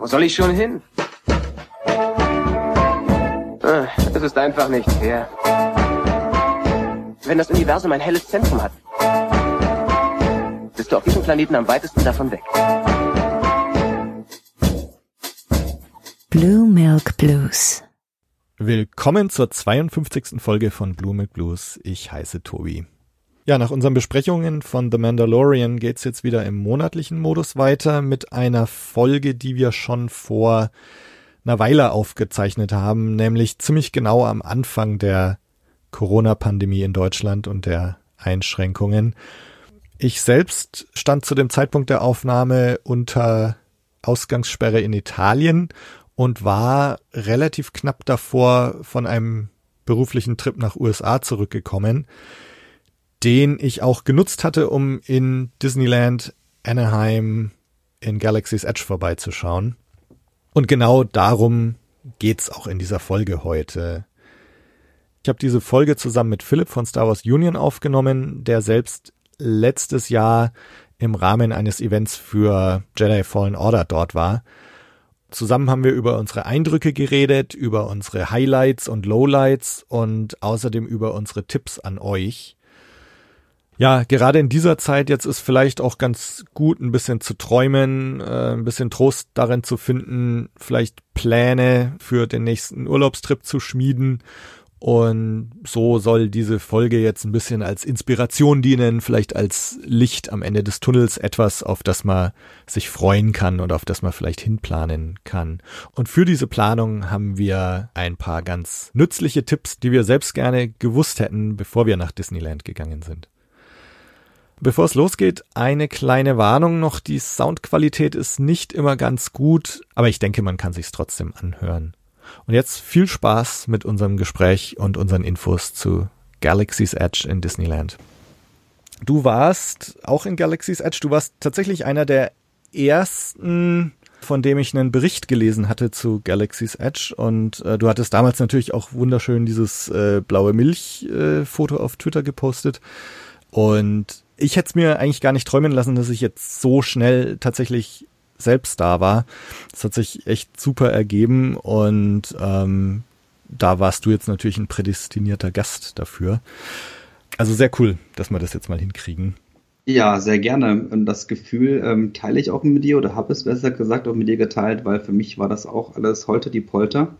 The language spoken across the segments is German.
Wo soll ich schon hin? Ah, es ist einfach nicht fair. Wenn das Universum ein helles Zentrum hat, bist du auf diesem Planeten am weitesten davon weg. Blue Milk Blues. Willkommen zur 52. Folge von Blue Milk Blues. Ich heiße Tobi. Ja, nach unseren Besprechungen von The Mandalorian geht's jetzt wieder im monatlichen Modus weiter mit einer Folge, die wir schon vor einer Weile aufgezeichnet haben, nämlich ziemlich genau am Anfang der Corona-Pandemie in Deutschland und der Einschränkungen. Ich selbst stand zu dem Zeitpunkt der Aufnahme unter Ausgangssperre in Italien und war relativ knapp davor von einem beruflichen Trip nach USA zurückgekommen den ich auch genutzt hatte, um in Disneyland Anaheim in Galaxy's Edge vorbeizuschauen. Und genau darum geht's auch in dieser Folge heute. Ich habe diese Folge zusammen mit Philipp von Star Wars Union aufgenommen, der selbst letztes Jahr im Rahmen eines Events für Jedi Fallen Order dort war. Zusammen haben wir über unsere Eindrücke geredet, über unsere Highlights und Lowlights und außerdem über unsere Tipps an euch ja, gerade in dieser Zeit jetzt ist vielleicht auch ganz gut, ein bisschen zu träumen, äh, ein bisschen Trost darin zu finden, vielleicht Pläne für den nächsten Urlaubstrip zu schmieden. Und so soll diese Folge jetzt ein bisschen als Inspiration dienen, vielleicht als Licht am Ende des Tunnels, etwas, auf das man sich freuen kann und auf das man vielleicht hinplanen kann. Und für diese Planung haben wir ein paar ganz nützliche Tipps, die wir selbst gerne gewusst hätten, bevor wir nach Disneyland gegangen sind. Bevor es losgeht, eine kleine Warnung noch. Die Soundqualität ist nicht immer ganz gut, aber ich denke, man kann sich's trotzdem anhören. Und jetzt viel Spaß mit unserem Gespräch und unseren Infos zu Galaxy's Edge in Disneyland. Du warst auch in Galaxy's Edge. Du warst tatsächlich einer der ersten, von dem ich einen Bericht gelesen hatte zu Galaxy's Edge. Und äh, du hattest damals natürlich auch wunderschön dieses äh, blaue Milch-Foto äh, auf Twitter gepostet. Und ich hätte es mir eigentlich gar nicht träumen lassen, dass ich jetzt so schnell tatsächlich selbst da war. Das hat sich echt super ergeben und ähm, da warst du jetzt natürlich ein prädestinierter Gast dafür. Also sehr cool, dass wir das jetzt mal hinkriegen. Ja, sehr gerne. Und das Gefühl ähm, teile ich auch mit dir oder habe es besser gesagt auch mit dir geteilt, weil für mich war das auch alles heute die Polter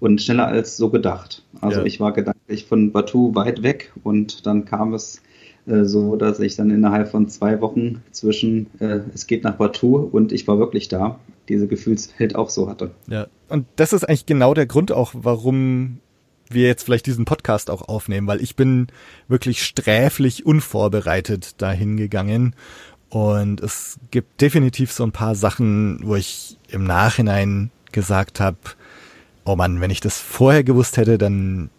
und schneller als so gedacht. Also ja. ich war gedanklich von Batu weit weg und dann kam es so dass ich dann innerhalb von zwei Wochen zwischen äh, es geht nach Batu und ich war wirklich da, diese Gefühlswelt auch so hatte. Ja, und das ist eigentlich genau der Grund auch, warum wir jetzt vielleicht diesen Podcast auch aufnehmen, weil ich bin wirklich sträflich unvorbereitet dahin gegangen und es gibt definitiv so ein paar Sachen, wo ich im Nachhinein gesagt habe, oh Mann, wenn ich das vorher gewusst hätte, dann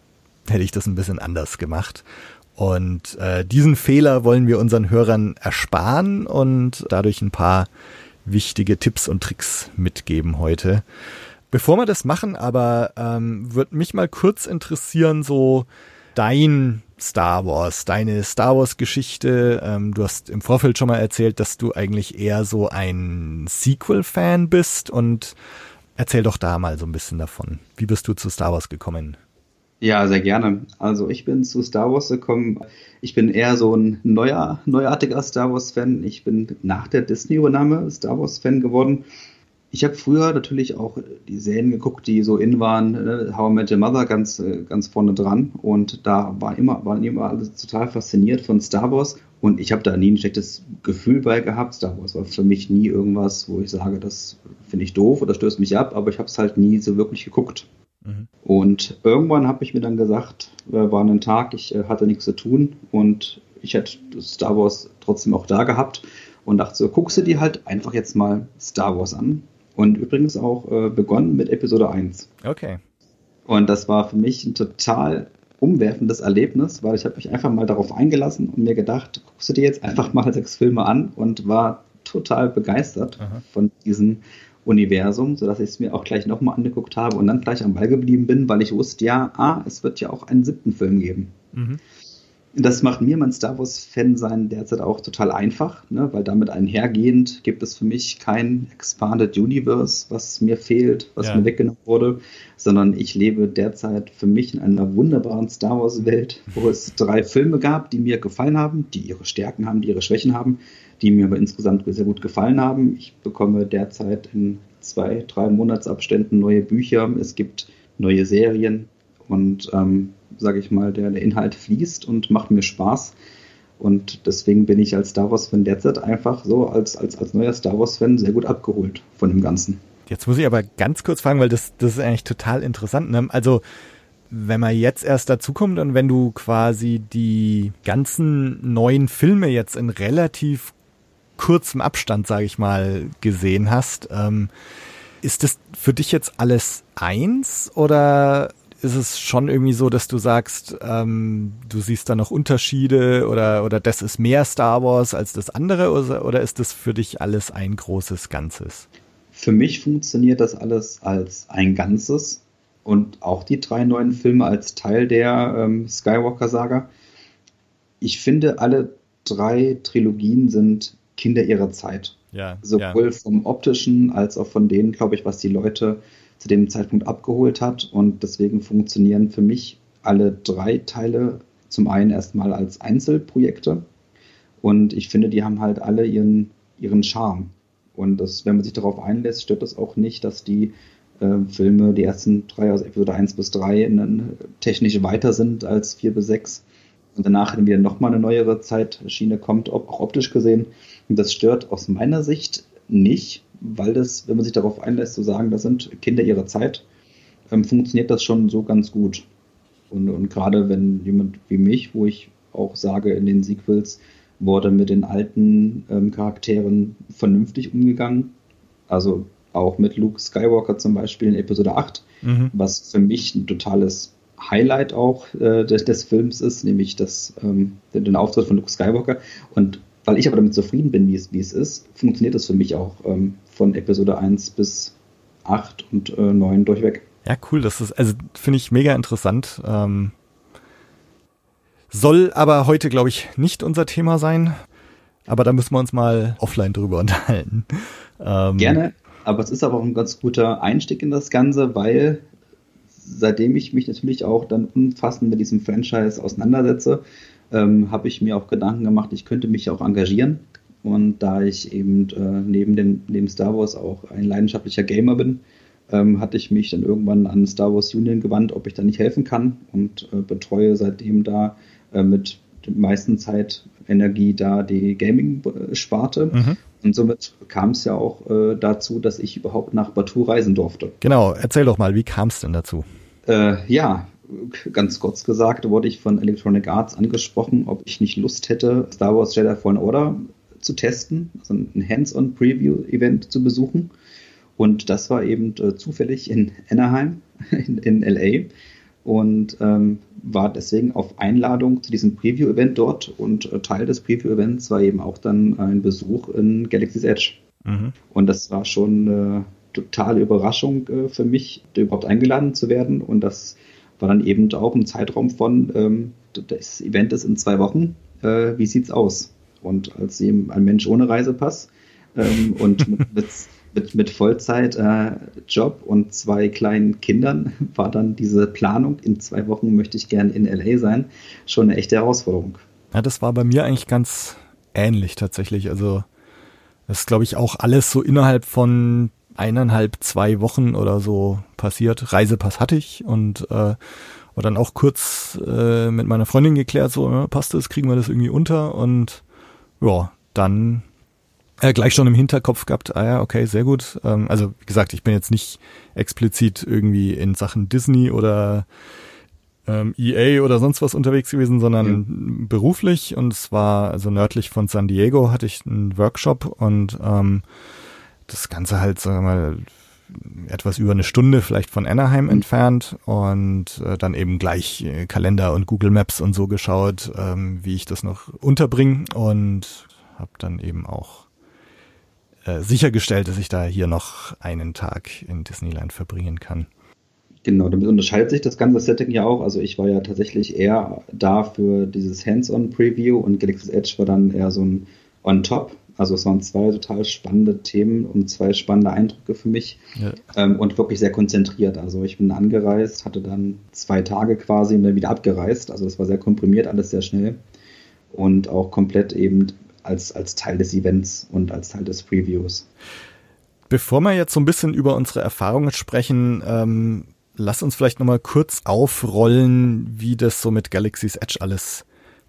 hätte ich das ein bisschen anders gemacht. Und äh, diesen Fehler wollen wir unseren Hörern ersparen und dadurch ein paar wichtige Tipps und Tricks mitgeben heute. Bevor wir das machen, aber ähm, wird mich mal kurz interessieren, so dein Star Wars, deine Star Wars Geschichte. Ähm, du hast im Vorfeld schon mal erzählt, dass du eigentlich eher so ein Sequel-Fan bist und erzähl doch da mal so ein bisschen davon. Wie bist du zu Star Wars gekommen? Ja, sehr gerne. Also ich bin zu Star Wars gekommen. Ich bin eher so ein neuer, neuartiger Star Wars-Fan. Ich bin nach der Disney-Übernahme Star Wars-Fan geworden. Ich habe früher natürlich auch die Serien geguckt, die so in waren, äh, How I Met Your Mother ganz, äh, ganz vorne dran. Und da war immer, waren immer alle total fasziniert von Star Wars. Und ich habe da nie ein schlechtes Gefühl bei gehabt. Star Wars war für mich nie irgendwas, wo ich sage, das finde ich doof oder stößt mich ab, aber ich habe es halt nie so wirklich geguckt. Mhm. Und irgendwann habe ich mir dann gesagt, äh, war ein Tag, ich äh, hatte nichts zu tun und ich hätte Star Wars trotzdem auch da gehabt und dachte so, guckst du dir halt einfach jetzt mal Star Wars an. Und übrigens auch äh, begonnen mit Episode 1. Okay. Und das war für mich ein total umwerfendes Erlebnis, weil ich habe mich einfach mal darauf eingelassen und mir gedacht, guckst du dir jetzt einfach mal sechs Filme an und war total begeistert Aha. von diesen Universum, sodass ich es mir auch gleich nochmal angeguckt habe und dann gleich am Ball geblieben bin, weil ich wusste, ja, ah, es wird ja auch einen siebten Film geben. Mhm. Das macht mir mein Star Wars-Fan sein derzeit auch total einfach, ne? weil damit einhergehend gibt es für mich kein Expanded Universe, was mir fehlt, was ja. mir weggenommen wurde, sondern ich lebe derzeit für mich in einer wunderbaren Star Wars-Welt, wo es drei Filme gab, die mir gefallen haben, die ihre Stärken haben, die ihre Schwächen haben, die mir aber insgesamt sehr gut gefallen haben. Ich bekomme derzeit in zwei, drei Monatsabständen neue Bücher, es gibt neue Serien und ähm, sage ich mal, der, der Inhalt fließt und macht mir Spaß. Und deswegen bin ich als Star Wars-Fan derzeit einfach so als, als, als neuer Star Wars-Fan sehr gut abgeholt von dem Ganzen. Jetzt muss ich aber ganz kurz fragen, weil das, das ist eigentlich total interessant. Ne? Also, wenn man jetzt erst dazukommt und wenn du quasi die ganzen neuen Filme jetzt in relativ kurzem Abstand, sage ich mal, gesehen hast, ähm, ist das für dich jetzt alles eins oder ist es schon irgendwie so, dass du sagst, ähm, du siehst da noch Unterschiede oder, oder das ist mehr Star Wars als das andere oder, oder ist das für dich alles ein großes Ganzes? Für mich funktioniert das alles als ein Ganzes und auch die drei neuen Filme als Teil der ähm, Skywalker-Saga. Ich finde, alle drei Trilogien sind Kinder ihrer Zeit. Ja, Sowohl ja. vom optischen als auch von denen, glaube ich, was die Leute zu dem Zeitpunkt abgeholt hat. Und deswegen funktionieren für mich alle drei Teile zum einen erstmal als Einzelprojekte. Und ich finde, die haben halt alle ihren, ihren Charme. Und das, wenn man sich darauf einlässt, stört das auch nicht, dass die äh, Filme, die ersten drei, also Episode 1 bis 3, technisch weiter sind als 4 bis 6. Und danach wieder nochmal eine neuere Zeitschiene kommt, auch optisch gesehen. Und das stört aus meiner Sicht nicht, weil das, wenn man sich darauf einlässt, zu sagen, das sind Kinder ihrer Zeit, ähm, funktioniert das schon so ganz gut. Und, und gerade wenn jemand wie mich, wo ich auch sage, in den Sequels wurde mit den alten ähm, Charakteren vernünftig umgegangen. Also auch mit Luke Skywalker zum Beispiel in Episode 8, mhm. was für mich ein totales Highlight auch äh, des, des, Films ist, nämlich das, ähm, den, den Auftritt von Luke Skywalker. Und weil ich aber damit zufrieden bin, wie es, wie es ist, funktioniert es für mich auch ähm, von Episode 1 bis 8 und äh, 9 durchweg. Ja, cool. Das ist, also finde ich mega interessant. Ähm, soll aber heute, glaube ich, nicht unser Thema sein. Aber da müssen wir uns mal offline drüber unterhalten. Ähm, Gerne, aber es ist aber auch ein ganz guter Einstieg in das Ganze, weil seitdem ich mich natürlich auch dann umfassend mit diesem Franchise auseinandersetze, ähm, habe ich mir auch Gedanken gemacht, ich könnte mich auch engagieren. Und da ich eben äh, neben dem neben Star Wars auch ein leidenschaftlicher Gamer bin, ähm, hatte ich mich dann irgendwann an Star Wars Union gewandt, ob ich da nicht helfen kann und äh, betreue seitdem da äh, mit der meisten Zeit Energie da die Gaming-Sparte. Mhm. Und somit kam es ja auch äh, dazu, dass ich überhaupt nach Batu reisen durfte. Genau, erzähl doch mal, wie kam es denn dazu? Äh, ja, ganz kurz gesagt, wurde ich von Electronic Arts angesprochen, ob ich nicht Lust hätte, Star Wars Jedi Fallen Order zu testen, also ein Hands-on-Preview-Event zu besuchen. Und das war eben äh, zufällig in Anaheim, in, in LA. Und ähm, war deswegen auf Einladung zu diesem Preview-Event dort. Und äh, Teil des Preview-Events war eben auch dann ein Besuch in Galaxy's Edge. Mhm. Und das war schon eine totale Überraschung äh, für mich, überhaupt eingeladen zu werden. Und das war dann eben auch im Zeitraum von, ähm, das Event ist in zwei Wochen, äh, wie sieht's aus? Und als eben ein Mensch ohne Reisepass ähm, und mit, mit, mit, mit Vollzeitjob äh, und zwei kleinen Kindern war dann diese Planung, in zwei Wochen möchte ich gern in LA sein, schon eine echte Herausforderung. Ja, das war bei mir eigentlich ganz ähnlich tatsächlich. Also das ist, glaube ich, auch alles so innerhalb von eineinhalb, zwei Wochen oder so passiert. Reisepass hatte ich und äh, war dann auch kurz äh, mit meiner Freundin geklärt, so, ja, passt das, kriegen wir das irgendwie unter und ja, dann äh, gleich schon im Hinterkopf gehabt, ah ja, okay, sehr gut. Ähm, also wie gesagt, ich bin jetzt nicht explizit irgendwie in Sachen Disney oder ähm, EA oder sonst was unterwegs gewesen, sondern ja. beruflich und es war also nördlich von San Diego hatte ich einen Workshop und ähm, das Ganze halt, sagen wir mal, etwas über eine Stunde vielleicht von Anaheim mhm. entfernt und äh, dann eben gleich äh, Kalender und Google Maps und so geschaut, ähm, wie ich das noch unterbringe und habe dann eben auch äh, sichergestellt, dass ich da hier noch einen Tag in Disneyland verbringen kann. Genau, damit unterscheidet sich das ganze Setting ja auch. Also ich war ja tatsächlich eher da für dieses Hands-on-Preview und Galaxy's Edge war dann eher so ein On-Top. Also es waren zwei total spannende Themen und zwei spannende Eindrücke für mich ja. ähm, und wirklich sehr konzentriert. Also ich bin angereist, hatte dann zwei Tage quasi und dann wieder abgereist. Also das war sehr komprimiert, alles sehr schnell und auch komplett eben als, als Teil des Events und als Teil des Previews. Bevor wir jetzt so ein bisschen über unsere Erfahrungen sprechen, ähm, lass uns vielleicht nochmal kurz aufrollen, wie das so mit Galaxy's Edge alles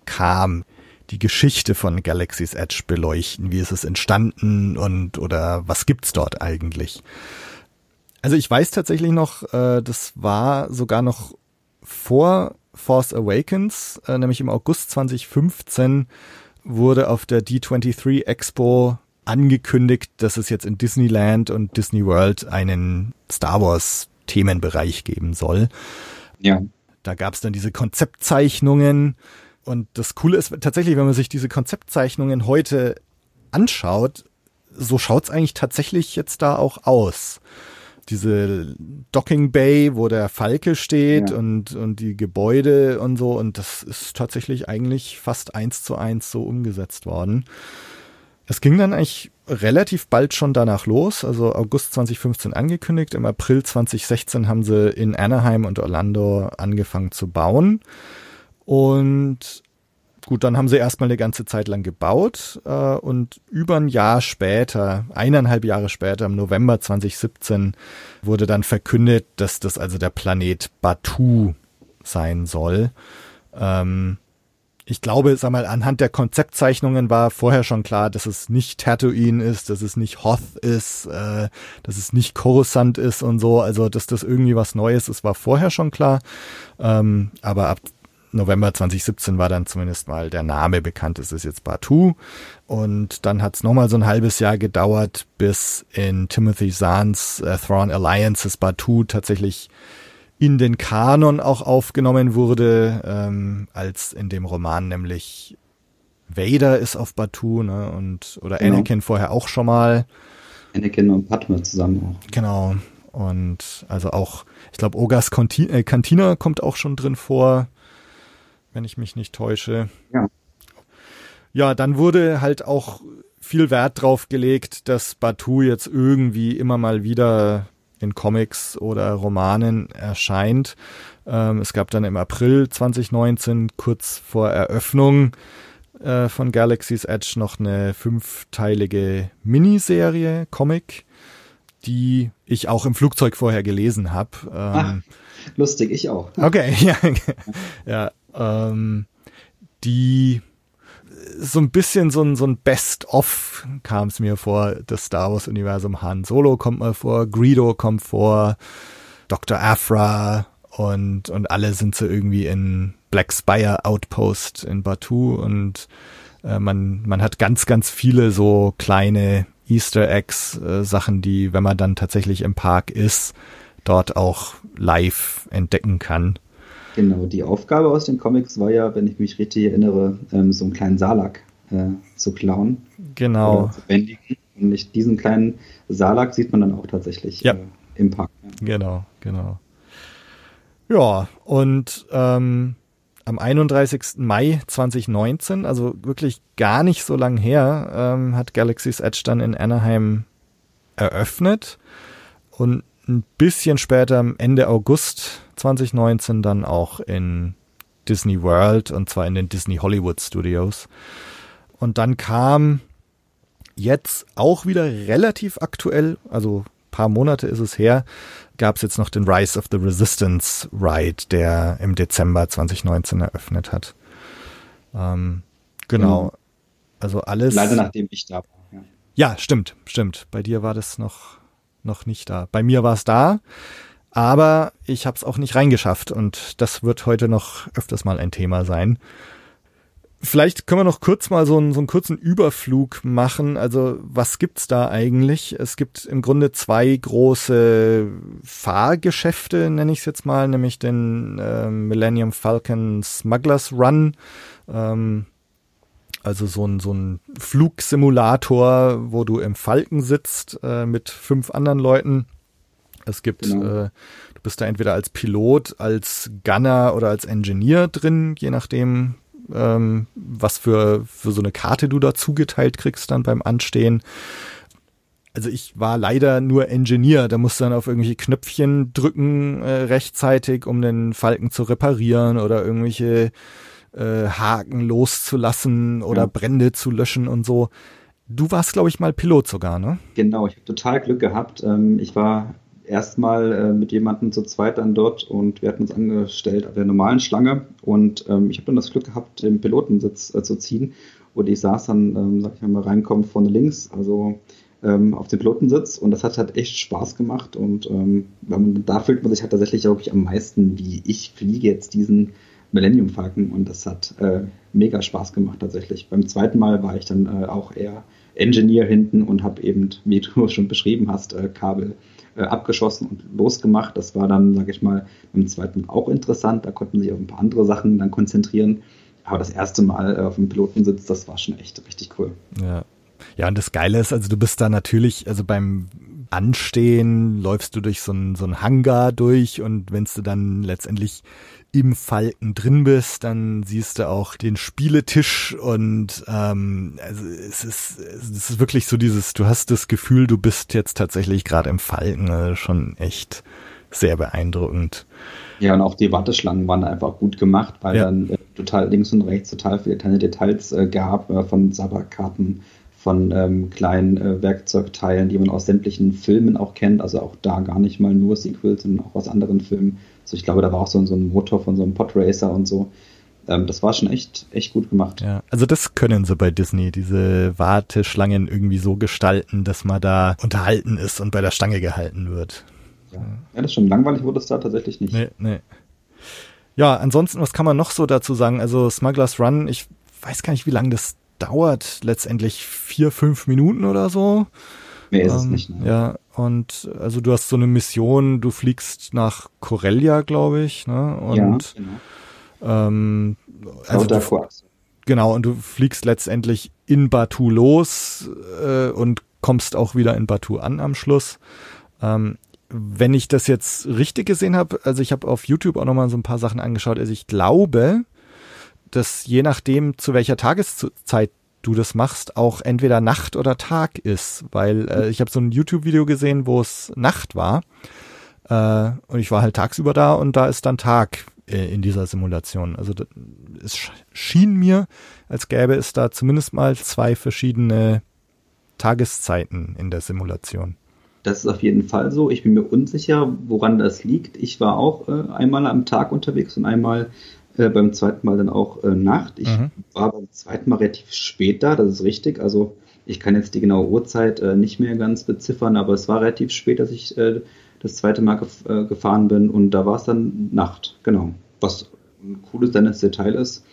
kam. Die Geschichte von Galaxy's Edge beleuchten. Wie ist es entstanden und oder was gibt's dort eigentlich? Also ich weiß tatsächlich noch, äh, das war sogar noch vor Force Awakens, äh, nämlich im August 2015 wurde auf der D23 Expo angekündigt, dass es jetzt in Disneyland und Disney World einen Star Wars Themenbereich geben soll. Ja. Da gab es dann diese Konzeptzeichnungen. Und das Coole ist tatsächlich, wenn man sich diese Konzeptzeichnungen heute anschaut, so schaut's eigentlich tatsächlich jetzt da auch aus. Diese Docking Bay, wo der Falke steht ja. und, und die Gebäude und so. Und das ist tatsächlich eigentlich fast eins zu eins so umgesetzt worden. Es ging dann eigentlich relativ bald schon danach los, also August 2015 angekündigt. Im April 2016 haben sie in Anaheim und Orlando angefangen zu bauen. Und gut, dann haben sie erstmal eine ganze Zeit lang gebaut äh, und über ein Jahr später, eineinhalb Jahre später, im November 2017, wurde dann verkündet, dass das also der Planet Batu sein soll. Ähm, ich glaube, sag mal, anhand der Konzeptzeichnungen war vorher schon klar, dass es nicht Tatooine ist, dass es nicht Hoth ist, äh, dass es nicht Coruscant ist und so. Also, dass das irgendwie was Neues ist, war vorher schon klar. Ähm, aber ab November 2017 war dann zumindest mal der Name bekannt, es ist jetzt Batu. Und dann hat es nochmal so ein halbes Jahr gedauert, bis in Timothy Zahns äh, Thrawn Alliances Batu tatsächlich in den Kanon auch aufgenommen wurde, ähm, als in dem Roman nämlich Vader ist auf Batu, ne, und oder genau. Anakin vorher auch schon mal. Anakin und Padme zusammen auch. Genau. Und also auch, ich glaube, Ogas Cantina, äh, Cantina kommt auch schon drin vor, wenn ich mich nicht täusche. Ja. Ja, dann wurde halt auch viel Wert drauf gelegt, dass Batu jetzt irgendwie immer mal wieder in Comics oder Romanen erscheint. Ähm, es gab dann im April 2019, kurz vor Eröffnung äh, von Galaxy's Edge, noch eine fünfteilige Miniserie, Comic, die ich auch im Flugzeug vorher gelesen habe. Ähm, lustig, ich auch. Okay, ja, ja ähm, die so ein bisschen so ein, so ein Best-of kam es mir vor, das Star Wars-Universum. Han Solo kommt mal vor, Greedo kommt vor, Dr. Afra und, und alle sind so irgendwie in Black Spire Outpost in Batu und äh, man, man hat ganz, ganz viele so kleine Easter Eggs, äh, Sachen, die, wenn man dann tatsächlich im Park ist, dort auch live entdecken kann. Genau, die Aufgabe aus den Comics war ja, wenn ich mich richtig erinnere, ähm, so einen kleinen Salak äh, zu klauen. Genau. Zu bändigen. Und nicht diesen kleinen Salak sieht man dann auch tatsächlich ja. äh, im Park. Ja. Genau, genau. Ja, und ähm, am 31. Mai 2019, also wirklich gar nicht so lang her, ähm, hat Galaxy's Edge dann in Anaheim eröffnet. Und ein bisschen später, Ende August 2019, dann auch in Disney World und zwar in den Disney Hollywood Studios. Und dann kam jetzt auch wieder relativ aktuell, also paar Monate ist es her, gab es jetzt noch den Rise of the Resistance Ride, der im Dezember 2019 eröffnet hat. Ähm, genau. Mhm. Also alles. Leider nachdem ich da war. Ja. ja, stimmt, stimmt. Bei dir war das noch noch nicht da. Bei mir war es da, aber ich habe es auch nicht reingeschafft und das wird heute noch öfters mal ein Thema sein. Vielleicht können wir noch kurz mal so einen, so einen kurzen Überflug machen. Also was gibt's da eigentlich? Es gibt im Grunde zwei große Fahrgeschäfte, nenne ich es jetzt mal, nämlich den äh, Millennium Falcon Smugglers Run. Ähm, also so ein, so ein Flugsimulator, wo du im Falken sitzt äh, mit fünf anderen Leuten. Es gibt, genau. äh, Du bist da entweder als Pilot, als Gunner oder als Engineer drin, je nachdem, ähm, was für, für so eine Karte du da zugeteilt kriegst dann beim Anstehen. Also ich war leider nur Engineer, da musst du dann auf irgendwelche Knöpfchen drücken äh, rechtzeitig, um den Falken zu reparieren oder irgendwelche äh, Haken loszulassen oder ja. Brände zu löschen und so. Du warst, glaube ich, mal Pilot sogar, ne? Genau, ich habe total Glück gehabt. Ähm, ich war erstmal äh, mit jemandem zu zweit dann dort und wir hatten uns angestellt auf der normalen Schlange. Und ähm, ich habe dann das Glück gehabt, den Pilotensitz äh, zu ziehen. Und ich saß dann, ähm, sag ich mal, reinkommen vorne links, also ähm, auf dem Pilotensitz. Und das hat halt echt Spaß gemacht. Und ähm, man, da fühlt man sich halt tatsächlich, glaube ich, am meisten, wie ich. Fliege jetzt diesen Millennium Falcon. Und das hat äh, mega Spaß gemacht tatsächlich. Beim zweiten Mal war ich dann äh, auch eher Engineer hinten und habe eben, wie du schon beschrieben hast, äh, Kabel äh, abgeschossen und losgemacht. Das war dann, sage ich mal, beim zweiten auch interessant. Da konnten sich auf ein paar andere Sachen dann konzentrieren. Aber das erste Mal äh, auf dem Pilotensitz, das war schon echt richtig cool. Ja. Ja, und das Geile ist, also du bist da natürlich, also beim Anstehen läufst du durch so ein, so ein Hangar durch und wenn du dann letztendlich im Falken drin bist, dann siehst du auch den Spieletisch und ähm, also es ist es ist wirklich so dieses, du hast das Gefühl, du bist jetzt tatsächlich gerade im Falken, also schon echt sehr beeindruckend. Ja, und auch die Warteschlangen waren einfach gut gemacht, weil ja. dann äh, total links und rechts total viele kleine Details äh, gab äh, von Sabberkarten, von ähm, kleinen äh, Werkzeugteilen, die man aus sämtlichen Filmen auch kennt, also auch da gar nicht mal nur Sequels, sondern auch aus anderen Filmen. Also ich glaube, da war auch so, so ein Motor von so einem Podracer und so. Ähm, das war schon echt, echt gut gemacht. Ja, also das können sie bei Disney, diese Warteschlangen irgendwie so gestalten, dass man da unterhalten ist und bei der Stange gehalten wird. Ja, ja das ist schon langweilig wurde es da tatsächlich nicht. Nee, nee. Ja, ansonsten, was kann man noch so dazu sagen? Also Smugglers Run, ich weiß gar nicht, wie lange das dauert. Letztendlich vier, fünf Minuten oder so. Mehr ist ähm, es nicht. Ne? Ja, und also du hast so eine Mission, du fliegst nach Corellia, glaube ich, ne? Und ja, genau. ähm, also du, genau, und du fliegst letztendlich in Batu los äh, und kommst auch wieder in Batu an am Schluss. Ähm, wenn ich das jetzt richtig gesehen habe, also ich habe auf YouTube auch nochmal so ein paar Sachen angeschaut, also ich glaube, dass je nachdem, zu welcher Tageszeit du das machst, auch entweder Nacht oder Tag ist, weil äh, ich habe so ein YouTube-Video gesehen, wo es Nacht war äh, und ich war halt tagsüber da und da ist dann Tag äh, in dieser Simulation. Also das, es schien mir, als gäbe es da zumindest mal zwei verschiedene Tageszeiten in der Simulation. Das ist auf jeden Fall so. Ich bin mir unsicher, woran das liegt. Ich war auch äh, einmal am Tag unterwegs und einmal äh, beim zweiten Mal dann auch äh, Nacht. Ich mhm. war beim zweiten Mal relativ spät da, das ist richtig. Also ich kann jetzt die genaue Uhrzeit äh, nicht mehr ganz beziffern, aber es war relativ spät, dass ich äh, das zweite Mal gef äh, gefahren bin und da war es dann Nacht, genau. Was ein cooles deines Detail ist.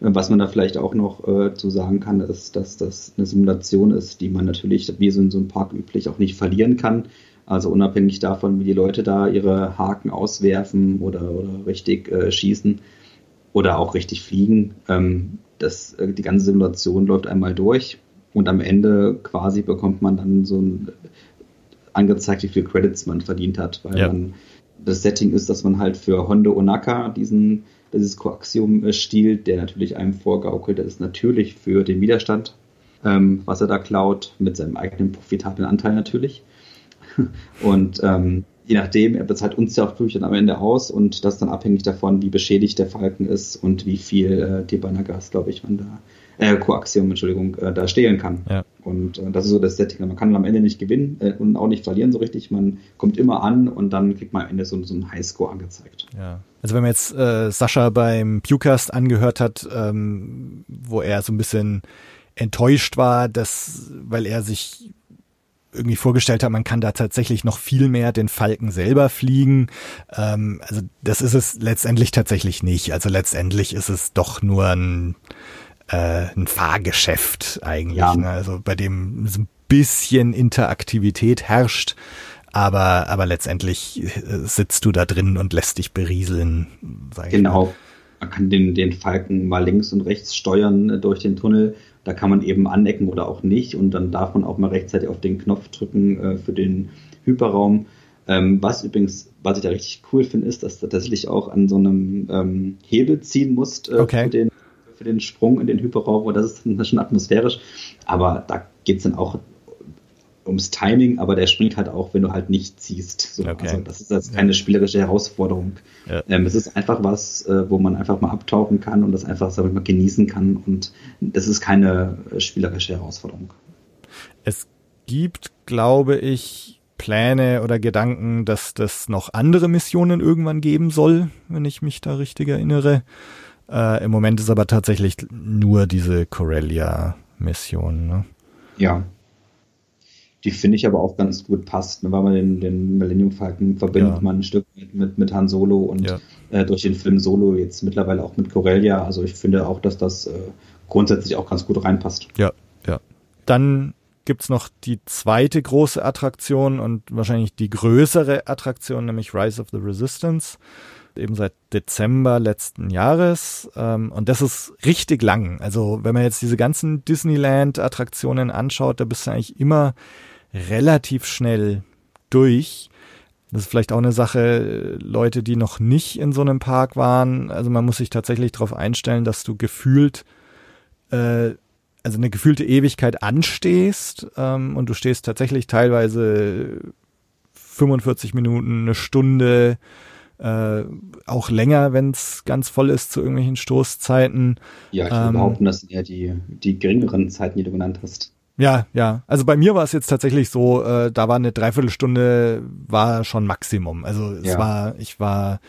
Äh, was man da vielleicht auch noch zu sagen kann, ist, dass das eine Simulation ist, die man natürlich, wie so in so einem Park üblich, auch nicht verlieren kann. Also unabhängig davon, wie die Leute da ihre Haken auswerfen oder, oder richtig äh, schießen, oder auch richtig fliegen. Ähm, das, äh, die ganze Simulation läuft einmal durch und am Ende quasi bekommt man dann so ein angezeigt, wie viel Credits man verdient hat, weil ja. man das Setting ist, dass man halt für Hondo Onaka diesen dieses Koaxium stiehlt, der natürlich einem vorgaukelt, das ist natürlich für den Widerstand, ähm, was er da klaut, mit seinem eigenen profitablen Anteil natürlich. Und ähm, je nachdem, er bezahlt uns ja auch natürlich dann am Ende aus und das ist dann abhängig davon, wie beschädigt der Falken ist und wie viel äh, Debanagas, glaube ich, man da, äh, Koaxium, Entschuldigung, äh, da stehlen kann. Ja. Und äh, das ist so das Setting. Man kann am Ende nicht gewinnen äh, und auch nicht verlieren so richtig. Man kommt immer an und dann kriegt man am Ende so, so einen Highscore angezeigt. Ja. Also wenn man jetzt äh, Sascha beim Pewcast angehört hat, ähm, wo er so ein bisschen enttäuscht war, dass, weil er sich irgendwie vorgestellt hat, man kann da tatsächlich noch viel mehr den Falken selber fliegen. Ähm, also das ist es letztendlich tatsächlich nicht. Also letztendlich ist es doch nur ein, äh, ein Fahrgeschäft eigentlich. Ja. Ne? Also bei dem so ein bisschen Interaktivität herrscht. Aber, aber letztendlich äh, sitzt du da drin und lässt dich berieseln. genau. Man kann den, den Falken mal links und rechts steuern äh, durch den Tunnel da kann man eben anecken oder auch nicht und dann darf man auch mal rechtzeitig auf den Knopf drücken äh, für den Hyperraum. Ähm, was übrigens, was ich da richtig cool finde, ist, dass du tatsächlich auch an so einem ähm, Hebel ziehen musst äh, Okay. für, den, für den Sprung in den Hyperraum. Und das ist dann schon atmosphärisch. Aber da geht's dann auch ums Timing, aber der springt halt auch, wenn du halt nicht ziehst. So, Okay. Also das ist jetzt keine spielerische Herausforderung. Ja. Ähm, es ist einfach was, äh, wo man einfach mal abtauchen kann und das einfach, sag ich mal, genießen kann. Und das ist keine äh, spielerische Herausforderung. Es gibt, glaube ich, Pläne oder Gedanken, dass das noch andere Missionen irgendwann geben soll, wenn ich mich da richtig erinnere. Äh, Im Moment ist aber tatsächlich nur diese Corellia-Mission. Ne? Ja. Die finde ich aber auch ganz gut passt, ne, weil man den, den Millennium Falcon verbindet Ja. man ein Stück mit, mit, mit Han Solo und Ja. äh, durch den Film Solo jetzt mittlerweile auch mit Corellia. Also ich finde auch, dass das äh, grundsätzlich auch ganz gut reinpasst. Ja, ja. Dann gibt's noch die zweite große Attraktion und wahrscheinlich die größere Attraktion, nämlich Rise of the Resistance. Eben seit Dezember letzten Jahres. Ähm, und das ist richtig lang. Also wenn man jetzt diese ganzen Disneyland-Attraktionen anschaut, da bist du eigentlich immer relativ schnell durch. Das ist vielleicht auch eine Sache, Leute, die noch nicht in so einem Park waren. Also man muss sich tatsächlich darauf einstellen, dass du gefühlt äh, also eine gefühlte Ewigkeit anstehst ähm, und du stehst tatsächlich teilweise 45 Minuten, eine Stunde, äh, auch länger, wenn es ganz voll ist zu irgendwelchen Stoßzeiten. Ja, ich Ähm, würde behaupten, das sind ja die, die geringeren Zeiten, die du genannt hast. Ja, ja. Also bei mir war es jetzt tatsächlich so, äh, da war eine Dreiviertelstunde war schon Maximum. Also es Ja. war, ich war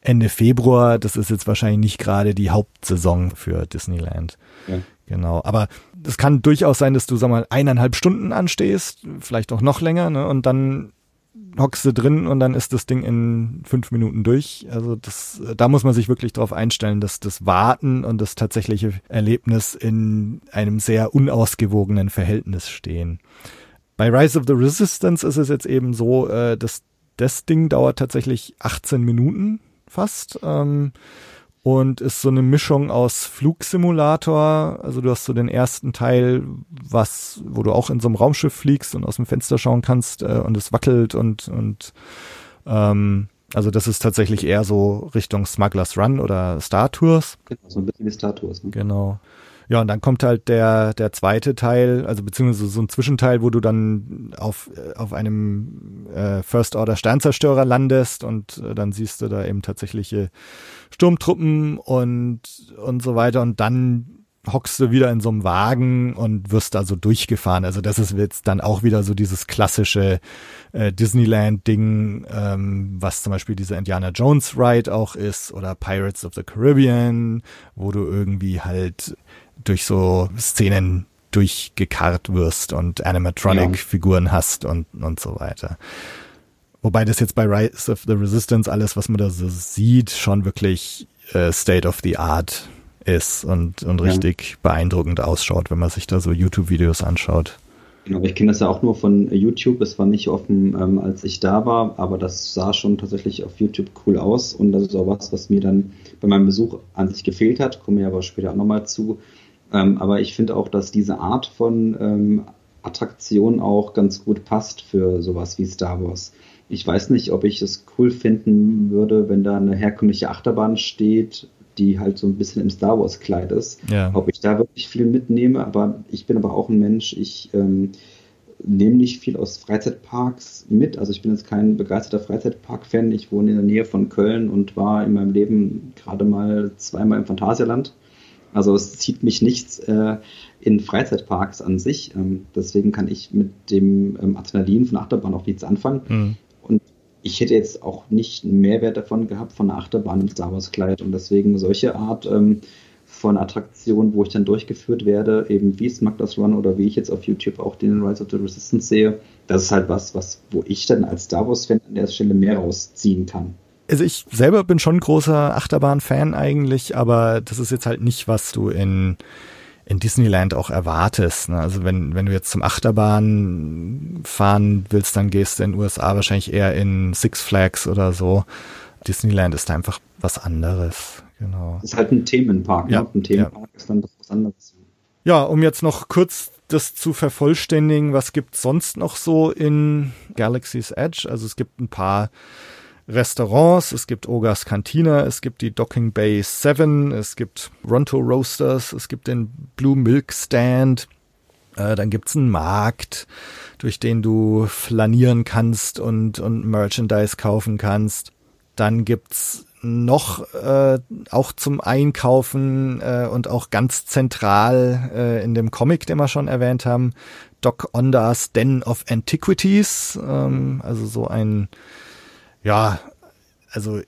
Ende Februar, das ist jetzt wahrscheinlich nicht gerade die Hauptsaison für Disneyland. Ja. Genau, aber es kann durchaus sein, dass du, sag mal, eineinhalb Stunden anstehst, vielleicht auch noch länger, ne? Und dann hockst du drin und dann ist das Ding in fünf Minuten durch. Also das, da muss man sich wirklich darauf einstellen, dass das Warten und das tatsächliche Erlebnis in einem sehr unausgewogenen Verhältnis stehen. Bei Rise of the Resistance ist es jetzt eben so, äh, dass das Ding dauert tatsächlich 18 Minuten fast. Ähm, und ist so eine Mischung aus Flugsimulator, also du hast so den ersten Teil, was, wo du auch in so einem Raumschiff fliegst und aus dem Fenster schauen kannst äh, und es wackelt und und ähm, also das ist tatsächlich eher so Richtung Smugglers Run oder Star Tours. Genau, so ein bisschen wie Star Tours. Ne? Genau. Ja, und dann kommt halt der, der zweite Teil, also beziehungsweise so ein Zwischenteil, wo du dann auf, äh, auf einem äh, First Order Sternzerstörer landest und äh, dann siehst du da eben tatsächliche Sturmtruppen und, und so weiter und dann hockst du wieder in so einem Wagen und wirst da so durchgefahren. Also das ist jetzt dann auch wieder so dieses klassische äh, Disneyland-Ding, ähm, was zum Beispiel dieser Indiana Jones Ride auch ist oder Pirates of the Caribbean, wo du irgendwie halt durch so Szenen durchgekarrt wirst und Animatronic-Figuren hast und, und so weiter. Wobei das jetzt bei Rise of the Resistance alles, was man da so sieht, schon wirklich äh, State of the Art ist und, und Ja. richtig beeindruckend ausschaut, wenn man sich da so YouTube-Videos anschaut. Genau, ich kenne das ja auch nur von YouTube. Es war nicht offen, ähm, als ich da war, aber das sah schon tatsächlich auf YouTube cool aus und das ist auch was, was mir dann bei meinem Besuch an sich gefehlt hat. Kommen wir aber später auch nochmal zu. Ähm, aber ich finde auch, dass diese Art von ähm, Attraktion auch ganz gut passt für sowas wie Star Wars. Ich weiß nicht, ob ich es cool finden würde, wenn da eine herkömmliche Achterbahn steht, die halt so ein bisschen im Star Wars Kleid ist Ja. ob ich da wirklich viel mitnehme, aber ich bin aber auch ein Mensch, ich ähm, nehme nicht viel aus Freizeitparks mit. Also ich bin jetzt kein begeisterter Freizeitpark-Fan. Ich wohne in der Nähe von Köln und war in meinem Leben gerade mal zweimal im Phantasialand. Also es zieht mich nichts äh, in Freizeitparks an sich. Ähm, deswegen kann ich mit dem ähm, Adrenalin von Achterbahn auch nichts anfangen. Mhm. Und ich hätte jetzt auch nicht einen Mehrwert davon gehabt von einer Achterbahn im Star Wars Kleid. Und deswegen solche Art ähm, von Attraktionen, wo ich dann durchgeführt werde, eben wie Smugglers Run oder wie ich jetzt auf YouTube auch den Rise of the Resistance sehe, das ist halt was, was, wo ich dann als Star Wars-Fan an der Stelle mehr rausziehen kann. Also ich selber bin schon großer Achterbahn-Fan eigentlich, aber das ist jetzt halt nicht, was du in, in Disneyland auch erwartest. Ne? Also wenn, wenn du jetzt zum Achterbahn fahren willst, dann gehst du in den USA wahrscheinlich eher in Six Flags oder so. Disneyland ist einfach was anderes. Genau. Das ist halt ein Themenpark. Ja, ne? Ein Themenpark ist dann was anderes. Ja, um jetzt noch kurz das zu vervollständigen, was gibt's sonst noch so in Galaxy's Edge? Also es gibt ein paar Restaurants, es gibt Ogas Cantina, es gibt die Docking Bay 7, es gibt Ronto Roasters, es gibt den Blue Milk Stand, äh, dann gibt's einen Markt, durch den du flanieren kannst und, und Merchandise kaufen kannst. Dann gibt's noch äh, auch zum Einkaufen äh, und auch ganz zentral äh, in dem Comic, den wir schon erwähnt haben, Doc Ondas Den of Antiquities, ähm, also so ein, ja, also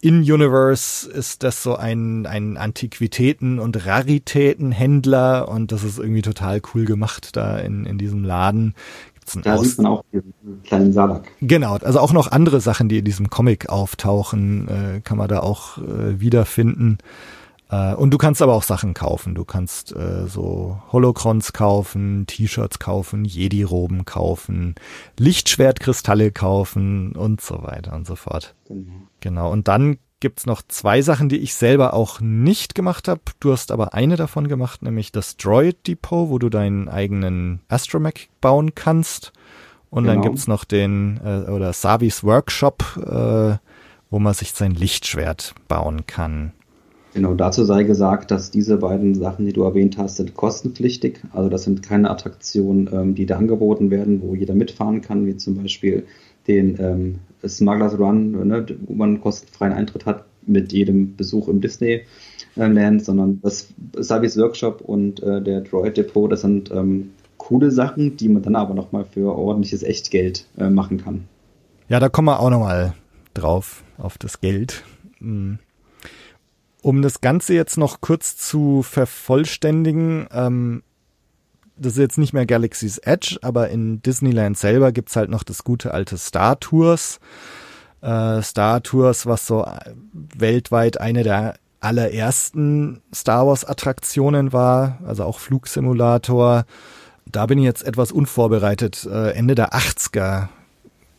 in Universe ist das so ein, ein Antiquitäten- und Raritätenhändler und das ist irgendwie total cool gemacht da in, in diesem Laden. Da Aus sieht man auch diesen kleinen Salak. Genau, also auch noch andere Sachen, die in diesem Comic auftauchen, äh, kann man da auch äh, wiederfinden. Äh, und du kannst aber auch Sachen kaufen. Du kannst äh, so Holocrons kaufen, T-Shirts kaufen, Jedi-Roben kaufen, Lichtschwertkristalle kaufen und so weiter und so fort. Genau. Genau. Und dann gibt's noch zwei Sachen, die ich selber auch nicht gemacht habe. Du hast aber eine davon gemacht, nämlich das Droid Depot, wo du deinen eigenen Astromech bauen kannst. Und genau. dann gibt's noch den, äh, oder Savis Workshop, äh, wo man sich sein Lichtschwert bauen kann. Genau, dazu sei gesagt, dass diese beiden Sachen, die du erwähnt hast, sind kostenpflichtig. Also das sind keine Attraktionen, ähm, die da angeboten werden, wo jeder mitfahren kann, wie zum Beispiel den ähm, Smugglers Run, ne, wo man kostenfreien Eintritt hat mit jedem Besuch im Disneyland, sondern das Savis Workshop und äh, der Droid Depot, das sind ähm, coole Sachen, die man dann aber nochmal für ordentliches Echtgeld äh, machen kann. Ja, da kommen wir auch nochmal drauf, auf das Geld. Hm. Um das Ganze jetzt noch kurz zu vervollständigen, ähm, das ist jetzt nicht mehr Galaxy's Edge, aber in Disneyland selber gibt's halt noch das gute alte Star Tours. Äh, Star Tours, was so weltweit eine der allerersten Star Wars Attraktionen war, also auch Flugsimulator. Da bin ich jetzt etwas unvorbereitet. Äh, Ende der 80er,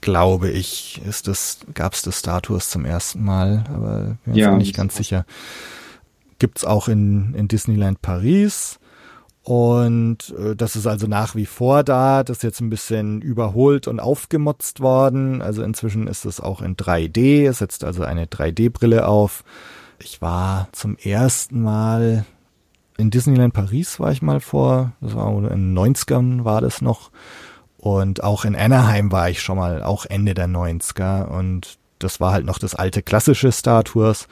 glaube ich, ist das, gab's das Star Tours zum ersten Mal, aber bin ja, nicht ganz sicher. Gibt's auch in, in Disneyland Paris. Und äh, das ist also nach wie vor da. Das ist jetzt ein bisschen überholt und aufgemotzt worden. Also inzwischen ist es auch in 3D. Es setzt also eine 3D-Brille auf. Ich war zum ersten Mal in Disneyland Paris war ich mal vor, das war in den 90ern war das noch. Und auch in Anaheim war ich schon mal, auch Ende der 90er. Und das war halt noch das alte klassische Star Tours.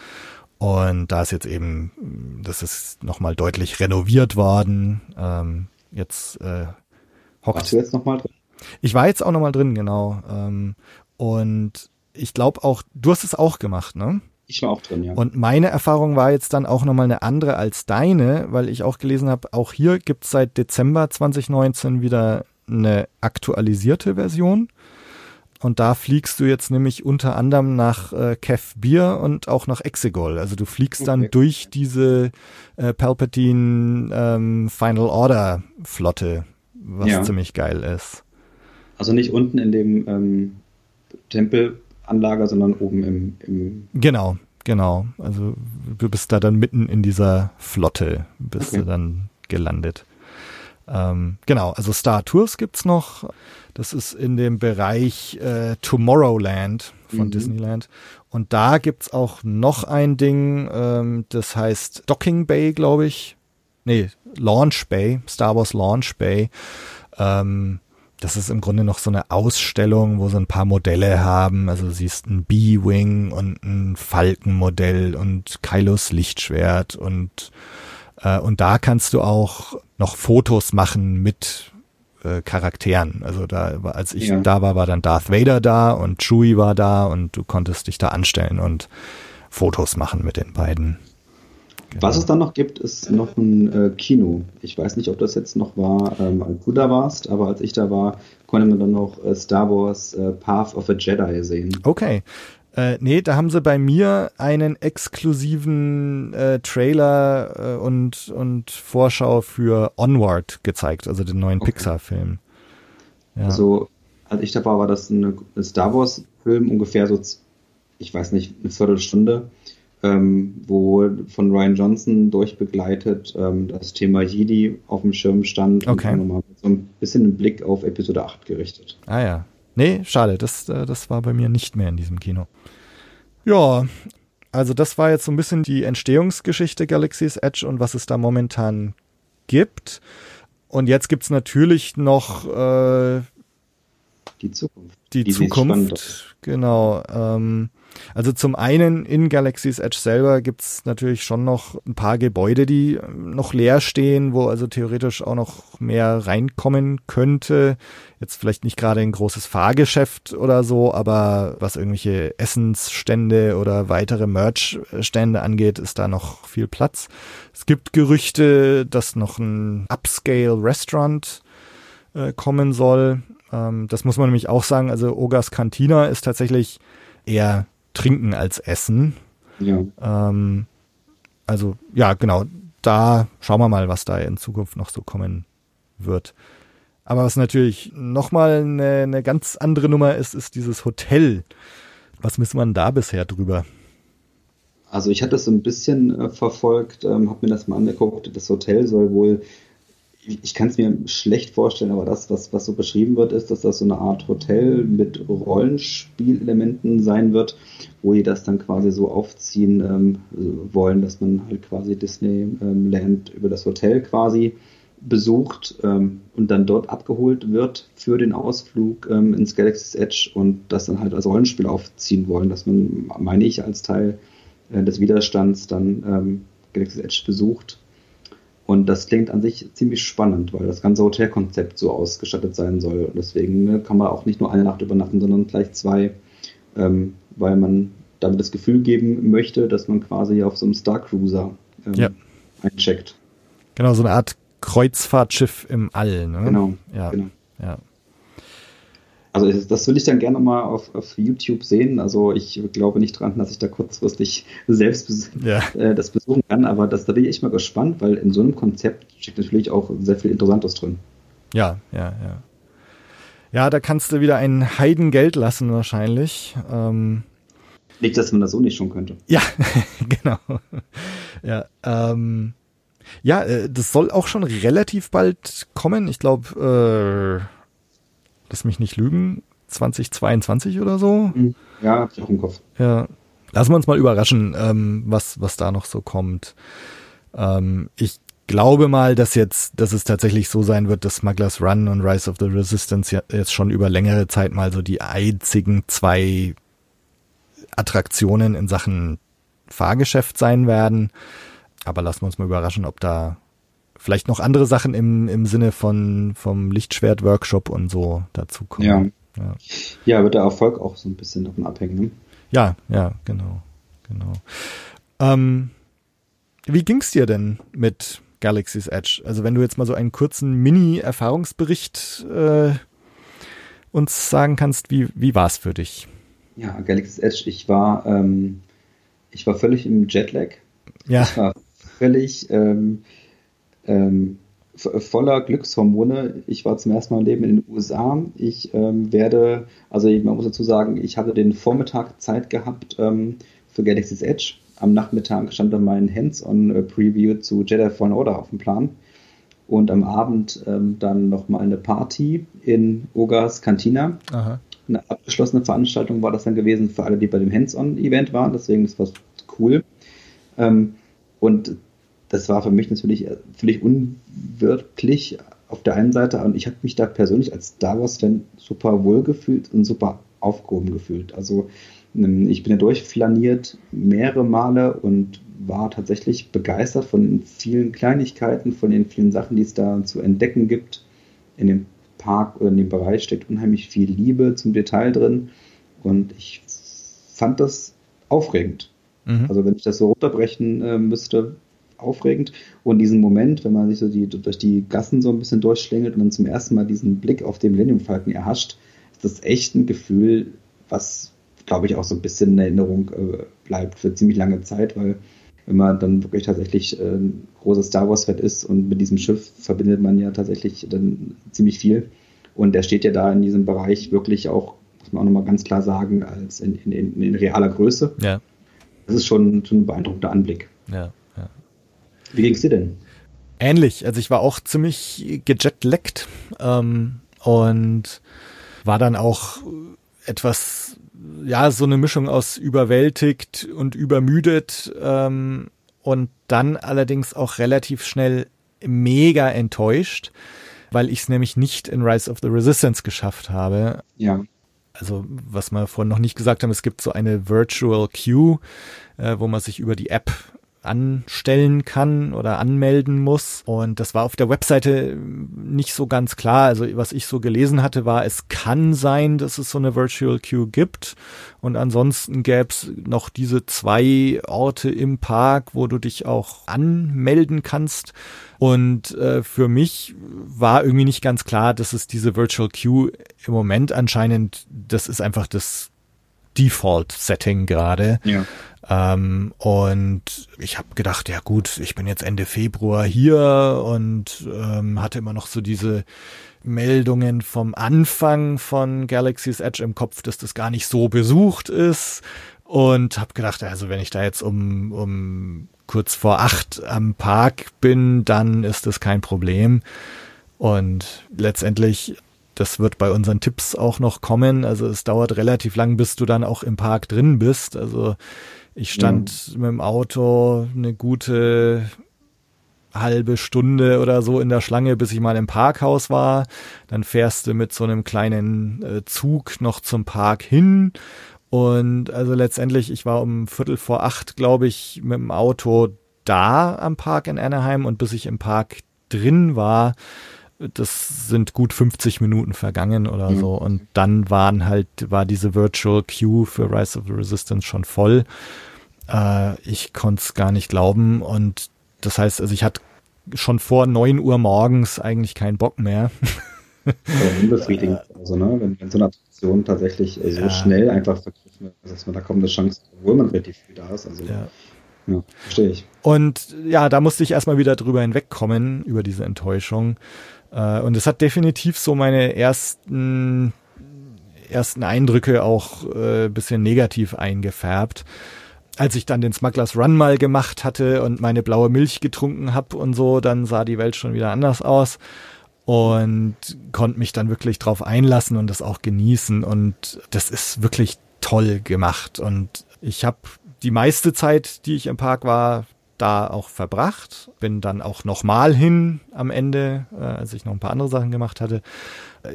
Und da ist jetzt eben, das ist nochmal deutlich renoviert worden. Ähm, jetzt äh, hockt. Warst du jetzt nochmal drin? Ich war jetzt auch nochmal drin, genau. Ähm, und ich glaube auch, du hast es auch gemacht, ne? Ich war auch drin, ja. Und meine Erfahrung war jetzt dann auch nochmal eine andere als deine, weil ich auch gelesen habe, auch hier gibt's seit Dezember 2019 wieder eine aktualisierte Version. Und da fliegst du jetzt nämlich unter anderem nach äh, Kev Beer und auch nach Exegol. Also du fliegst dann durch diese äh, Palpatine ähm, Final Order Flotte, was ja. ziemlich geil ist. Also nicht unten in dem ähm, Tempelanlager, sondern oben im, im Genau, genau. Also du bist da dann mitten in dieser Flotte, bist okay. du dann gelandet. Ähm, genau, also Star Tours gibt's noch. Das ist in dem Bereich äh, Tomorrowland von mhm. Disneyland. Und da gibt's auch noch ein Ding, ähm, das heißt Docking Bay, glaube ich. Nee, Launch Bay, Star Wars Launch Bay. Ähm, das ist im Grunde noch so eine Ausstellung, wo so ein paar Modelle haben. Also du siehst ein B-Wing und ein Falkenmodell und Kylos Lichtschwert und und da kannst du auch noch Fotos machen mit äh, Charakteren. Also da, als ich ja. da war, war dann Darth Vader da und Chewie war da und du konntest dich da anstellen und Fotos machen mit den beiden. Genau. Was es dann noch gibt, ist noch ein äh, Kino. Ich weiß nicht, ob das jetzt noch war, ähm, als du da warst, aber als ich da war, konnte man dann noch äh, Star Wars äh, Path of a Jedi sehen. Okay. Äh, nee, da haben sie bei mir einen exklusiven äh, Trailer äh, und, und Vorschau für Onward gezeigt, also den neuen okay. Pixar-Film. Ja. Also, als ich da war, war das ein Star Wars-Film, ungefähr so, ich weiß nicht, eine Viertelstunde. ähm, wo von Ryan Johnson durchbegleitet ähm, das Thema Jedi auf dem Schirm stand okay. und nochmal so ein bisschen einen Blick auf Episode 8 gerichtet. Ah ja. Nee, schade, das, äh, das war bei mir nicht mehr in diesem Kino. Ja, also das war jetzt so ein bisschen die Entstehungsgeschichte Galaxy's Edge und was es da momentan gibt. Und jetzt gibt's natürlich noch äh, die Zukunft. Die, die Zukunft, genau. Ähm, also zum einen in Galaxy's Edge selber gibt's natürlich schon noch ein paar Gebäude, die ähm, noch leer stehen, wo also theoretisch auch noch mehr reinkommen könnte. Jetzt vielleicht nicht gerade ein großes Fahrgeschäft oder so, aber was irgendwelche Essensstände oder weitere Merchstände angeht, ist da noch viel Platz. Es gibt Gerüchte, dass noch ein Upscale Restaurant äh, kommen soll. Ähm, das muss man nämlich auch sagen. Also Ogas Cantina ist tatsächlich eher Trinken als Essen. Ja. Ähm, also ja, genau. Da schauen wir mal, was da in Zukunft noch so kommen wird. Aber was natürlich nochmal eine, eine ganz andere Nummer ist, ist dieses Hotel. Was wissen man da bisher drüber? Also ich hatte das so ein bisschen äh, verfolgt, ähm, habe mir das mal angeguckt. Das Hotel soll wohl ich kann es mir schlecht vorstellen, aber das, was, was so beschrieben wird, ist, dass das so eine Art Hotel mit Rollenspielelementen sein wird, wo die das dann quasi so aufziehen ähm, wollen, dass man halt quasi Disneyland über das Hotel quasi besucht ähm, und dann dort abgeholt wird für den Ausflug ähm, ins Galaxy's Edge und das dann halt als Rollenspiel aufziehen wollen, dass man, meine ich, als Teil äh, des Widerstands dann ähm, Galaxy's Edge besucht und das klingt an sich ziemlich spannend, weil das ganze Hotelkonzept so ausgestattet sein soll. Und deswegen ne, kann man auch nicht nur eine Nacht übernachten, sondern gleich zwei, ähm, weil man damit das Gefühl geben möchte, dass man quasi auf so einem Star Cruiser ähm, ja. eincheckt. Genau, so eine Art Kreuzfahrtschiff im All. Ne? Genau. Ja. genau. ja. Also das will ich dann gerne mal auf, auf YouTube sehen. Also ich glaube nicht dran, dass ich da kurzfristig selbst ja. äh, das besuchen kann, aber das, da bin ich echt mal gespannt, weil in so einem Konzept steckt natürlich auch sehr viel Interessantes drin. Ja, ja, ja. Ja, da kannst du wieder ein Heidengeld lassen wahrscheinlich. Ähm, nicht, dass man das so nicht schon könnte. Ja, genau. Ja, ähm, ja, äh, das soll auch schon relativ bald kommen. Ich glaube, äh, lass mich nicht lügen, 2022 oder so. Mhm. Ja, hab ich auch im Kopf. Ja. Lassen wir uns mal überraschen, ähm, was, was da noch so kommt. Ähm, ich glaube mal, dass jetzt, dass es tatsächlich so sein wird, dass Smugglers Run und Rise of the Resistance jetzt schon über längere Zeit mal so die einzigen zwei Attraktionen in Sachen Fahrgeschäft sein werden. Aber lassen wir uns mal überraschen, ob da vielleicht noch andere Sachen im, im Sinne von vom Lichtschwert-Workshop und so dazu kommen. Ja. ja. Ja, wird der Erfolg auch so ein bisschen davon abhängen. Ne? Ja, ja, genau. genau. Ähm, wie ging's dir denn mit Galaxy's Edge? Also wenn du jetzt mal so einen kurzen Mini-Erfahrungsbericht äh, uns sagen kannst, wie, wie war es für dich? Ja, Galaxy's Edge, ich war, ähm, ich war völlig im Jetlag. Ja. Ich war völlig ähm, ähm, voller Glückshormone. Ich war zum ersten Mal im Leben in den USA. Ich ähm, werde, also man muss dazu sagen, ich hatte den Vormittag Zeit gehabt ähm, für Galaxy's Edge. Am Nachmittag stand dann mein Hands-on-Preview zu Jedi Fallen Order auf dem Plan. Und am Abend ähm, dann nochmal eine Party in Ogas Cantina. Aha. Eine abgeschlossene Veranstaltung war das dann gewesen für alle, die bei dem Hands-on-Event waren. Deswegen das war cool. Ähm, und das war für mich natürlich äh, völlig unwirklich auf der einen Seite und ich habe mich da persönlich als Star Wars-Fan super wohl gefühlt und super aufgehoben gefühlt. Also ähm, ich bin ja durchflaniert mehrere Male und war tatsächlich begeistert von den vielen Kleinigkeiten, von den vielen Sachen, die es da zu entdecken gibt. In dem Park oder in dem Bereich steckt unheimlich viel Liebe zum Detail drin und ich fand das aufregend. Mhm. Also wenn ich das so runterbrechen äh, müsste, aufregend. Und diesen Moment, wenn man sich so die, durch die Gassen so ein bisschen durchschlängelt und dann zum ersten Mal diesen Blick auf den Millennium Falcon erhascht, ist das echt ein Gefühl, was, glaube ich, auch so ein bisschen in Erinnerung äh, bleibt für ziemlich lange Zeit, weil wenn man dann wirklich tatsächlich äh, ein großes Star Wars-Fan ist und mit diesem Schiff verbindet man ja tatsächlich dann ziemlich viel. Und der steht ja da in diesem Bereich wirklich auch, muss man auch nochmal ganz klar sagen, als in, in, in realer Größe. Ja. das ist schon, schon ein beeindruckender Anblick. Ja. Wie ging es dir denn? Ähnlich. Also ich war auch ziemlich gejetlaggt ähm, und war dann auch etwas, ja, so eine Mischung aus überwältigt und übermüdet ähm, und dann allerdings auch relativ schnell mega enttäuscht, weil ich es nämlich nicht in Rise of the Resistance geschafft habe. Ja. Also was wir vorhin noch nicht gesagt haben, es gibt so eine Virtual Queue, äh, wo man sich über die App anstellen kann oder anmelden muss. Und das war auf der Webseite nicht so ganz klar. Also was ich so gelesen hatte, war, es kann sein, dass es so eine Virtual Queue gibt. Und ansonsten gäbe es noch diese zwei Orte im Park, wo du dich auch anmelden kannst. Und äh, für mich war irgendwie nicht ganz klar, dass es diese Virtual Queue im Moment anscheinend, das ist einfach das Default-Setting gerade. Ja. Ähm, und ich habe gedacht, ja gut, ich bin jetzt Ende Februar hier und ähm, hatte immer noch so diese Meldungen vom Anfang von Galaxy's Edge im Kopf, dass das gar nicht so besucht ist. Und habe gedacht, also wenn ich da jetzt um, um kurz vor acht am Park bin, dann ist das kein Problem. Und letztendlich das wird bei unseren Tipps auch noch kommen. Also es dauert relativ lang, bis du dann auch im Park drin bist. Also ich stand ja. mit dem Auto eine gute halbe Stunde oder so in der Schlange, bis ich mal im Parkhaus war. Dann fährst du mit so einem kleinen äh, Zug noch zum Park hin. Und also letztendlich, ich war um Viertel vor acht, glaube ich, mit dem Auto da am Park in Anaheim und bis ich im Park drin war, das sind gut 50 Minuten vergangen oder mhm. so. Und dann waren halt, war diese Virtual Queue für Rise of the Resistance schon voll. Äh, ich konnte es gar nicht glauben. Und das heißt, also ich hatte schon vor neun Uhr morgens eigentlich keinen Bock mehr. unbefriedigend. Also, ne, wenn, wenn so eine Attraktion tatsächlich äh, so ja. schnell einfach vergriffen ist, dass man da kommt eine Chance, obwohl man relativ viel da ist. Also, ja. ja verstehe ich. Und ja, da musste ich erstmal wieder drüber hinwegkommen, über diese Enttäuschung. Äh, und es hat definitiv so meine ersten, ersten Eindrücke auch äh, bisschen negativ eingefärbt. Als ich dann den Smugglers Run mal gemacht hatte und meine blaue Milch getrunken habe und so, dann sah die Welt schon wieder anders aus und konnte mich dann wirklich drauf einlassen und das auch genießen. Und das ist wirklich toll gemacht. Und ich habe die meiste Zeit, die ich im Park war, da auch verbracht, bin dann auch nochmal hin am Ende, äh, als ich noch ein paar andere Sachen gemacht hatte.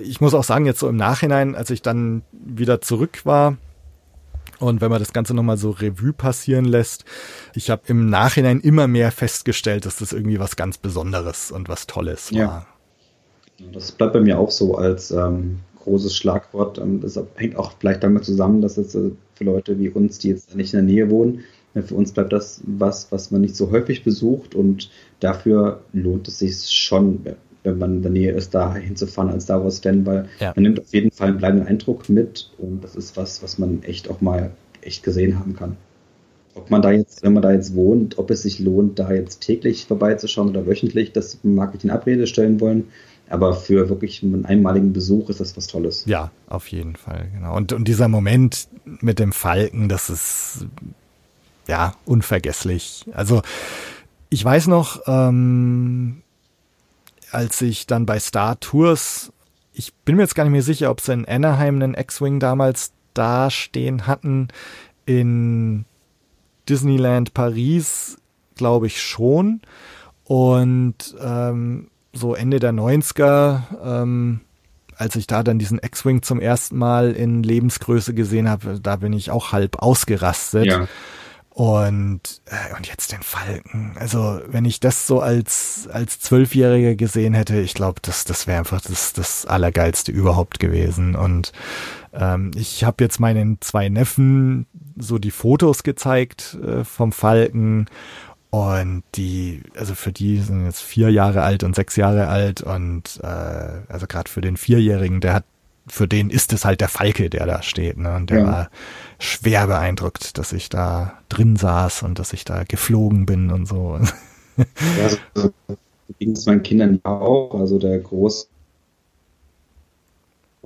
Ich muss auch sagen, jetzt so im Nachhinein, als ich dann wieder zurück war, und wenn man das Ganze nochmal so Revue passieren lässt, ich habe im Nachhinein immer mehr festgestellt, dass das irgendwie was ganz Besonderes und was Tolles war. Ja. Das bleibt bei mir auch so als ähm, großes Schlagwort. Ähm, das hängt auch vielleicht damit zusammen, dass es äh, für Leute wie uns, die jetzt nicht in der Nähe wohnen, äh, für uns bleibt das was, was man nicht so häufig besucht und dafür lohnt es sich schon, wenn man in der Nähe ist, da hinzufahren als Star Wars-Fan, weil ja. man nimmt auf jeden Fall einen bleibenden Eindruck mit und das ist was, was man echt auch mal echt gesehen haben kann. Ob man da jetzt, wenn man da jetzt wohnt, ob es sich lohnt, da jetzt täglich vorbeizuschauen oder wöchentlich, das mag ich in Abrede stellen wollen. Aber für wirklich einen einmaligen Besuch ist das was Tolles. Ja, auf jeden Fall, genau. Und, und dieser Moment mit dem Falken, das ist ja unvergesslich. Also ich weiß noch, ähm, als ich dann bei Star Tours, ich bin mir jetzt gar nicht mehr sicher, ob sie in Anaheim einen X-Wing damals dastehen hatten. In Disneyland Paris glaube ich schon. Und ähm, so Ende der 90er, ähm, als ich da dann diesen X-Wing zum ersten Mal in Lebensgröße gesehen habe, da bin ich auch halb ausgerastet. Ja. Und, äh, und jetzt den Falken. Also, wenn ich das so als, als Zwölfjähriger gesehen hätte, ich glaube, das, das wäre einfach das, das Allergeilste überhaupt gewesen. Und ähm, ich habe jetzt meinen zwei Neffen so die Fotos gezeigt äh, vom Falken. Und die, also für die sind jetzt vier Jahre alt und sechs Jahre alt. Und äh, also gerade für den Vierjährigen, der hat für den ist es halt der Falke, der da steht. Ne? Und der ja. war schwer beeindruckt, dass ich da drin saß und dass ich da geflogen bin und so. Ja, so ging es meinen Kindern auch. Also der Groß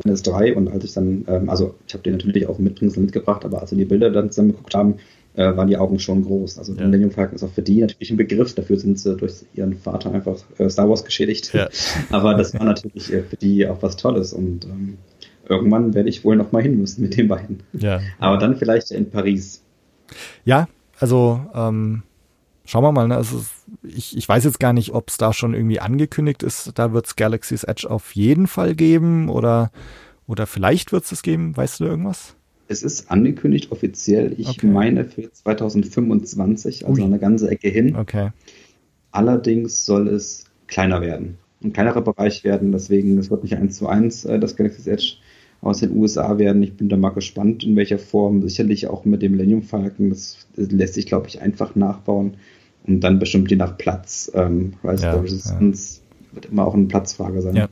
ist drei und als ich dann, ähm, also ich habe den natürlich auch mit mitgebracht, aber als wir die Bilder dann zusammen geguckt haben, äh, waren die Augen schon groß. Also ja. der Millennium Falcon ist auch für die natürlich ein Begriff, dafür sind sie durch ihren Vater einfach äh, Star Wars geschädigt. Ja. aber das war natürlich äh, für die auch was Tolles und ähm, irgendwann werde ich wohl noch mal hin müssen mit den beiden. Ja. Aber dann vielleicht in Paris. Ja, also ähm, schauen wir mal. Ne? Also ich, ich weiß jetzt gar nicht, ob es da schon irgendwie angekündigt ist. Da wird es Galaxy's Edge auf jeden Fall geben oder oder vielleicht wird es es geben. Weißt du irgendwas? Es ist angekündigt offiziell. Ich okay. meine für 2025, also Ui. eine ganze Ecke hin. Okay. Allerdings soll es kleiner werden. Ein kleinerer Bereich werden. Deswegen, es wird nicht eins zu eins äh, das Galaxy's Edge aus den USA werden. Ich bin da mal gespannt, in welcher Form. Sicherlich auch mit dem Millennium Falcon. Das, das lässt sich, glaube ich, einfach nachbauen. Und dann bestimmt je nach Platz. Ähm, Rise ja, of Resistance ja. wird immer auch eine Platzfrage sein. Ja.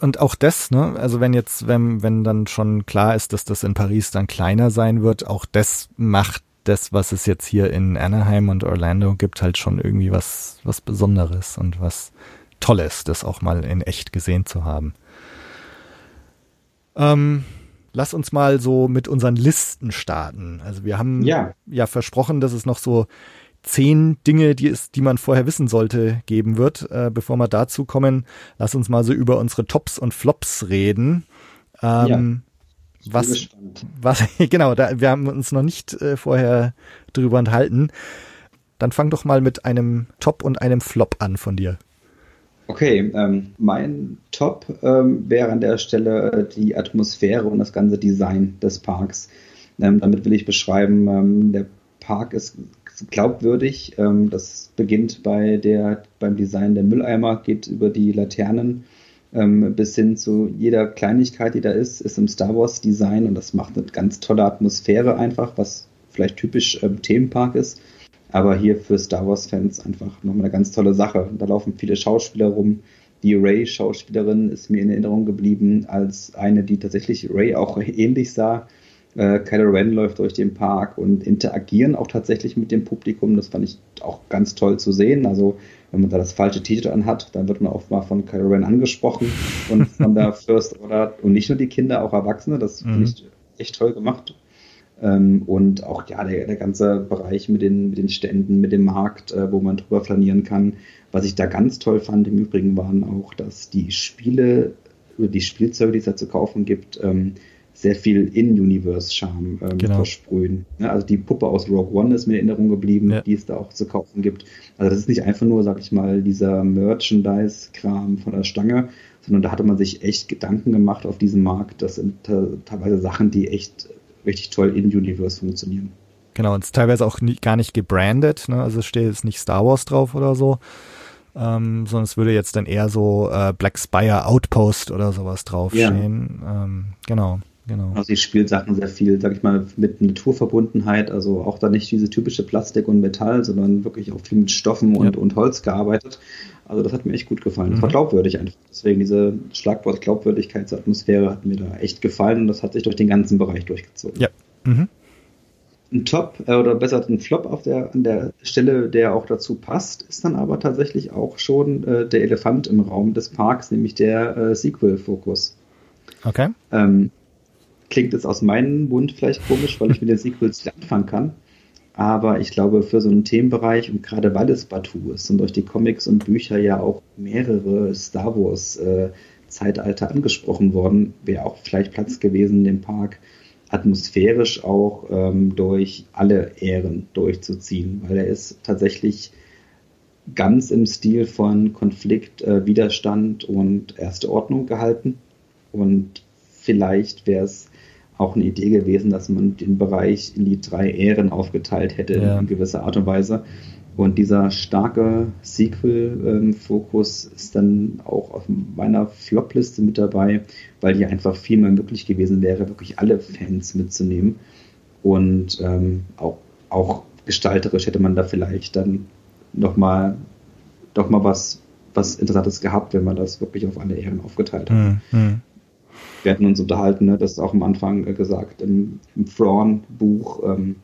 Und auch das, ne, also wenn jetzt, wenn, wenn dann schon klar ist, dass das in Paris dann kleiner sein wird, auch das macht das, was es jetzt hier in Anaheim und Orlando gibt, halt schon irgendwie was, was Besonderes und was Tolles, das auch mal in echt gesehen zu haben. Ähm, lass uns mal so mit unseren Listen starten. Also wir haben ja, ja versprochen, dass es noch so zehn Dinge, die, es, die man vorher wissen sollte, geben wird. Äh, bevor wir dazu kommen, lass uns mal so über unsere Tops und Flops reden. Ähm, ja, was, was, genau, da, wir haben uns noch nicht äh, vorher drüber enthalten. Dann fang doch mal mit einem Top und einem Flop an von dir. Okay, ähm, mein Top ähm, wäre an der Stelle äh, die Atmosphäre und das ganze Design des Parks. Ähm, damit will ich beschreiben, ähm, der Park ist glaubwürdig. Ähm, das beginnt bei der, beim Design der Mülleimer, geht über die Laternen ähm, bis hin zu jeder Kleinigkeit, die da ist, ist im Star Wars Design und das macht eine ganz tolle Atmosphäre einfach, was vielleicht typisch Themenpark ist aber hier für Star Wars-Fans einfach nochmal eine ganz tolle Sache. Da laufen viele Schauspieler rum. Die Ray-Schauspielerin ist mir in Erinnerung geblieben als eine, die tatsächlich Ray auch ähnlich sah. Äh, Kylo Ren läuft durch den Park und interagieren auch tatsächlich mit dem Publikum. Das fand ich auch ganz toll zu sehen. Also wenn man da das falsche T-Shirt anhat, dann wird man oft mal von Kylo Ren angesprochen und von der First Order und nicht nur die Kinder, auch Erwachsene. Das mhm. finde ich echt toll gemacht. Ähm, und auch ja, der, der ganze Bereich mit den, mit den Ständen, mit dem Markt, äh, wo man drüber flanieren kann. Was ich da ganz toll fand im Übrigen waren auch, dass die Spiele oder die Spielzeuge, die es da zu kaufen gibt, ähm, sehr viel In-Universe-Charme ähm, genau. versprühen. Ja, also die Puppe aus Rogue One ist mir in Erinnerung geblieben, ja. die es da auch zu kaufen gibt. Also das ist nicht einfach nur, sag ich mal, dieser Merchandise-Kram von der Stange, sondern da hatte man sich echt Gedanken gemacht auf diesem Markt. Das sind teilweise Sachen, die echt richtig toll in Universe funktionieren. Genau, und es ist teilweise auch nie, gar nicht gebrandet, ne? also es steht jetzt nicht Star Wars drauf oder so, ähm, sondern es würde jetzt dann eher so äh, Black Spire Outpost oder sowas draufstehen. Ja. Ähm, genau. Genau. Also die spielt Sachen sehr viel, sag ich mal, mit Naturverbundenheit, also auch da nicht diese typische Plastik und Metall, sondern wirklich auch viel mit Stoffen und, ja. und Holz gearbeitet. Also das hat mir echt gut gefallen. Das mhm. war glaubwürdig einfach. Deswegen diese Schlagwort Glaubwürdigkeitsatmosphäre hat mir da echt gefallen und das hat sich durch den ganzen Bereich durchgezogen. Ja. Mhm. Ein Top äh, oder besser ein Flop auf der, an der Stelle, der auch dazu passt, ist dann aber tatsächlich auch schon äh, der Elefant im Raum des Parks, nämlich der äh, Sequel-Fokus. Okay. Ähm, klingt jetzt aus meinem Mund vielleicht komisch, weil ich mit den Sequels nicht anfangen kann. Aber ich glaube, für so einen Themenbereich und gerade weil es Batu ist und durch die Comics und Bücher ja auch mehrere Star Wars äh, Zeitalter angesprochen worden, wäre auch vielleicht Platz gewesen, den Park atmosphärisch auch ähm, durch alle Ähren durchzuziehen, weil er ist tatsächlich ganz im Stil von Konflikt, äh, Widerstand und Erste Ordnung gehalten. Und vielleicht wäre es auch eine Idee gewesen, dass man den Bereich in die drei Ähren aufgeteilt hätte ja. in gewisser Art und Weise. Und dieser starke Sequel-Fokus ist dann auch auf meiner Flop-Liste mit dabei, weil hier einfach viel mehr möglich gewesen wäre, wirklich alle Fans mitzunehmen. Und ähm, auch, auch gestalterisch hätte man da vielleicht dann nochmal doch mal was, was Interessantes gehabt, wenn man das wirklich auf alle Ehren aufgeteilt hat. Mhm wir hatten uns unterhalten, ne, das ist auch am Anfang äh, gesagt, im, im Thrawn-Buch ähm,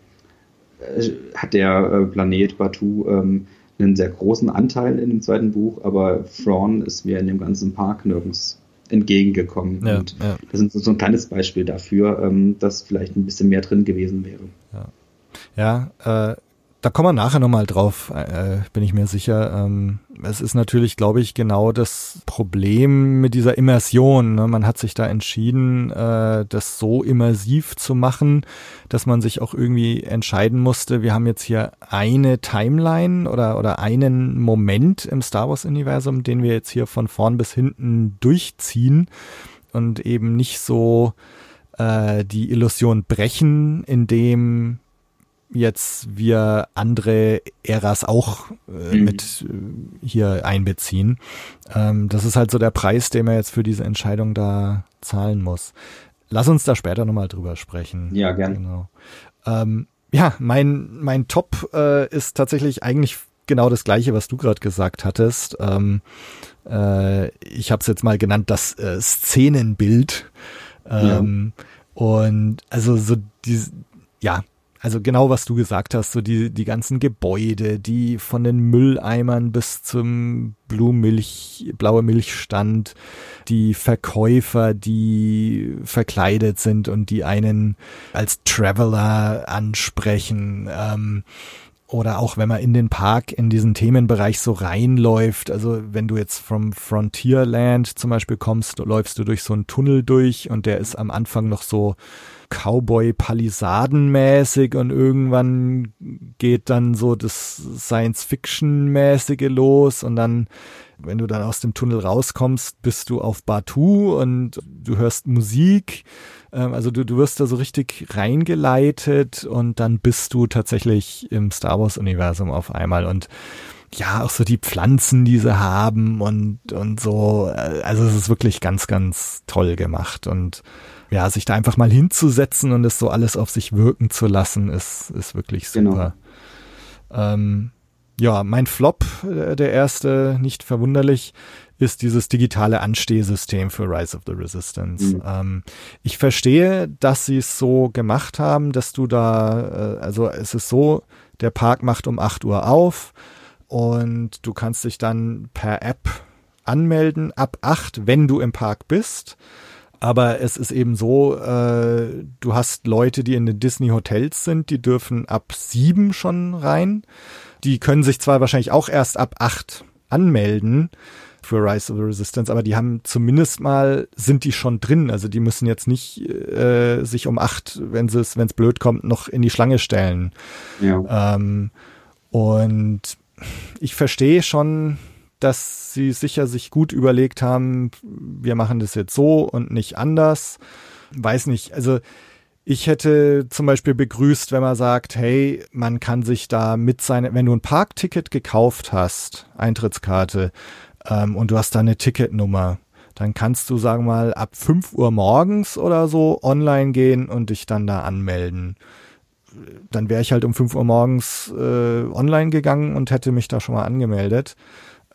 äh, hat der äh, Planet Batu ähm, einen sehr großen Anteil in dem zweiten Buch, aber Thrawn ist mir in dem ganzen Park nirgends entgegengekommen. Ja, und ja. das ist so ein kleines Beispiel dafür, ähm, dass vielleicht ein bisschen mehr drin gewesen wäre. Ja, äh, da kommen wir nachher nochmal drauf, äh, bin ich mir sicher. Ähm, es ist natürlich, glaube ich, genau das Problem mit dieser Immersion. Ne? Man hat sich da entschieden, äh, das so immersiv zu machen, dass man sich auch irgendwie entscheiden musste, wir haben jetzt hier eine Timeline oder, oder einen Moment im Star Wars-Universum, den wir jetzt hier von vorn bis hinten durchziehen und eben nicht so äh, die Illusion brechen, indem jetzt wir andere Äras auch äh, Mhm. mit äh, hier einbeziehen. Ähm, das ist halt so der Preis, den man jetzt für diese Entscheidung da zahlen muss. Lass uns da später nochmal drüber sprechen. Ja, gern. Genau. Ähm, ja, mein, mein Top äh, ist tatsächlich eigentlich genau das gleiche, was du gerade gesagt hattest. Ähm, äh, ich habe es jetzt mal genannt, das äh, Szenenbild. Ähm, Und also so die, ja, also genau was du gesagt hast, so die, die ganzen Gebäude, die von den Mülleimern bis zum Blue Milch, blaue Milchstand, die Verkäufer, die verkleidet sind und die einen als Traveler ansprechen, ähm, oder auch wenn man in den Park, in diesen Themenbereich so reinläuft, also wenn du jetzt vom Frontierland zum Beispiel kommst, läufst du durch so einen Tunnel durch und der ist am Anfang noch so Cowboy-Palisadenmäßig und irgendwann geht dann so das Science-Fiction-mäßige los und dann, wenn du dann aus dem Tunnel rauskommst, bist du auf Batu und du hörst Musik. Ähm, Also du, du wirst da so richtig reingeleitet und dann bist du tatsächlich im Star Wars-Universum auf einmal und ja, auch so die Pflanzen, die sie haben und, und so. Also es ist wirklich ganz, ganz toll gemacht und ja, sich da einfach mal hinzusetzen und es so alles auf sich wirken zu lassen, ist, ist wirklich super. Ähm, ja, mein Flop, äh, der erste, nicht verwunderlich, ist dieses digitale Anstehsystem für Rise of the Resistance. Mhm. Ähm, ich verstehe, dass sie es so gemacht haben, dass du da, äh, also es ist so, der Park macht um 8 Uhr auf und du kannst dich dann per App anmelden ab 8, wenn du im Park bist. Aber es ist eben so, äh, du hast Leute, die in den Disney Hotels sind, die dürfen ab sieben schon rein. Die können sich zwar wahrscheinlich auch erst ab acht anmelden für Rise of the Resistance, aber die haben zumindest mal, sind die schon drin. Also die müssen jetzt nicht äh, sich um acht, wenn es wenn es blöd kommt, noch in die Schlange stellen. Ja. Ähm, und ich verstehe schon, dass sie sicher sich gut überlegt haben, wir machen das jetzt so und nicht anders. Weiß nicht, also ich hätte zum Beispiel begrüßt, wenn man sagt, hey, man kann sich da mit seine, wenn du ein Parkticket gekauft hast, Eintrittskarte, ähm, und du hast da eine Ticketnummer, dann kannst du, sagen wir mal, ab 5 Uhr morgens oder so online gehen und dich dann da anmelden dann wäre ich halt um 5 Uhr morgens äh, online gegangen und hätte mich da schon mal angemeldet.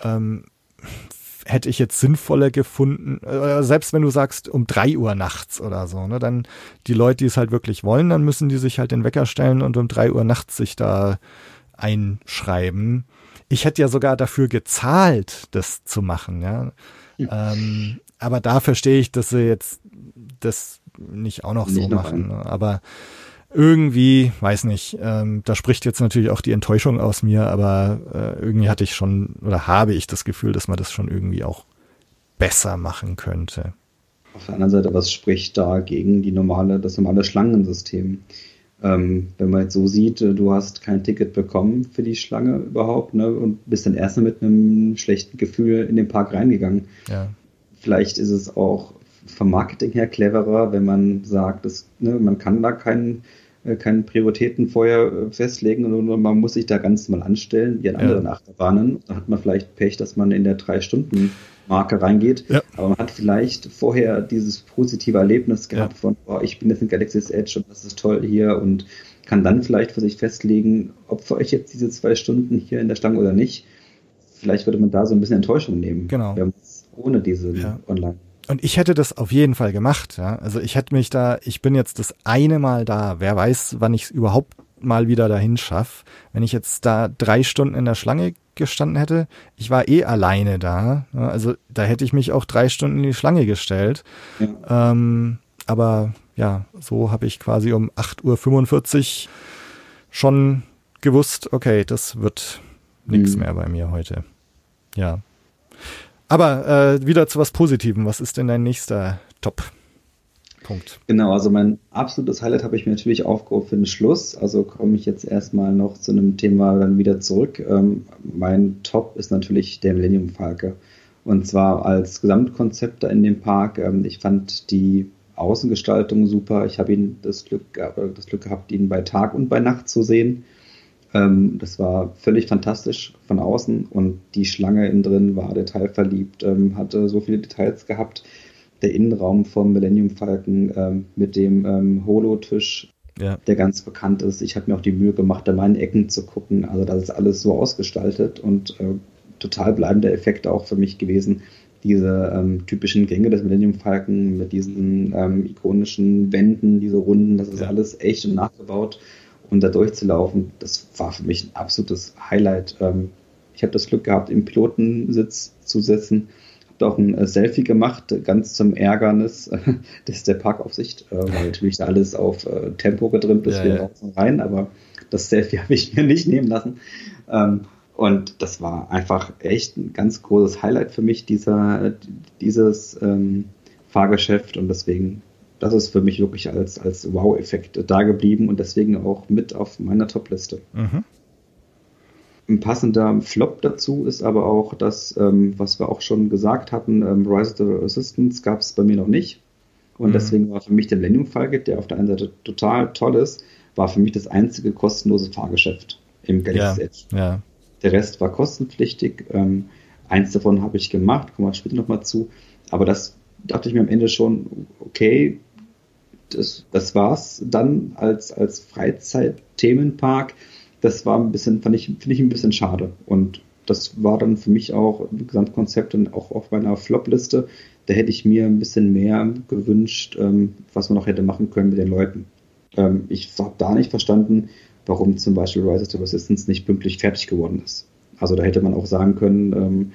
Ähm, hätte ich jetzt sinnvoller gefunden, äh, selbst wenn du sagst um 3 Uhr nachts oder so, ne, dann die Leute, die es halt wirklich wollen, dann müssen die sich halt den Wecker stellen und um 3 Uhr nachts sich da einschreiben. Ich hätte ja sogar dafür gezahlt, das zu machen, ja. Ähm, aber da verstehe ich, dass sie jetzt das nicht auch noch so Nicht noch machen. ein- Ne? Aber irgendwie, weiß nicht, ähm, da spricht jetzt natürlich auch die Enttäuschung aus mir, aber äh, irgendwie hatte ich schon oder habe ich das Gefühl, dass man das schon irgendwie auch besser machen könnte. Auf der anderen Seite, was spricht da gegen die normale, das normale Schlangensystem? Ähm, wenn man jetzt so sieht, äh, du hast kein Ticket bekommen für die Schlange überhaupt ne, und bist dann erst mit einem schlechten Gefühl in den Park reingegangen. Ja, Vielleicht ist es auch vom Marketing her cleverer, wenn man sagt, dass, ne, man kann da keinen keine Prioritäten vorher äh, festlegen und man muss sich da ganz mal anstellen, wie an Ja. anderen Achterbahnen. Da hat man vielleicht Pech, dass man in der Drei-Stunden-Marke reingeht. Ja. Aber man hat vielleicht vorher dieses positive Erlebnis gehabt Ja. von, boah, ich bin jetzt in Galaxy's Edge und das ist toll hier und kann dann vielleicht für sich festlegen, opfere ich jetzt diese zwei Stunden hier in der Stange oder nicht. Vielleicht würde man da so ein bisschen Enttäuschung nehmen. Genau. Ohne diese. Online. Und ich hätte das auf jeden Fall gemacht, ja. Also ich hätte mich da, ich bin jetzt das eine Mal da. Wer weiß, wann ich es überhaupt mal wieder dahin schaffe. Wenn ich jetzt da drei Stunden in der Schlange gestanden hätte, ich war eh alleine da. Also da hätte ich mich auch drei Stunden in die Schlange gestellt. Ja. Ähm, aber ja, so habe ich quasi um 8.45 Uhr schon gewusst, okay, das wird nichts mhm. mehr bei mir heute. Ja. Aber äh, wieder zu was Positivem. Was ist denn dein nächster Top? Punkt. Genau, also mein absolutes Highlight habe ich mir natürlich aufgehoben für den Schluss. Also komme ich jetzt erstmal noch zu einem Thema dann wieder zurück. Ähm, mein Top ist natürlich der Millennium Falke. Und zwar als Gesamtkonzept da in dem Park. Ähm, ich fand die Außengestaltung super. Ich habe ihn das Glück, das Glück gehabt, ihn bei Tag und bei Nacht zu sehen. Ähm, das war völlig fantastisch von außen und die Schlange innen drin war detailverliebt, ähm, hatte so viele Details gehabt. Der Innenraum vom Millennium Falcon ähm, mit dem ähm, Holo-Tisch, ja. der ganz bekannt ist. Ich habe mir auch die Mühe gemacht, da mal in Ecken zu gucken. Also das ist alles so ausgestaltet und äh, total bleibender Effekt auch für mich gewesen. Diese ähm, typischen Gänge des Millennium Falcon mit diesen ähm, ikonischen Wänden, diese Runden, das ist ja. alles echt und nachgebaut und da durchzulaufen, das war für mich ein absolutes Highlight. Ähm, ich habe das Glück gehabt, im Pilotensitz zu sitzen, habe auch ein äh, Selfie gemacht, ganz zum Ärgernis des der Parkaufsicht, äh, weil natürlich da alles auf äh, Tempo getrimmt ist, ja, wir ja. raus und rein, aber das Selfie habe ich mir nicht nehmen lassen. Ähm, und das war einfach echt ein ganz großes Highlight für mich, dieser, dieses ähm, Fahrgeschäft. Und deswegen das ist für mich wirklich als, als Wow-Effekt da geblieben und deswegen auch mit auf meiner Top-Liste. Mhm. Ein passender Flop dazu ist aber auch das, ähm, was wir auch schon gesagt hatten, ähm, Rise of the Resistance gab es bei mir noch nicht. Und mhm. deswegen war für mich der Millennium Falcon, der auf der einen Seite total toll ist, war für mich das einzige kostenlose Fahrgeschäft im Galaxy Edge. Ja, ja. Der Rest war kostenpflichtig. Ähm, eins davon habe ich gemacht, kommen wir später nochmal zu. Aber das dachte ich mir am Ende schon, okay, das, das war's dann als, als Freizeitthemenpark. Das war ein bisschen, fand ich, finde ich ein bisschen schade. Und das war dann für mich auch ein Gesamtkonzept und auch auf meiner Flop-Liste. Da hätte ich mir ein bisschen mehr gewünscht, ähm, was man noch hätte machen können mit den Leuten. Ähm, ich habe da nicht verstanden, warum zum Beispiel Rise of the Resistance nicht pünktlich fertig geworden ist. Also da hätte man auch sagen können, ähm,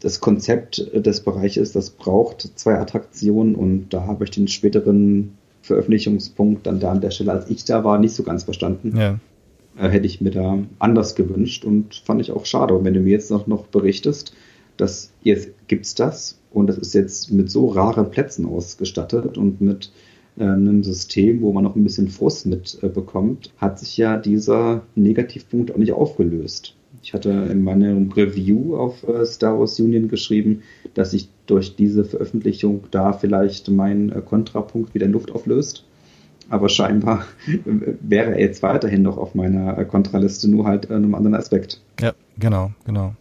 das Konzept des Bereiches, das braucht zwei Attraktionen und da habe ich den späteren Veröffentlichungspunkt dann da an der Stelle, als ich da war, nicht so ganz verstanden. Ja. Äh, hätte ich mir da anders gewünscht und fand ich auch schade. Und wenn du mir jetzt noch, noch berichtest, dass jetzt gibt's das und das ist jetzt mit so raren Plätzen ausgestattet und mit äh, einem System, wo man noch ein bisschen Frust mitbekommt, äh, hat sich ja dieser Negativpunkt auch nicht aufgelöst. Ich hatte in meinem Review auf äh, Star Wars Union geschrieben, dass sich durch diese Veröffentlichung da vielleicht mein äh, Kontrapunkt wieder in Luft auflöst. Aber scheinbar wäre er jetzt weiterhin noch auf meiner äh, Kontraliste, nur halt in einem anderen Aspekt. Ja, genau, genau.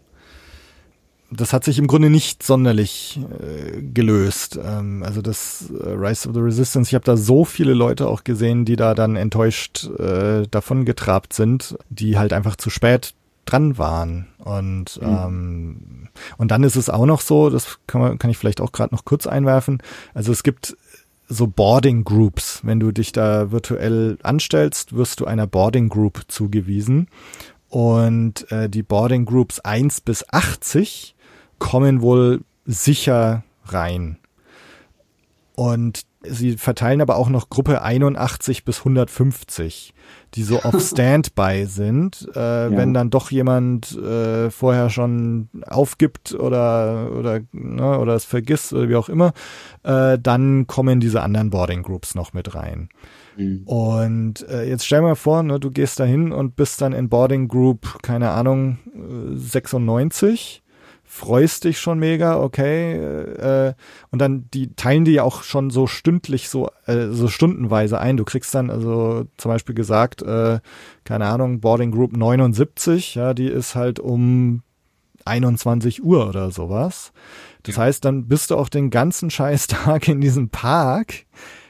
Das hat sich im Grunde nicht sonderlich äh, gelöst. Ähm, also das äh, Rise of the Resistance, ich habe da so viele Leute auch gesehen, die da dann enttäuscht äh, davon getrabt sind, die halt einfach zu spät dran waren. Und, mhm. ähm, und dann ist es auch noch so, das kann, man, kann ich vielleicht auch gerade noch kurz einwerfen. Also es gibt so Boarding Groups. Wenn du dich da virtuell anstellst, wirst du einer Boarding Group zugewiesen. Und äh, die Boarding Groups 1 bis 80 kommen wohl sicher rein. Und sie verteilen aber auch noch Gruppe 81 bis 150 die so auf Standby sind, äh, ja. wenn dann doch jemand äh, vorher schon aufgibt oder oder ne, oder es vergisst oder wie auch immer, äh, dann kommen diese anderen Boarding Groups noch mit rein. Mhm. Und äh, jetzt stell mal vor, ne, du gehst dahin und bist dann in Boarding Group, keine Ahnung, 96 freust dich schon mega, okay, äh, und dann die teilen die ja auch schon so stündlich so äh, so stundenweise ein. Du kriegst dann also zum Beispiel gesagt, äh, keine Ahnung, Boarding Group 79, ja, die ist halt um 21 Uhr oder sowas. Das ja. heißt, dann bist du auch den ganzen Scheißtag in diesem Park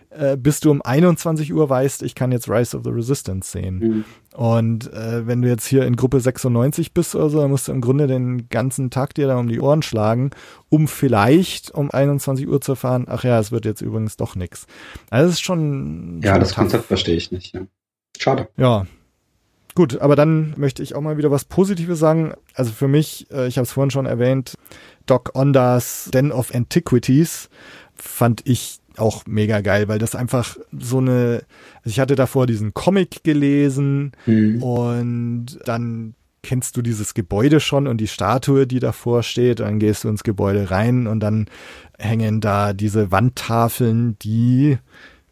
äh, bis du um 21 Uhr weißt, ich kann jetzt Rise of the Resistance sehen. Mhm. Und äh, wenn du jetzt hier in Gruppe 96 bist oder so, dann musst du im Grunde den ganzen Tag dir da um die Ohren schlagen, um vielleicht um 21 Uhr zu erfahren, ach ja, es wird jetzt übrigens doch nix. Also das ist schon. Ja, das Konzept verstehe ich nicht. Ja. Schade. Ja, Gut, aber dann möchte ich auch mal wieder was Positives sagen. Also für mich, äh, ich habe es vorhin schon erwähnt, Doc Ondas Den of Antiquities fand ich auch mega geil, weil das einfach so eine, also ich hatte davor diesen Comic gelesen mhm. und dann kennst du dieses Gebäude schon und die Statue, die davor steht, dann gehst du ins Gebäude rein und dann hängen da diese Wandtafeln, die,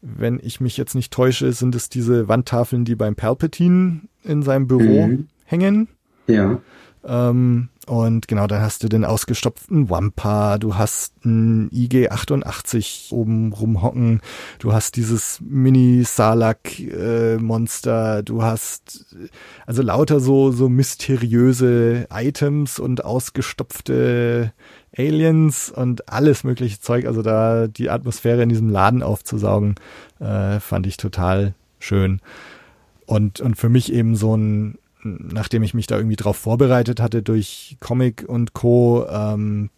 wenn ich mich jetzt nicht täusche, sind es diese Wandtafeln, die beim Palpatine in seinem Büro mhm. hängen. Ja. Ähm, und genau, dann hast du den ausgestopften Wampa, du hast ein IG-88 oben rumhocken, du hast dieses Mini-Salak-Monster, äh, du hast also lauter so, so mysteriöse Items und ausgestopfte Aliens und alles mögliche Zeug. Also da die Atmosphäre in diesem Laden aufzusaugen, äh, fand ich total schön. Und, und für mich eben so ein nachdem ich mich da irgendwie drauf vorbereitet hatte durch Comic und Co., ähm,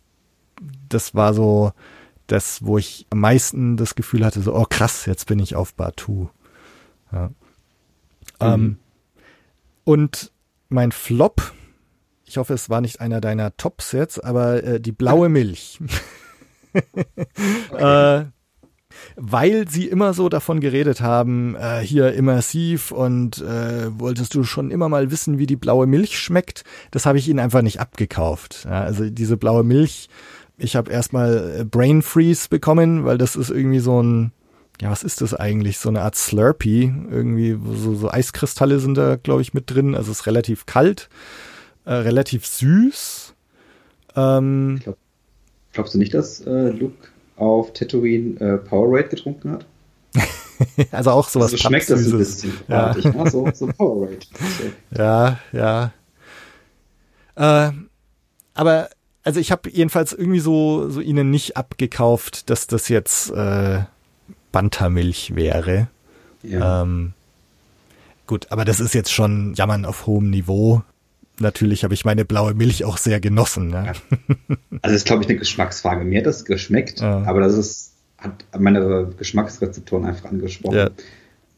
das war so das, wo ich am meisten das Gefühl hatte, so, oh krass, jetzt bin ich auf Batu. Ja. Mhm. Ähm, und mein Flop, ich hoffe, es war nicht einer deiner Tops jetzt, aber äh, die blaue Milch. okay. äh, weil sie immer so davon geredet haben, äh, hier immersiv und äh, wolltest du schon immer mal wissen, wie die blaue Milch schmeckt. Das habe ich ihnen einfach nicht abgekauft. Ja, also diese blaue Milch, ich habe erstmal äh, Brain Freeze bekommen, weil das ist irgendwie so ein, ja, was ist das eigentlich? So eine Art Slurpee, irgendwie, so, so Eiskristalle sind da, glaube ich, mit drin. Also es ist relativ kalt, äh, relativ süß. Ähm, glaub, glaubst du nicht, dass äh, Luke auf Tatooine äh, Powerade getrunken hat. also auch sowas also schmeckt das ein bisschen ja. ne? so, so Powerade. ja, ja. Äh, aber also ich habe jedenfalls irgendwie so, so ihnen nicht abgekauft, dass das jetzt äh, Bantermilch wäre. Ja. Ähm, gut, aber das ist jetzt schon Jammern auf hohem Niveau natürlich habe ich meine blaue Milch auch sehr genossen. Ja. Also das ist, glaube ich, eine Geschmacksfrage. Mir hat das geschmeckt, ja. aber das ist, hat meine Geschmacksrezeptoren einfach angesprochen. Ja.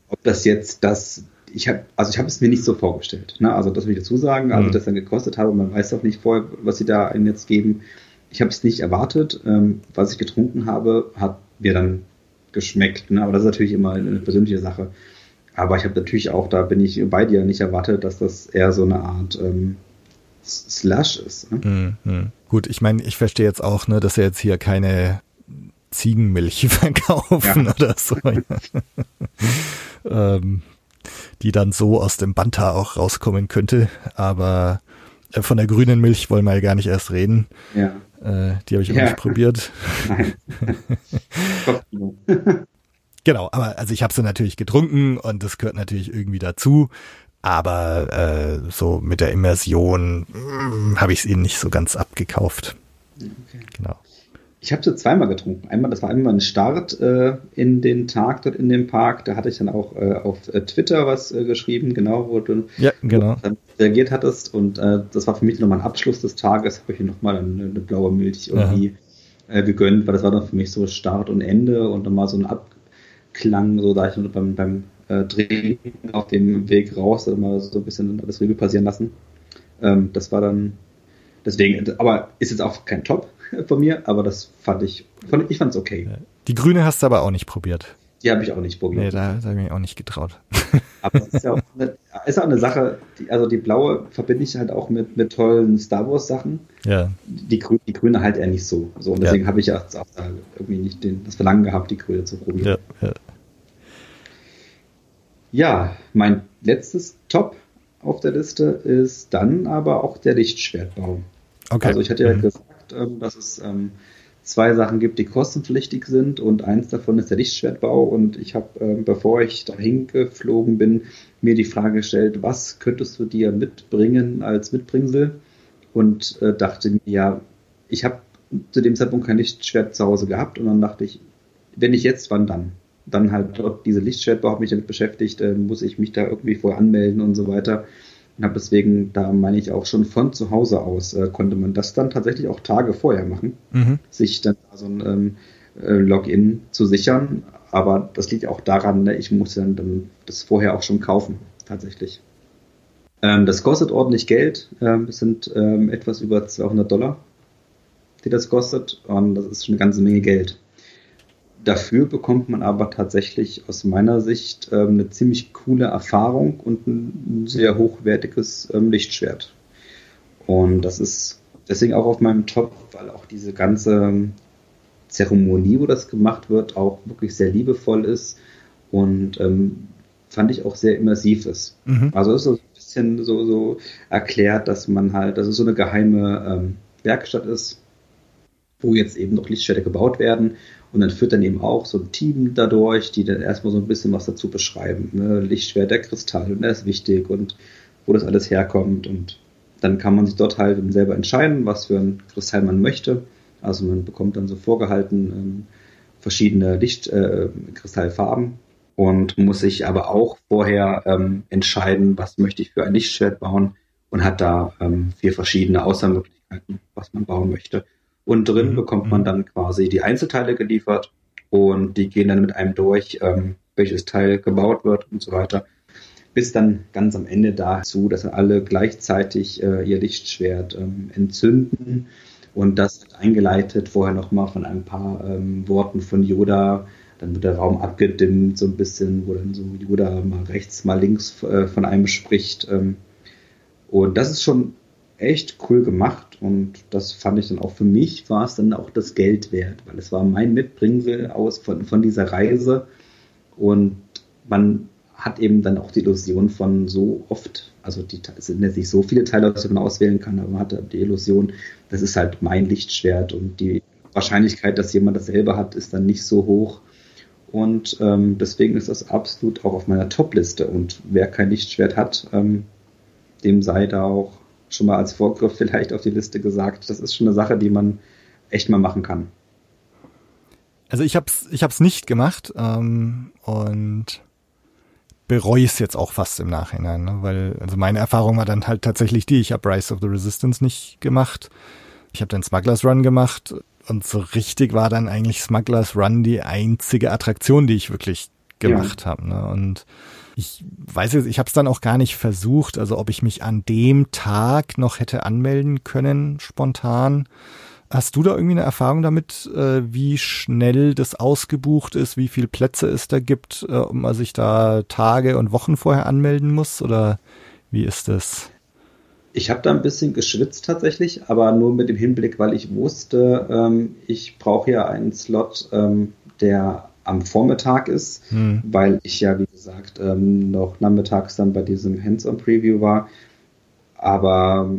Ob das jetzt das, ich habe, also ich habe es mir nicht so vorgestellt. Ne? Also das will ich dazu sagen, als mhm. ich das dann gekostet habe, man weiß auch nicht vorher, was sie da einem jetzt geben. Ich habe es nicht erwartet. Ähm, was ich getrunken habe, hat mir dann geschmeckt. Ne? Aber das ist natürlich immer eine persönliche Sache. Aber ich habe natürlich auch, da bin ich bei dir nicht erwartet, dass das eher so eine Art ähm, Slush ist. Ne? Mhm. Gut, ich meine, ich verstehe jetzt auch, ne, dass er jetzt hier keine Ziegenmilch verkaufen ja. oder so. ähm, die dann so aus dem Banta auch rauskommen könnte. Aber äh, von der grünen Milch wollen wir ja gar nicht erst reden. Ja. Äh, die habe ich auch ja. nicht probiert. Nein. Genau, aber also ich habe sie natürlich getrunken und das gehört natürlich irgendwie dazu. Aber äh, so mit der Immersion hm, habe ich es ihnen nicht so ganz abgekauft. Okay. Genau. Ich habe sie zweimal getrunken. Einmal, das war einmal ein Start äh, in den Tag dort in dem Park. Da hatte ich dann auch äh, auf äh, Twitter was äh, geschrieben, genau, wo du, ja, genau. Wo du reagiert hattest. Und äh, das war für mich nochmal ein Abschluss des Tages. Habe ich nochmal eine, eine blaue Milch irgendwie äh, gegönnt, weil das war dann für mich so Start und Ende und nochmal so ein Ab klang, so da ich beim, beim äh, Trinken auf dem Weg raus mal so ein bisschen alles Revue passieren lassen. Ähm, das war dann deswegen, aber ist jetzt auch kein Top von mir, aber das fand ich, fand, ich fand es okay. Die grüne hast du aber auch nicht probiert. Die habe ich auch nicht probiert. Nee, da, da habe ich mich auch nicht getraut. Aber es ist ja auch eine, ist auch eine Sache, die, also die blaue verbinde ich halt auch mit, mit tollen Star Wars Sachen. Ja. Die, die grüne halt eher nicht so. so und deswegen ja. habe ich ja auch da irgendwie nicht den, das Verlangen gehabt, die grüne zu probieren. Ja, ja. ja, mein letztes Top auf der Liste ist dann aber auch der Lichtschwertbau. Okay. Also ich hatte ja mhm. gesagt, ähm, dass es ähm, zwei Sachen gibt, die kostenpflichtig sind und eins davon ist der Lichtschwertbau. Und ich habe, äh, bevor ich dahin geflogen bin, mir die Frage gestellt, was könntest du dir mitbringen als Mitbringsel? Und äh, dachte mir, ja, ich habe zu dem Zeitpunkt kein Lichtschwert zu Hause gehabt. Und dann dachte ich, wenn nicht jetzt, wann dann? Dann halt dort diese Lichtschwertbau, habe mich damit beschäftigt, äh, muss ich mich da irgendwie vorher anmelden und so weiter habe deswegen, da meine ich auch schon von zu Hause aus, äh, konnte man das dann tatsächlich auch Tage vorher machen, mhm. sich dann so ein ähm, äh, Login zu sichern. Aber das liegt auch daran, ne, ich musste dann, dann das vorher auch schon kaufen, tatsächlich. Ähm, das kostet ordentlich Geld. Ähm, es sind ähm, etwas über 200 Dollar, die das kostet. Und das ist schon eine ganze Menge Geld. Dafür bekommt man aber tatsächlich aus meiner Sicht ähm, eine ziemlich coole Erfahrung und ein sehr hochwertiges ähm, Lichtschwert. Und das ist deswegen auch auf meinem Top, weil auch diese ganze Zeremonie, wo das gemacht wird, auch wirklich sehr liebevoll ist und ähm, fand ich auch sehr immersiv ist. Mhm. Also ist so ein bisschen so, so erklärt, dass man halt, dass es so eine geheime ähm, Werkstatt ist, wo jetzt eben noch Lichtschwerter gebaut werden und dann führt dann eben auch so ein Team dadurch, die dann erstmal so ein bisschen was dazu beschreiben. Ne? Lichtschwert, der Kristall, und der ist wichtig und wo das alles herkommt. Und dann kann man sich dort halt selber entscheiden, was für ein Kristall man möchte. Also man bekommt dann so vorgehalten ähm, verschiedene Lichtkristallfarben äh, und muss sich aber auch vorher ähm, entscheiden, was möchte ich für ein Lichtschwert bauen und hat da ähm, vier verschiedene Auswahlmöglichkeiten, was man bauen möchte. Und drin mhm. bekommt man mhm. dann quasi die Einzelteile geliefert und die gehen dann mit einem durch, ähm, welches Teil gebaut wird und so weiter. Bis dann ganz am Ende dazu, dass alle gleichzeitig äh, ihr Lichtschwert ähm, entzünden. Und das eingeleitet vorher nochmal von ein paar ähm, Worten von Yoda. Dann wird der Raum abgedimmt, so ein bisschen, wo dann so Yoda mal rechts, mal links äh, von einem spricht. Ähm. und das ist schon echt cool gemacht und das fand ich dann auch für mich war es dann auch das Geld wert, weil es war mein Mitbringsel aus von, von dieser Reise und man hat eben dann auch die Illusion von so oft, also die, es sind jetzt nicht so viele Teile, die man auswählen kann, aber man hat die Illusion, das ist halt mein Lichtschwert und die Wahrscheinlichkeit, dass jemand dasselbe hat, ist dann nicht so hoch. Und ähm, deswegen ist das absolut auch auf meiner Top-Liste. Und wer kein Lichtschwert hat, ähm, dem sei da auch schon mal als Vorgriff vielleicht auf die Liste gesagt. Das ist schon eine Sache, die man echt mal machen kann. Also ich hab's, ich hab's nicht gemacht ähm, und bereue es jetzt auch fast im Nachhinein, ne? weil also meine Erfahrung war dann halt tatsächlich die, ich habe Rise of the Resistance nicht gemacht. Ich habe den Smugglers Run gemacht und so richtig war dann eigentlich Smugglers Run die einzige Attraktion, die ich wirklich gemacht ja. habe. Ne? Und ich weiß jetzt, ich habe es dann auch gar nicht versucht, also ob ich mich an dem Tag noch hätte anmelden können, spontan. Hast du da irgendwie eine Erfahrung damit, äh, wie schnell das ausgebucht ist, wie viele Plätze es da gibt, äh, ob man sich da Tage und Wochen vorher anmelden muss oder wie ist das? Ich habe da ein bisschen geschwitzt tatsächlich, aber nur mit dem Hinblick, weil ich wusste, ähm, ich brauche ja einen Slot, ähm, der am Vormittag ist, hm. weil ich ja, wie gesagt, ähm, noch nachmittags dann bei diesem Hands-on-Preview war. Aber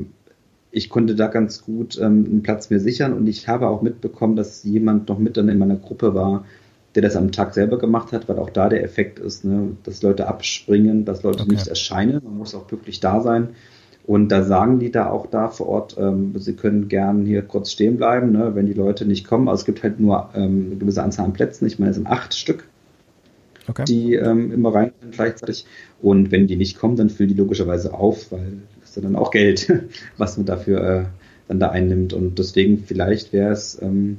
ich konnte da ganz gut ähm, einen Platz mir sichern und ich habe auch mitbekommen, dass jemand noch mit dann in meiner Gruppe war, der das am Tag selber gemacht hat, weil auch da der Effekt ist, ne, dass Leute abspringen, dass Leute okay. nicht erscheinen. Man muss auch wirklich da sein. Und da sagen die da auch da vor Ort, ähm, sie können gern hier kurz stehen bleiben, ne, wenn die Leute nicht kommen. Also es gibt halt nur ähm, eine gewisse Anzahl an Plätzen. Ich meine, es sind acht Stück, okay. die ähm, immer rein sind gleichzeitig. Und wenn die nicht kommen, dann füllen die logischerweise auf, weil das ist dann auch Geld, was man dafür äh, dann da einnimmt. Und deswegen vielleicht wäre es ähm,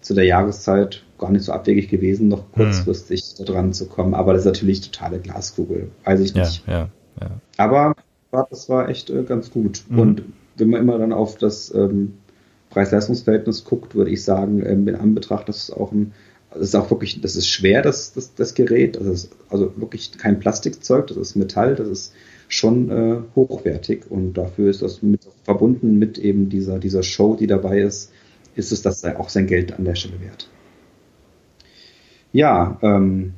zu der Jahreszeit gar nicht so abwegig gewesen, noch hm. kurzfristig hm. da dran zu kommen. Aber das ist natürlich totale Glaskugel. Weiß ich nicht. Ja, ja, ja. Aber das war echt äh, ganz gut. Mhm. Und wenn man immer dann auf das ähm, Preis-Leistungs-Verhältnis guckt, würde ich sagen, ähm, in Anbetracht, dass es auch ein, das ist auch wirklich, das ist schwer, das, das, das Gerät. Das ist also wirklich kein Plastikzeug, das ist Metall, das ist schon äh, hochwertig und dafür ist das mit, verbunden mit eben dieser, dieser Show, die dabei ist, ist es das auch sein Geld an der Stelle wert. Ja, ähm,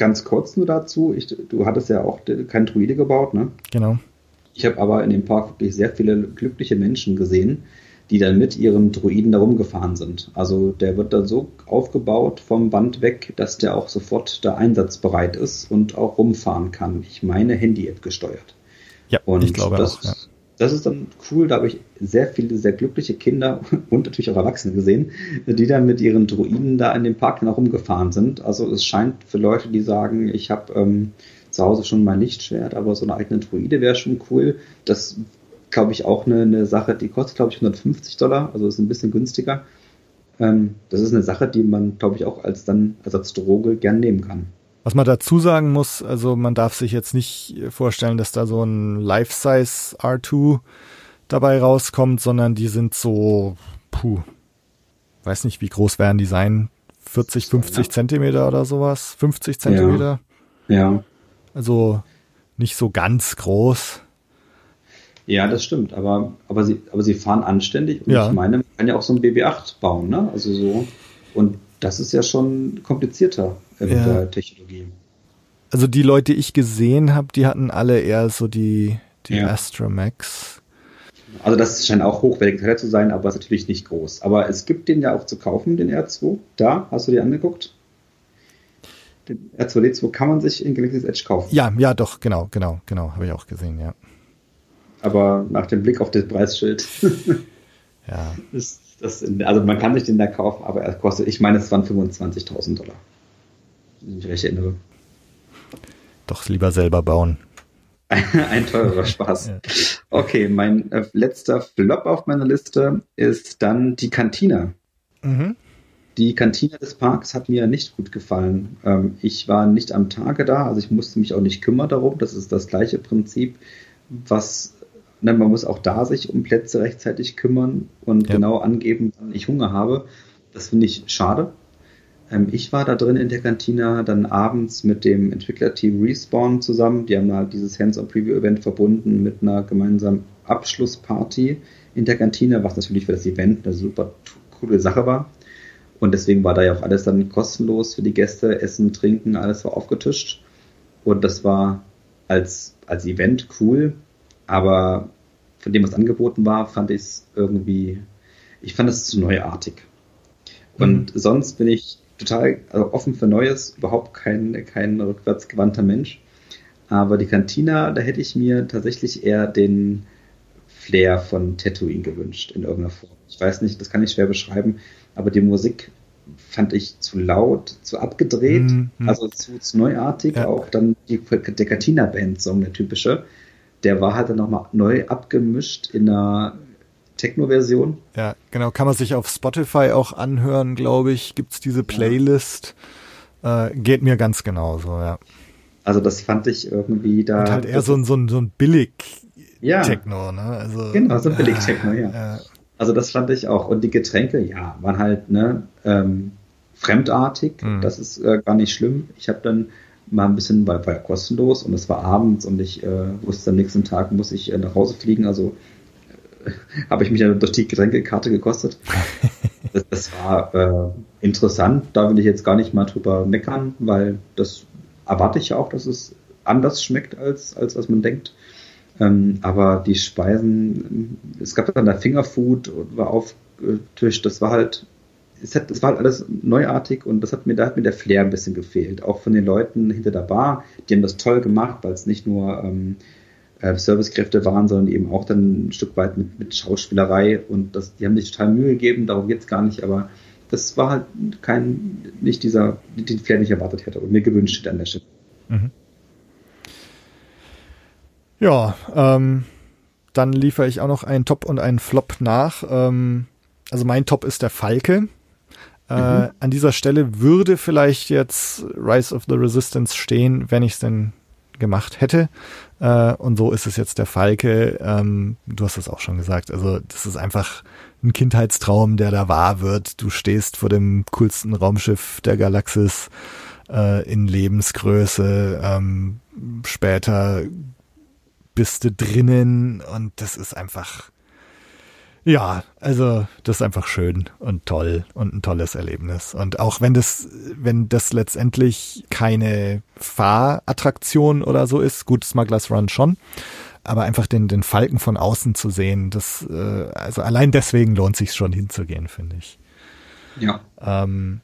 ganz kurz nur dazu. Ich, du hattest ja auch kein Druide gebaut, ne? Genau. Ich habe aber in dem Park wirklich sehr viele glückliche Menschen gesehen, die dann mit ihren Druiden da rumgefahren sind. Also der wird dann so aufgebaut vom Band weg, dass der auch sofort da einsatzbereit ist und auch rumfahren kann. Ich meine Handy-App gesteuert. Ja, und ich glaube das, auch. Ja das ist dann cool, da habe ich sehr viele, sehr glückliche Kinder und natürlich auch Erwachsene gesehen, die dann mit ihren Druiden da in dem Park herumgefahren sind. Also es scheint für Leute, die sagen, ich habe ähm, zu Hause schon mein Lichtschwert, aber so eine eigene Druide wäre schon cool. Das glaube ich auch eine, eine, Sache, die kostet glaube ich 150 Dollar, also ist ein bisschen günstiger. Ähm, das ist eine Sache, die man glaube ich auch als dann als Droge gern nehmen kann. Was man dazu sagen muss, also man darf sich jetzt nicht vorstellen, dass da so ein Life-Size R2 dabei rauskommt, sondern die sind so, puh, weiß nicht, wie groß werden die sein? 40, 50 ja. Zentimeter oder sowas? 50 Zentimeter? Ja. ja. Also nicht so ganz groß. Ja, das stimmt, aber, aber, sie, aber sie fahren anständig und ja. ich meine, man kann ja auch so ein BB8 bauen, ne? Also so, und das ist ja schon komplizierter in ja. der Technologie. Also die Leute, die ich gesehen habe, die hatten alle eher so die, die ja. Astramax. Also das scheint auch hochwertig zu sein, aber ist natürlich nicht groß. Aber es gibt den ja auch zu kaufen, den R2. Da, hast du dir angeguckt? Den R2D2 kann man sich in Galaxy's Edge kaufen. Ja, ja, doch, genau, genau, genau, habe ich auch gesehen, ja. Aber nach dem Blick auf das Preisschild ja. ist das, also man kann sich den da kaufen, aber er kostet, ich meine, es waren 25.000 Dollar. Wenn ich mich recht erinnere. Doch lieber selber bauen. Ein teurer Spaß. Okay, mein äh, letzter Flop auf meiner Liste ist dann die Kantina. Mhm. Die Kantine des Parks hat mir nicht gut gefallen. Ähm, ich war nicht am Tage da, also ich musste mich auch nicht kümmern darum. Das ist das gleiche Prinzip, was ne, man muss auch da sich um Plätze rechtzeitig kümmern und ja. genau angeben, wann ich Hunger habe. Das finde ich schade. Ähm, ich war da drin in der Kantine dann abends mit dem Entwicklerteam Respawn zusammen. Die haben halt dieses Hands-on-Preview-Event verbunden mit einer gemeinsamen Abschlussparty in der Kantine, was natürlich für das Event eine super coole Sache war. Und deswegen war da ja auch alles dann kostenlos für die Gäste. Essen, Trinken, alles war aufgetischt. Und das war als, als Event cool. Aber von dem, was angeboten war, fand ich es irgendwie, ich fand es zu neuartig. Und mhm. sonst bin ich total also offen für Neues, überhaupt kein, kein rückwärtsgewandter Mensch. Aber die Cantina, da hätte ich mir tatsächlich eher den Flair von Tatooine gewünscht in irgendeiner Form. Ich weiß nicht, das kann ich schwer beschreiben, aber die Musik fand ich zu laut, zu abgedreht, mhm. also zu, zu neuartig. Ja. Auch dann die, der Cantina-Band-Song, der typische, der war halt dann nochmal neu abgemischt in einer Techno-Version. Ja, genau. Kann man sich auf Spotify auch anhören, glaube ich. Gibt es diese Playlist. Äh, geht mir ganz genauso, ja. Also das fand ich irgendwie da. Und halt eher so ein, so ein, so ein Billig-Techno, ja. ne? Also, genau, so ein Billig-Techno, ja. ja. Also das fand ich auch. Und die Getränke, ja, waren halt, ne, ähm, fremdartig. Mhm. Das ist äh, gar nicht schlimm. Ich habe dann mal ein bisschen, weil war ja kostenlos und es war abends und ich äh, wusste am nächsten Tag muss ich äh, nach Hause fliegen, also äh, habe ich mich dann durch die Getränkekarte gekostet. das, das, war äh, interessant, da will ich jetzt gar nicht mal drüber meckern, weil das erwarte ich ja auch, dass es anders schmeckt, als, als was man denkt. Ähm, aber die Speisen, es gab dann da Fingerfood und war aufgetischt, das war halt es, hat, es war alles neuartig und das hat mir, da hat mir der Flair ein bisschen gefehlt. Auch von den Leuten hinter der Bar, die haben das toll gemacht, weil es nicht nur ähm, äh, Servicekräfte waren, sondern eben auch dann ein Stück weit mit, mit Schauspielerei und das, die haben sich total Mühe gegeben, darum geht's gar nicht, aber das war halt kein, nicht dieser, den Flair, den ich erwartet hätte und mir gewünscht hätte an der Stelle. Mhm. Ja, ähm, dann liefere ich auch noch einen Top und einen Flop nach. Ähm, also mein Top ist der Falke. Äh, mhm. an dieser Stelle würde vielleicht jetzt Rise of the Resistance stehen, wenn ich es denn gemacht hätte. Äh, und so ist es jetzt der Falke. Ähm, du hast es auch schon gesagt. Also das ist einfach ein Kindheitstraum, der da wahr wird. Du stehst vor dem coolsten Raumschiff der Galaxis äh, in Lebensgröße. Ähm, später bist du drinnen und das ist einfach ja, also das ist einfach schön und toll und ein tolles Erlebnis. Und auch wenn das, wenn das letztendlich keine Fahrattraktion oder so ist, gut, Smugglers Run schon, aber einfach den, den Falken von außen zu sehen, das, äh, also allein deswegen lohnt sich schon hinzugehen, finde ich. Ja. Ähm,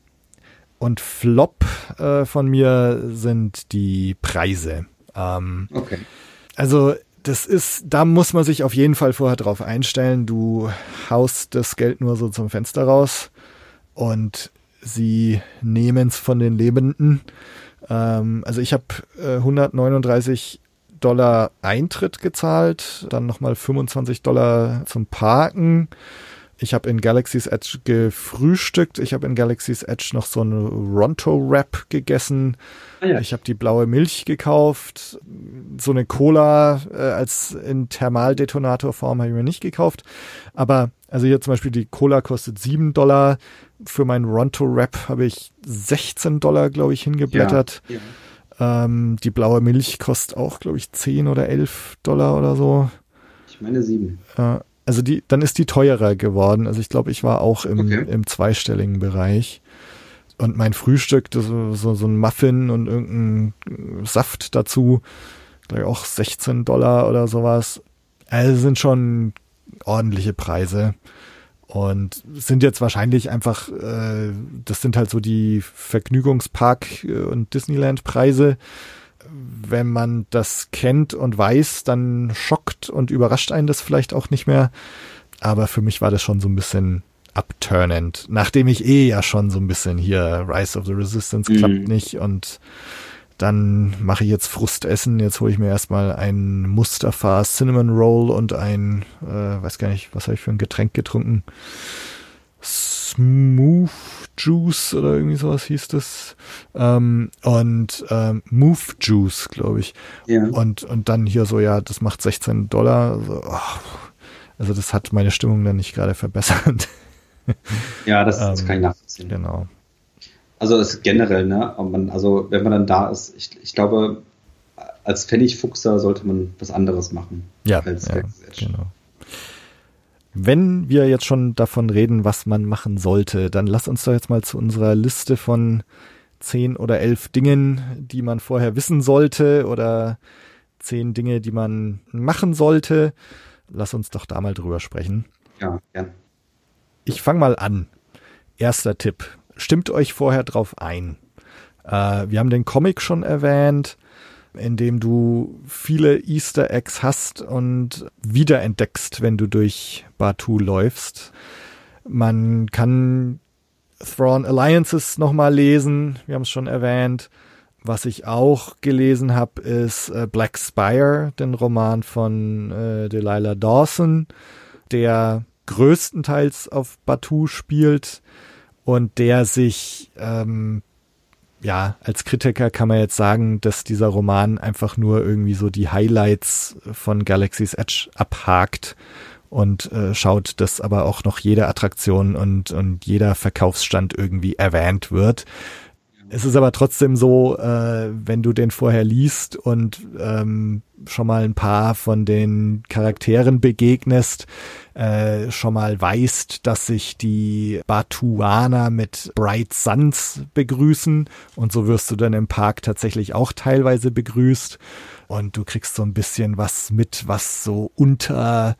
und Flop äh, von mir sind die Preise. Ähm, okay. Also das ist, da muss man sich auf jeden Fall vorher drauf einstellen. Du haust das Geld nur so zum Fenster raus und sie nehmen es von den Lebenden. Ähm, also ich habe äh, 139 Dollar Eintritt gezahlt, dann nochmal 25 Dollar zum Parken Ich habe in Galaxy's Edge gefrühstückt. Ich habe in Galaxy's Edge noch so eine Ronto-Wrap gegessen. Ah, ja. Ich habe die blaue Milch gekauft. So eine Cola äh, als in Thermaldetonatorform habe ich mir nicht gekauft. Aber also hier zum Beispiel die Cola kostet 7 Dollar. Für meinen Ronto-Wrap habe ich 16 Dollar, glaube ich, hingeblättert. Ja, ja. Ähm, die blaue Milch kostet auch, glaube ich, 10 oder 11 Dollar oder so. Ich meine 7. Äh, also die, dann ist die teurer geworden. Also ich glaube, ich war auch im, okay. im zweistelligen Bereich. Und mein Frühstück, so, so, so ein Muffin und irgendein Saft dazu, glaube auch 16 Dollar oder sowas. Also sind schon ordentliche Preise. Und sind jetzt wahrscheinlich einfach, äh, das sind halt so die Vergnügungspark- und Disneyland-Preise wenn man das kennt und weiß, dann schockt und überrascht einen das vielleicht auch nicht mehr. Aber für mich war das schon so ein bisschen abturnend, nachdem ich eh ja schon so ein bisschen hier Rise of the Resistance mhm. klappt nicht und dann mache ich jetzt Frustessen. Jetzt hole ich mir erstmal ein Mustafa Cinnamon Roll und ein, äh, weiß gar nicht, was habe ich für ein Getränk getrunken? Smooth Juice oder irgendwie sowas hieß das. Ähm, und ähm, Move Juice, glaube ich. Ja. Und, und dann hier so, ja, das macht 16 Dollar. Also, oh, also das hat meine Stimmung dann nicht gerade verbessert. Ja, das, das ähm, kann ich nachvollziehen. Genau. Also es generell, ne? Man, also wenn man dann da ist, ich, ich glaube, als Pfennigfuchser sollte man was anderes machen. Ja, als ja genau. Wenn wir jetzt schon davon reden, was man machen sollte, dann lass uns doch jetzt mal zu unserer Liste von zehn oder elf Dingen, die man vorher wissen sollte oder zehn Dinge, die man machen sollte. Lass uns doch da mal drüber sprechen. Ja, gern. Ich fange mal an. Erster Tipp. Stimmt euch vorher drauf ein. Äh, wir haben den Comic schon erwähnt in dem du viele Easter Eggs hast und wiederentdeckst, wenn du durch Batu läufst. Man kann Thrawn Alliances nochmal lesen, wir haben es schon erwähnt. Was ich auch gelesen habe, ist äh, Black Spire, den Roman von äh, Delilah Dawson, der größtenteils auf Batu spielt und der sich ähm, ja, als Kritiker kann man jetzt sagen, dass dieser Roman einfach nur irgendwie so die Highlights von Galaxy's Edge abhakt und äh, schaut, dass aber auch noch jede Attraktion und, und jeder Verkaufsstand irgendwie erwähnt wird. Es ist aber trotzdem so, äh, wenn du den vorher liest und ähm, schon mal ein paar von den Charakteren begegnest, äh, schon mal weißt, dass sich die Batuaner mit Bright Suns begrüßen. Und so wirst du dann im Park tatsächlich auch teilweise begrüßt. Und du kriegst so ein bisschen was mit, was so unter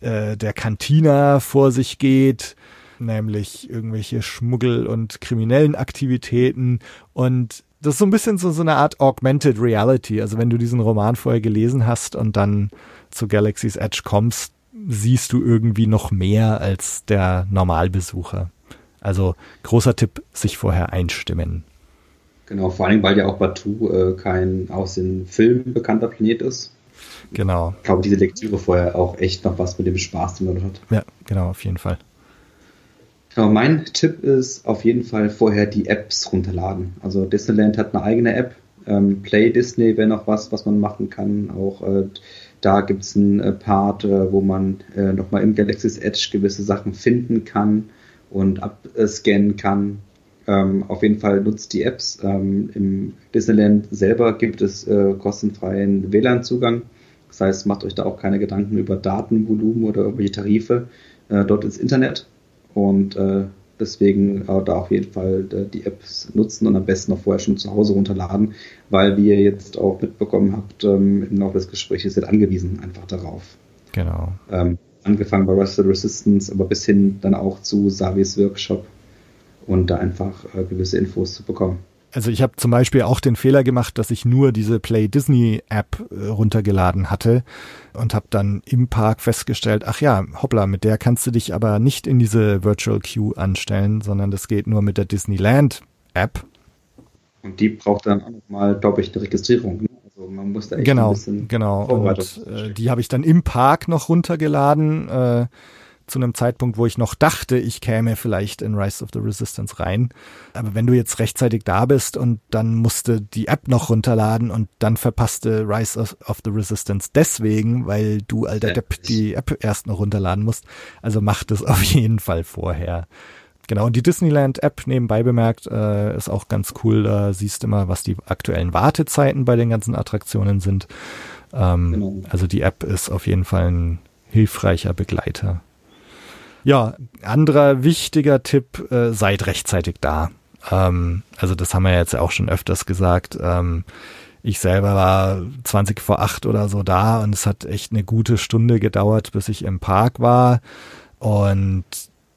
äh, der Kantina vor sich geht. Nämlich irgendwelche Schmuggel- und kriminellen Aktivitäten. Und das ist so ein bisschen so, so eine Art Augmented Reality. Also wenn du diesen Roman vorher gelesen hast und dann zu Galaxy's Edge kommst, siehst du irgendwie noch mehr als der Normalbesucher. Also großer Tipp, sich vorher einstimmen. Genau, vor allem, weil ja auch Batu äh, kein aus den Filmen bekannter Planet ist. Genau. Ich glaube, diese Lektüre vorher auch echt noch was mit dem Spaß zu tun hat. Ja, genau, auf jeden Fall. Genau, mein Tipp ist auf jeden Fall vorher die Apps runterladen. Also Disneyland hat eine eigene App. Ähm, Play Disney wäre noch was, was man machen kann. Auch äh, da gibt es einen äh, Part, äh, wo man äh, nochmal im Galaxy's Edge gewisse Sachen finden kann und abscannen kann. Ähm, auf jeden Fall nutzt die Apps. Ähm, Im Disneyland selber gibt es äh, kostenfreien WLAN-Zugang. Das heißt, macht euch da auch keine Gedanken über Datenvolumen oder irgendwelche Tarife äh, dort ins Internet. Und äh, deswegen äh, da auf jeden Fall äh, die Apps nutzen und am besten noch vorher schon zu Hause runterladen, weil wie ihr jetzt auch mitbekommen habt, ähm, im Laufe des Gesprächs seid angewiesen einfach darauf. Genau. Ähm, angefangen bei Rusted Resistance, aber bis hin dann auch zu Savis Workshop und da einfach äh, gewisse Infos zu bekommen. Also ich habe zum Beispiel auch den Fehler gemacht, dass ich nur diese Play Disney App äh, runtergeladen hatte und habe dann im Park festgestellt, ach ja, hoppla, mit der kannst du dich aber nicht in diese Virtual Queue anstellen, sondern das geht nur mit der Disneyland App. Und die braucht dann auch nochmal, glaube ich, eine Registrierung. Ne? Also man muss da echt genau, ein bisschen genau. Und äh, die habe ich dann im Park noch runtergeladen. Äh, zu einem Zeitpunkt, wo ich noch dachte, ich käme vielleicht in Rise of the Resistance rein. Aber wenn du jetzt rechtzeitig da bist und dann musste die App noch runterladen und dann verpasste Rise of, the Resistance deswegen, weil du alter ja, Depp die App erst noch runterladen musst. Also mach das auf jeden Fall vorher. Genau, und die Disneyland-App nebenbei bemerkt äh, ist auch ganz cool. Da siehst du immer, was die aktuellen Wartezeiten bei den ganzen Attraktionen sind. Ähm, genau. Also die App ist auf jeden Fall ein hilfreicher Begleiter. Ja, anderer wichtiger Tipp, äh, seid rechtzeitig da. Ähm, also das haben wir jetzt auch schon öfters gesagt. Ähm, ich selber war 20 vor 8 oder so da und es hat echt eine gute Stunde gedauert, bis ich im Park war. Und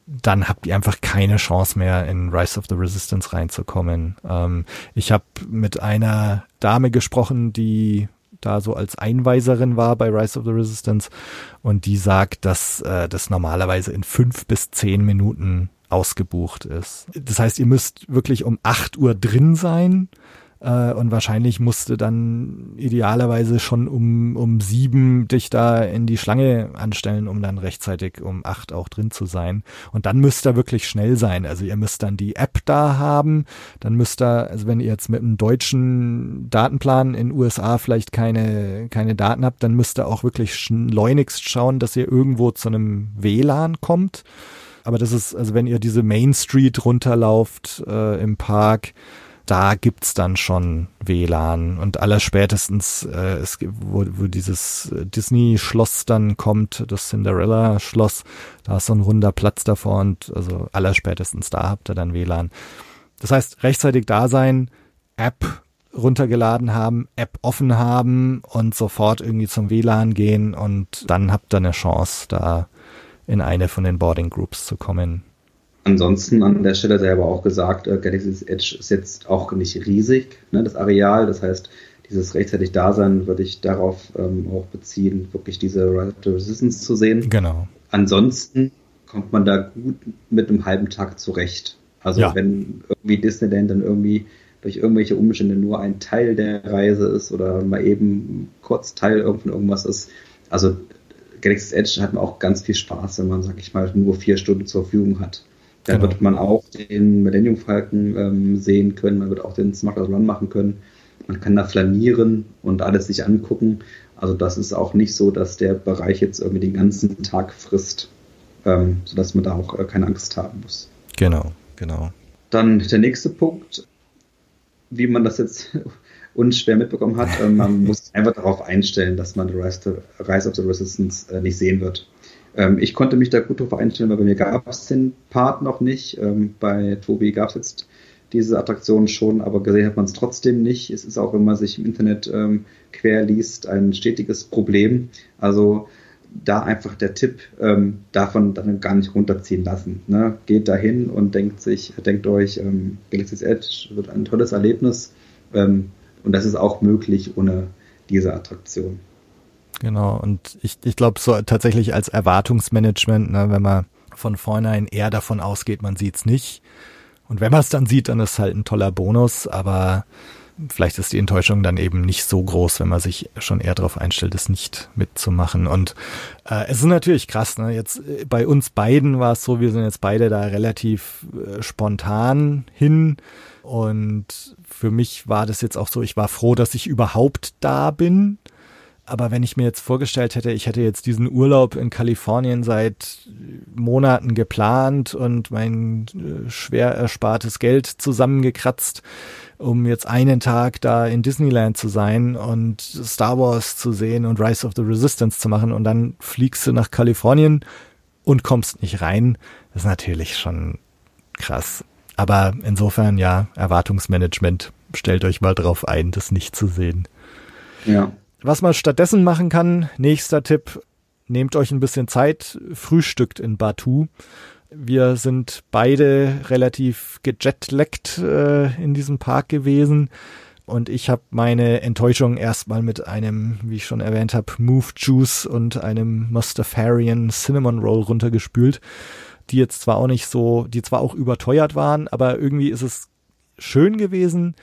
dann habt ihr einfach keine Chance mehr, in Rise of the Resistance reinzukommen. Ähm, ich habe mit einer Dame gesprochen, die da so als Einweiserin war bei Rise of the Resistance und die sagt, dass äh, das normalerweise in fünf bis zehn Minuten ausgebucht ist. Das heißt, ihr müsst wirklich um acht Uhr drin sein äh, und wahrscheinlich musste dann idealerweise schon um, um sieben dich da in die Schlange anstellen, um dann rechtzeitig um acht auch drin zu sein. Und dann müsst ihr wirklich schnell sein. Also ihr müsst dann die App da haben, dann müsst ihr, also wenn ihr jetzt mit einem deutschen Datenplan in USA vielleicht keine, keine Daten habt, dann müsst ihr auch wirklich schleunigst schauen, dass ihr irgendwo zu einem WLAN kommt. Aber das ist, also wenn ihr diese Main Street runterlauft äh, im Park, da gibt's dann schon WLAN und allerspätestens, äh, es, wo, wo dieses Disney-Schloss dann kommt, das Cinderella-Schloss, da ist so ein runder Platz davor und also allerspätestens da habt ihr dann WLAN. Das heißt, rechtzeitig da sein, App runtergeladen haben, App offen haben und sofort irgendwie zum WLAN gehen und dann habt ihr eine Chance, da in eine von den Boarding Groups zu kommen. Ansonsten an der Stelle selber auch gesagt, äh, Galaxy's Edge ist jetzt auch nicht riesig, ne, das Areal. Das heißt, dieses rechtzeitig Dasein würde ich darauf ähm, auch beziehen, wirklich diese Resistance zu sehen. Genau. Ansonsten kommt man da gut mit einem halben Tag zurecht. Also ja. wenn irgendwie Disneyland dann irgendwie durch irgendwelche Umstände nur ein Teil der Reise ist oder mal eben kurz Teil von irgendwas ist. Also Galaxy's Edge hat man auch ganz viel Spaß, wenn man, sag ich mal, nur vier Stunden zur Verfügung hat. Da genau. wird man auch den Millennium Falcon ähm, sehen können, man wird auch den Smart Run machen können. Man kann da flanieren und alles sich angucken. Also das ist auch nicht so, dass der Bereich jetzt irgendwie den ganzen Tag frisst, ähm, sodass man da auch äh, keine Angst haben muss. Genau, genau. Dann der nächste Punkt, wie man das jetzt unschwer mitbekommen hat, äh, man muss einfach darauf einstellen, dass man Rise, Rise of the Resistance äh, nicht sehen wird. Ähm, ich konnte mich da gut darauf einstellen, weil bei mir gab es den Part noch nicht. Ähm, bei Tobi gab es jetzt diese Attraktion schon, aber gesehen hat man es trotzdem nicht. Es ist auch, wenn man sich im Internet ähm, quer liest, ein stetiges Problem. Also da einfach der Tipp, ähm, davon dann gar nicht runterziehen lassen. Ne? Geht dahin und denkt sich, denkt euch, ähm, Galaxy's Edge wird ein tolles Erlebnis ähm, und das ist auch möglich ohne diese Attraktion. Genau, und ich, ich glaube, so tatsächlich als Erwartungsmanagement, ne, wenn man von vornherein eher davon ausgeht, man sieht's nicht. Und wenn man es dann sieht, dann ist halt ein toller Bonus, aber vielleicht ist die Enttäuschung dann eben nicht so groß, wenn man sich schon eher darauf einstellt, es nicht mitzumachen. Und äh, es ist natürlich krass, ne? Jetzt äh, bei uns beiden war es so, wir sind jetzt beide da relativ äh, spontan hin. Und für mich war das jetzt auch so, ich war froh, dass ich überhaupt da bin. Aber wenn ich mir jetzt vorgestellt hätte, ich hätte jetzt diesen Urlaub in Kalifornien seit Monaten geplant und mein äh, schwer erspartes Geld zusammengekratzt, um jetzt einen Tag da in Disneyland zu sein und Star Wars zu sehen und Rise of the Resistance zu machen und dann fliegst du nach Kalifornien und kommst nicht rein, das ist natürlich schon krass. Aber insofern ja, Erwartungsmanagement, stellt euch mal drauf ein, das nicht zu sehen. Ja. Was man stattdessen machen kann, nächster Tipp, nehmt euch ein bisschen Zeit, frühstückt in Batu. Wir sind beide relativ gejetlaggt äh, in diesem Park gewesen und ich habe meine Enttäuschung erstmal mit einem, wie ich schon erwähnt habe, Move Juice und einem Mustafarian Cinnamon Roll runtergespült, die jetzt zwar auch nicht so, die zwar auch überteuert waren, aber irgendwie ist es schön gewesen,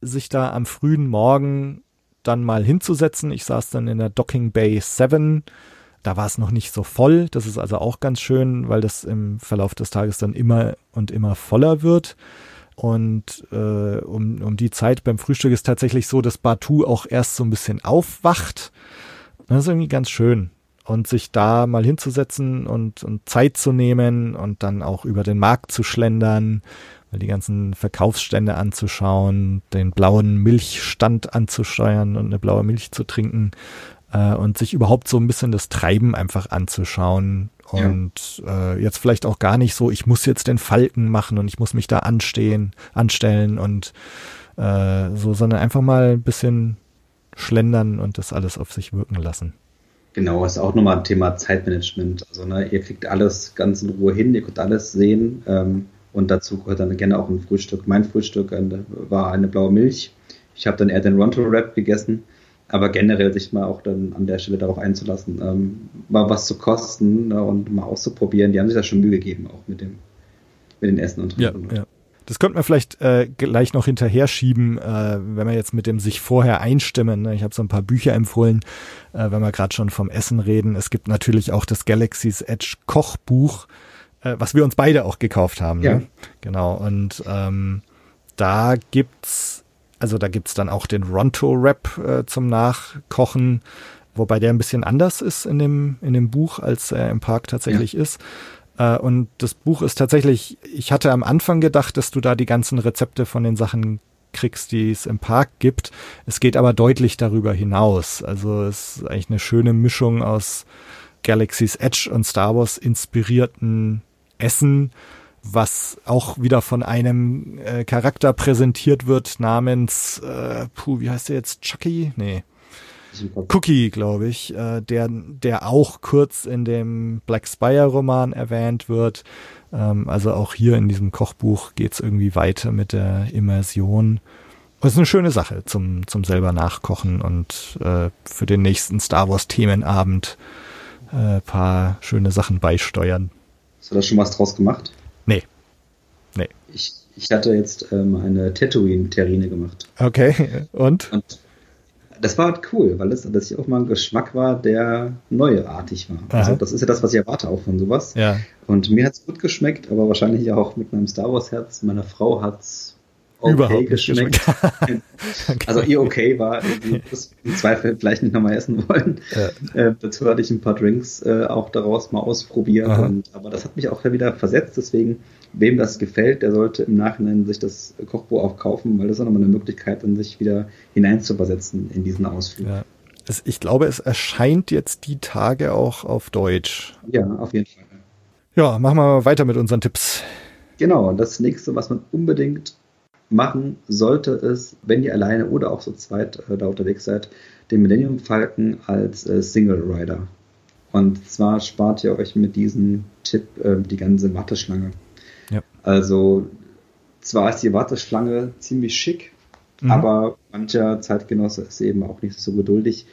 sich da am frühen Morgen dann mal hinzusetzen. Ich saß dann in der Docking Bay 7 Da war es noch nicht so voll. Das ist also auch ganz schön, weil das im Verlauf des Tages dann immer und immer voller wird. Und äh, um, um die Zeit beim Frühstück ist tatsächlich so, dass Batu auch erst so ein bisschen aufwacht. Das ist irgendwie ganz schön. Und sich da mal hinzusetzen und, und Zeit zu nehmen und dann auch über den Markt zu schlendern, die ganzen Verkaufsstände anzuschauen, den blauen Milchstand anzusteuern und eine blaue Milch zu trinken äh, und sich überhaupt so ein bisschen das Treiben einfach anzuschauen und ja. äh, jetzt vielleicht auch gar nicht so, ich muss jetzt den Falken machen und ich muss mich da anstehen, anstellen und äh, so, sondern einfach mal ein bisschen schlendern und das alles auf sich wirken lassen. Genau, ist auch nochmal ein Thema Zeitmanagement. Also ne, ihr kriegt alles ganz in Ruhe hin, ihr könnt alles sehen ähm, und dazu gehört dann gerne auch ein Frühstück. Mein Frühstück war eine blaue Milch. Ich habe dann eher den Ronto Wrap gegessen aber generell sich mal auch dann an der Stelle darauf einzulassen, ähm, mal was zu kosten ne, und mal auszuprobieren. Die haben sich da schon Mühe gegeben, auch mit dem, mit den Essen und Trinken. Ja, ja. Das könnte man vielleicht äh, gleich noch hinterher schieben, äh, wenn wir jetzt mit dem sich vorher einstimmen. Ne? Ich habe so ein paar Bücher empfohlen, äh, wenn wir gerade schon vom Essen reden. Es gibt natürlich auch das Galaxy's Edge Kochbuch, äh, was wir uns beide auch gekauft haben. Ja. Ne? Genau. Und ähm, da gibt's also da gibt's dann auch den Ronto-Rap äh, zum Nachkochen, wobei der ein bisschen anders ist in dem, in dem Buch, als er im Park tatsächlich ja. ist. Äh, und das Buch ist tatsächlich, ich hatte am Anfang gedacht, dass du da die ganzen Rezepte von den Sachen kriegst, die es im Park gibt. Es geht aber deutlich darüber hinaus. Also es ist eigentlich eine schöne Mischung aus Galaxy's Edge und Star Wars inspirierten Essen was auch wieder von einem äh, Charakter präsentiert wird namens, äh, puh, wie heißt der jetzt? Chucky? Nee. Cookie, glaube ich, äh, der, der auch kurz in dem Black Spire Roman erwähnt wird. Ähm, also auch hier in diesem Kochbuch geht's irgendwie weiter mit der Immersion. Das ist eine schöne Sache zum, zum selber nachkochen und äh, für den nächsten Star Wars Themenabend äh, paar schöne Sachen beisteuern. Hast du da schon was draus gemacht? Nee. Nee. Ich, ich hatte jetzt ähm, eine Tatooine-Terrine gemacht. Okay, und? Und das war halt cool, weil es das auch mal ein Geschmack war, der neuartig war. Aha. Also das ist ja das, was ich erwarte auch von sowas. Ja. Und mir hat es gut geschmeckt, aber wahrscheinlich auch mit meinem Star Wars Herz. Meiner Frau hat es okay Überhaupt geschmeckt. okay. Also ihr okay war, die im Zweifel vielleicht nicht nochmal essen wollen. Ja. Äh, dazu hatte ich ein paar Drinks äh, auch daraus mal ausprobiert. Und, aber das hat mich auch wieder versetzt. Deswegen, wem das gefällt, der sollte im Nachhinein sich das Kochbuch auch kaufen, weil das ist auch nochmal eine Möglichkeit, dann sich wieder hineinzuversetzen in diesen Ausflug. Ja. Es, ich glaube, es erscheint jetzt die Tage auch auf Deutsch. Ja, auf jeden Fall. Ja, machen wir weiter mit unseren Tipps. Genau, das nächste, was man unbedingt machen sollte es, wenn ihr alleine oder auch so zweit äh, da unterwegs seid, den Millennium Falcon als äh, Single Rider. Und zwar spart ihr euch mit diesem Tipp äh, die ganze Warteschlange. Ja. Also zwar ist die Warteschlange ziemlich schick, mhm. aber mancher Zeitgenosse ist eben auch nicht so geduldig.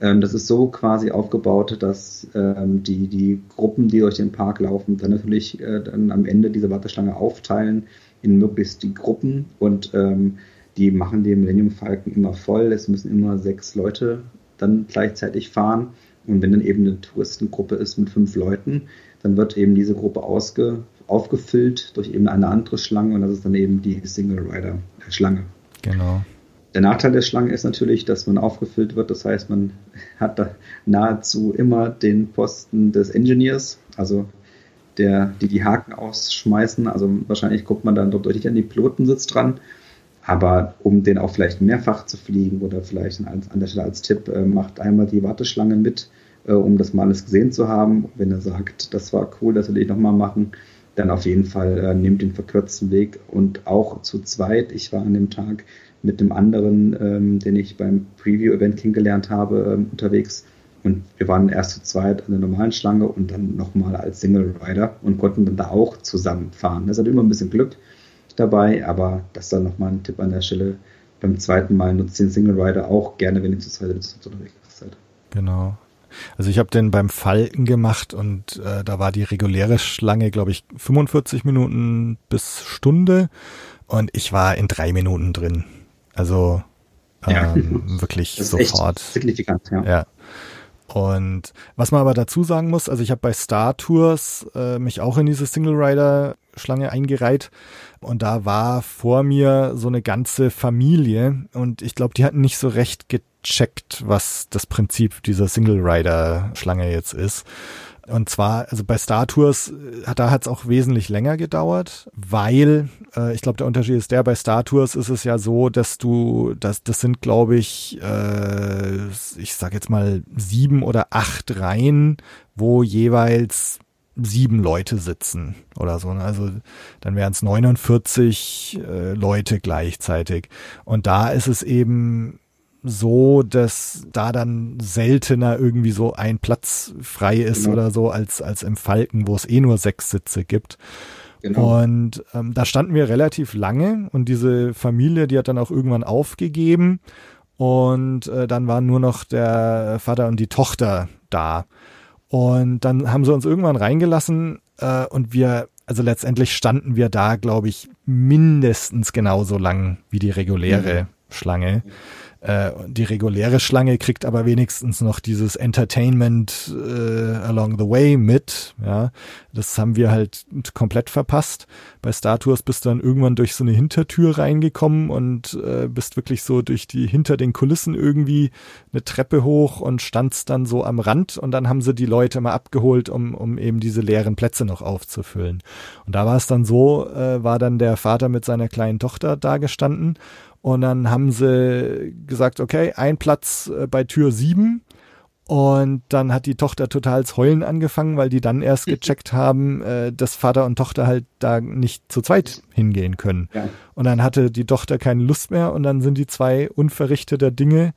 Ähm, das ist so quasi aufgebaut, dass ähm, die, die Gruppen, die durch den Park laufen, dann natürlich äh, dann am Ende diese Warteschlange aufteilen in möglichst die Gruppen und ähm, die machen den Millennium Falcon immer voll. Es müssen immer sechs Leute dann gleichzeitig fahren. Und wenn dann eben eine Touristengruppe ist mit fünf Leuten, dann wird eben diese Gruppe ausge, aufgefüllt durch eben eine andere Schlange und das ist dann eben die Single Rider Schlange. Genau. Der Nachteil der Schlange ist natürlich, dass man aufgefüllt wird. Das heißt, man hat da nahezu immer den Posten des Engineers, also der, die die Haken ausschmeißen. Also wahrscheinlich guckt man dann dort nicht an die Pilotensitz dran. Aber um den auch vielleicht mehrfach zu fliegen oder vielleicht an, an der Stelle als Tipp, äh, macht einmal die Warteschlange mit, äh, um das mal alles gesehen zu haben. Wenn er sagt, das war cool, das will ich nochmal machen, dann auf jeden Fall äh, nehmt den verkürzten Weg und auch zu zweit. Ich war an dem Tag mit dem anderen, ähm, den ich beim Preview-Event kennengelernt habe, ähm, unterwegs und wir waren erst zu zweit an der normalen Schlange und dann nochmal als Single Rider und konnten dann da auch zusammenfahren. Das hat immer ein bisschen Glück dabei, aber das ist dann nochmal ein Tipp an der Stelle. Beim zweiten Mal nutzt den Single Rider auch gerne, wenn ihr zu zweit unterwegs seid. Genau. Also ich habe den beim Falken gemacht und äh, da war die reguläre Schlange, glaube ich, 45 Minuten bis Stunde und ich war in drei Minuten drin. Also ähm, ja. wirklich sofort. signifikant, ja. ja. Und was man aber dazu sagen muss, also ich habe bei Star Tours äh, mich auch in diese Single Rider Schlange eingereiht und da war vor mir so eine ganze Familie und ich glaube, die hatten nicht so recht gecheckt, was das Prinzip dieser Single Rider Schlange jetzt ist. Und zwar, also bei Star Tours, äh, da hat es auch wesentlich länger gedauert, weil äh, ich glaube, der Unterschied ist der, bei Star Tours ist es ja so, dass du, dass das sind, glaube ich, äh, ich sag jetzt mal sieben oder acht Reihen, wo jeweils sieben Leute sitzen oder so. Ne? Also dann wären es 49 äh, Leute gleichzeitig. Und da ist es eben so, dass da dann seltener irgendwie so ein Platz frei ist genau. oder so als, als im Falken, wo es eh nur sechs Sitze gibt. Genau. Und ähm, da standen wir relativ lange und diese Familie, die hat dann auch irgendwann aufgegeben und äh, dann waren nur noch der Vater und die Tochter da. Und dann haben sie uns irgendwann reingelassen äh, und wir, also letztendlich standen wir da, glaube ich, mindestens genauso lang wie die reguläre mhm. Schlange. Äh, die reguläre Schlange kriegt aber wenigstens noch dieses Entertainment äh, along the way mit. Ja, das haben wir halt komplett verpasst. Bei Star Tours bist du dann irgendwann durch so eine Hintertür reingekommen und äh, bist wirklich so durch die hinter den Kulissen irgendwie eine Treppe hoch und standst dann so am Rand und dann haben sie die Leute mal abgeholt, um, um eben diese leeren Plätze noch aufzufüllen. Und da war es dann so, äh, war dann der Vater mit seiner kleinen Tochter da gestanden und dann haben sie gesagt, okay, ein Platz äh, bei Tür 7. Und dann hat die Tochter total zu heulen angefangen, weil die dann erst gecheckt haben, äh, dass Vater und Tochter halt da nicht zu zweit hingehen können. Ja. Und dann hatte die Tochter keine Lust mehr und dann sind die zwei unverrichteter Dinge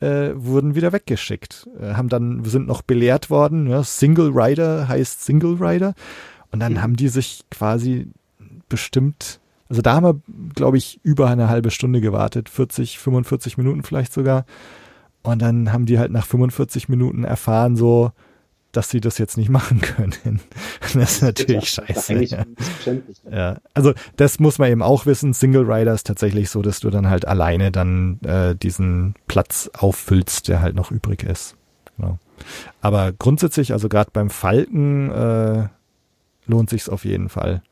äh, wurden wieder weggeschickt. Äh, haben dann, sind noch belehrt worden, ja, Single Rider heißt Single Rider. Und dann mhm. haben die sich quasi bestimmt also da haben wir, glaube ich, über eine halbe Stunde gewartet, 40, 45 Minuten vielleicht sogar. Und dann haben die halt nach 45 Minuten erfahren, so, dass sie das jetzt nicht machen können. Das ist natürlich scheiße. Ja. ja. Also das muss man eben auch wissen. Single Rider ist tatsächlich so, dass du dann halt alleine dann äh, diesen Platz auffüllst, der halt noch übrig ist. Genau. Aber grundsätzlich, also gerade beim Falken äh, lohnt sich's auf jeden Fall.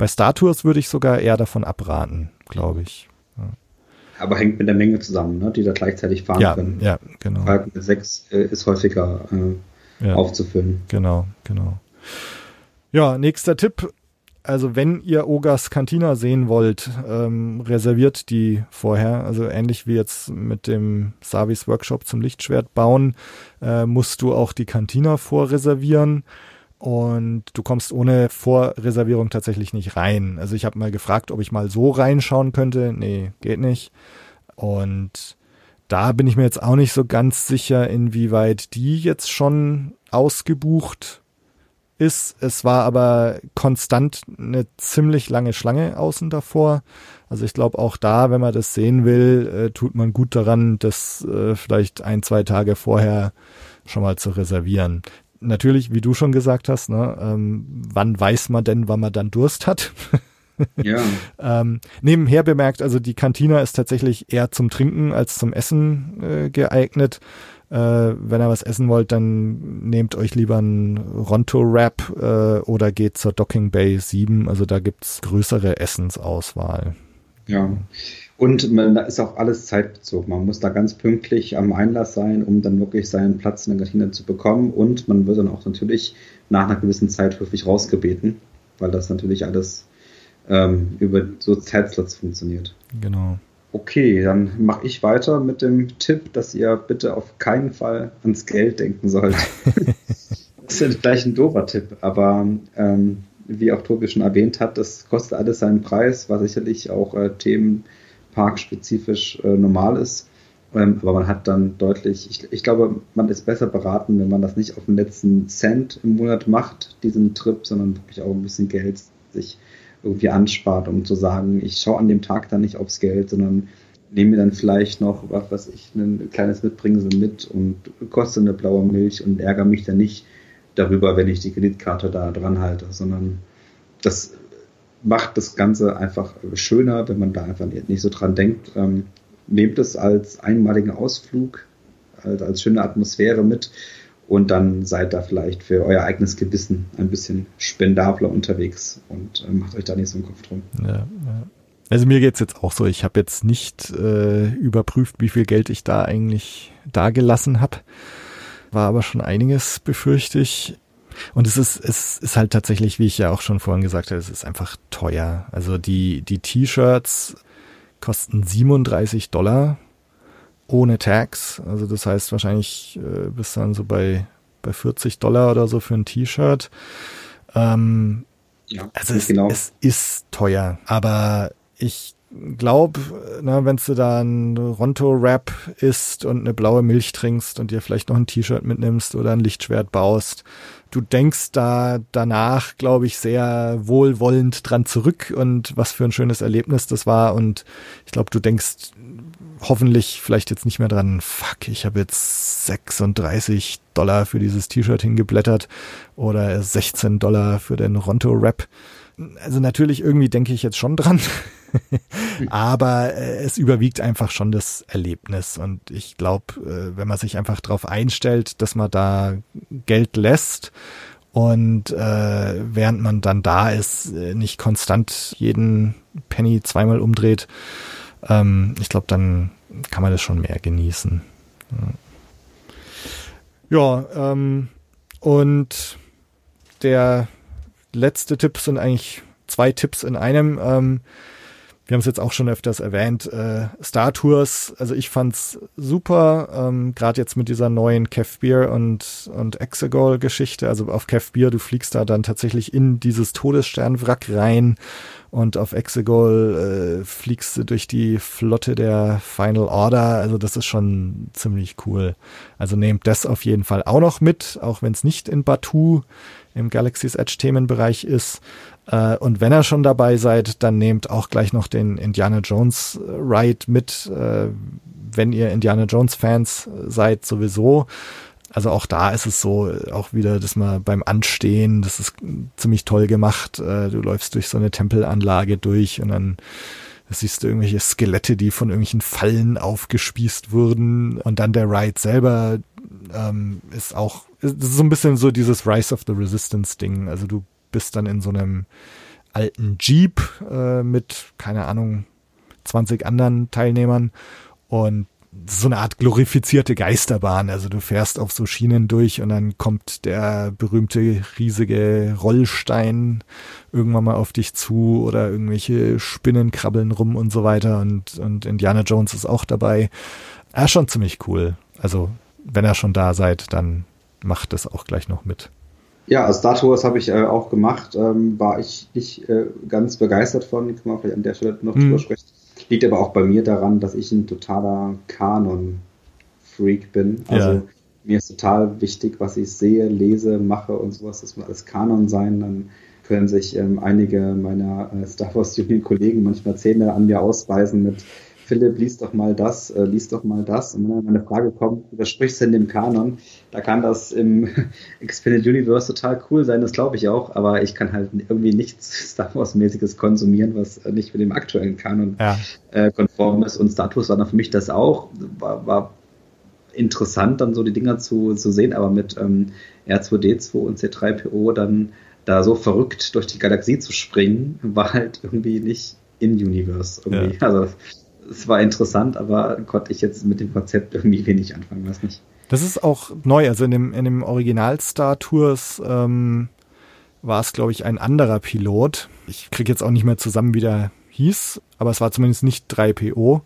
Bei Star Tours würde ich sogar eher davon abraten, glaube ich. Ja. Aber hängt mit der Menge zusammen, ne, die da gleichzeitig fahren ja, können. Ja, genau. Falcon 6 äh, ist häufiger äh, ja. aufzufüllen. Genau, genau. Ja, nächster Tipp. Also wenn ihr Ogas Cantina sehen wollt, ähm, reserviert die vorher. Also ähnlich wie jetzt mit dem Savis Workshop zum Lichtschwert bauen, äh, musst du auch die Cantina vorreservieren und du kommst ohne Vorreservierung tatsächlich nicht rein. Also ich habe mal gefragt, ob ich mal so reinschauen könnte. Nee, geht nicht. Und da bin ich mir jetzt auch nicht so ganz sicher, inwieweit die jetzt schon ausgebucht ist. Es war aber konstant eine ziemlich lange Schlange außen davor. Also ich glaube auch da, wenn man das sehen will, äh, tut man gut daran, das äh, vielleicht ein, zwei Tage vorher schon mal zu reservieren natürlich, wie du schon gesagt hast, ne, ähm, wann weiß man denn, wann man dann Durst hat? ja. ähm, nebenher bemerkt, also die Kantina ist tatsächlich eher zum Trinken als zum Essen äh, geeignet. Äh, wenn ihr was essen wollt, dann nehmt euch lieber einen Ronto-Wrap äh, oder geht zur Docking Bay 7. Also da gibt's größere Essensauswahl. Ja. Und man, da ist auch alles zeitbezogen. Man muss da ganz pünktlich am Einlass sein, um dann wirklich seinen Platz in der Kantine zu bekommen. Und man wird dann auch natürlich nach einer gewissen Zeit höflich rausgebeten, weil das natürlich alles ähm, über so Zeitslots funktioniert. Genau. Okay, dann mache ich weiter mit dem Tipp, dass ihr bitte auf keinen Fall ans Geld denken sollt. das ist ja gleich ein doofer Tipp, aber ähm, wie auch Tobi schon erwähnt hat, das kostet alles seinen Preis, war sicherlich auch äh, Themen parkspezifisch äh, normal ist. Ähm, aber man hat dann deutlich, ich, ich, glaube, man ist besser beraten, wenn man das nicht auf den letzten Cent im Monat macht, diesen Trip, sondern wirklich auch ein bisschen Geld sich irgendwie anspart, um zu sagen, ich schaue an dem Tag dann nicht aufs Geld, sondern nehme mir dann vielleicht noch, was weiß ich, ein kleines Mitbringsel mit und koste eine blaue Milch und ärgere mich dann nicht darüber, wenn ich die Kreditkarte da dran halte, sondern das macht das Ganze einfach schöner, wenn man da einfach nicht so dran denkt. Ähm, nehmt es als einmaligen Ausflug, als, als schöne Atmosphäre mit und dann seid da vielleicht für euer eigenes Gewissen ein bisschen spendabler unterwegs und äh, macht euch da nicht so einen Kopf drum. Ja, ja. Also mir geht's jetzt auch so, ich habe jetzt nicht äh, überprüft, wie viel Geld ich da eigentlich da gelassen habe. War aber schon einiges, befürchte ich. Und es ist, es ist halt tatsächlich, wie ich ja auch schon vorhin gesagt habe, es ist einfach teuer. Also die, die T-Shirts kosten 37 Dollar ohne Tax. Also das heißt wahrscheinlich äh, bis dann so bei, bei 40 Dollar oder so für ein T-Shirt. Ähm, ja, also es, genau. es ist teuer, aber ich glaube, ne, wenn du da ein Ronto-Rap isst und eine blaue Milch trinkst und dir vielleicht noch ein T-Shirt mitnimmst oder ein Lichtschwert baust, du denkst da danach, glaube ich, sehr wohlwollend dran zurück und was für ein schönes Erlebnis das war. Und ich glaube, du denkst hoffentlich vielleicht jetzt nicht mehr dran, fuck, ich habe jetzt 36 Dollar für dieses T-Shirt hingeblättert oder 16 Dollar für den Ronto-Rap. Also natürlich irgendwie denke ich jetzt schon dran, aber äh, es überwiegt einfach schon das Erlebnis und ich glaube, äh, wenn man sich einfach darauf einstellt, dass man da Geld lässt und äh, während man dann da ist, äh, nicht konstant jeden Penny zweimal umdreht, ähm, ich glaube, dann kann man das schon mehr genießen. Ja, ja ähm, und der letzte Tipp sind eigentlich zwei Tipps in einem. Ähm, wir haben es jetzt auch schon öfters erwähnt, äh, Star Tours, also ich fand's super, ähm, gerade jetzt mit dieser neuen Kev Beer und, und Exegol Geschichte, also auf Kev Beer, du fliegst da dann tatsächlich in dieses Todessternwrack rein und auf Exegol äh, fliegst du durch die Flotte der Final Order, also das ist schon ziemlich cool. Also nehmt das auf jeden Fall auch noch mit, auch wenn es nicht in Batu im Galaxy's Edge Themenbereich ist. Äh, und wenn ihr schon dabei seid, dann nehmt auch gleich noch den Indiana Jones äh, Ride mit, äh, wenn ihr Indiana Jones Fans seid sowieso. Also auch da ist es so, auch wieder, dass man beim Anstehen, das ist ziemlich toll gemacht. Du läufst durch so eine Tempelanlage durch und dann siehst du irgendwelche Skelette, die von irgendwelchen Fallen aufgespießt wurden. Und dann der Ride selber ähm, ist auch, ist so ein bisschen so dieses Rise of the Resistance Ding. Also du bist dann in so einem alten Jeep äh, mit, keine Ahnung, 20 anderen Teilnehmern und so eine Art glorifizierte Geisterbahn. Also du fährst auf so Schienen durch und dann kommt der berühmte riesige Rollstein irgendwann mal auf dich zu oder irgendwelche Spinnen krabbeln rum und so weiter und, und Indiana Jones ist auch dabei. Ja, schon ziemlich cool. Also wenn ihr schon da seid, dann macht das auch gleich noch mit. Ja, also Star Tours habe ich äh, auch gemacht, ähm, war ich nicht äh, ganz begeistert von, kann man vielleicht an der Stelle noch mhm. drüber sprechen. Liegt aber auch bei mir daran, dass ich ein totaler Kanon-Freak bin. Also ja. mir ist total wichtig, was ich sehe, lese, mache und sowas. Das muss alles Kanon sein. Dann können sich ähm, einige meiner äh, Star Wars Union Kollegen manchmal Zähne an mir ausweisen mit Philipp, lies doch mal das, äh, lies doch mal das. Und wenn dann eine Frage kommt, widersprichst du in dem Kanon, da kann das im Expanded Universe total cool sein, das glaube ich auch, aber ich kann halt irgendwie nichts Star Wars-mäßiges konsumieren, was nicht mit dem aktuellen Kanon ja. äh, konform ist. Und Star Wars war dann für mich das auch, war, war interessant, dann so die Dinger zu, zu sehen, aber mit ähm, R2D2 und C3PO dann da so verrückt durch die Galaxie zu springen, war halt irgendwie nicht in Universe irgendwie. Ja. Also es war interessant, aber konnte ich jetzt mit dem Konzept irgendwie wenig anfangen, weiß nicht. Das ist auch neu, also in dem, in dem Original Star Tours ähm, war es, glaube ich, ein anderer Pilot. Ich kriege jetzt auch nicht mehr zusammen, wie der hieß, aber es war zumindest nicht 3PO.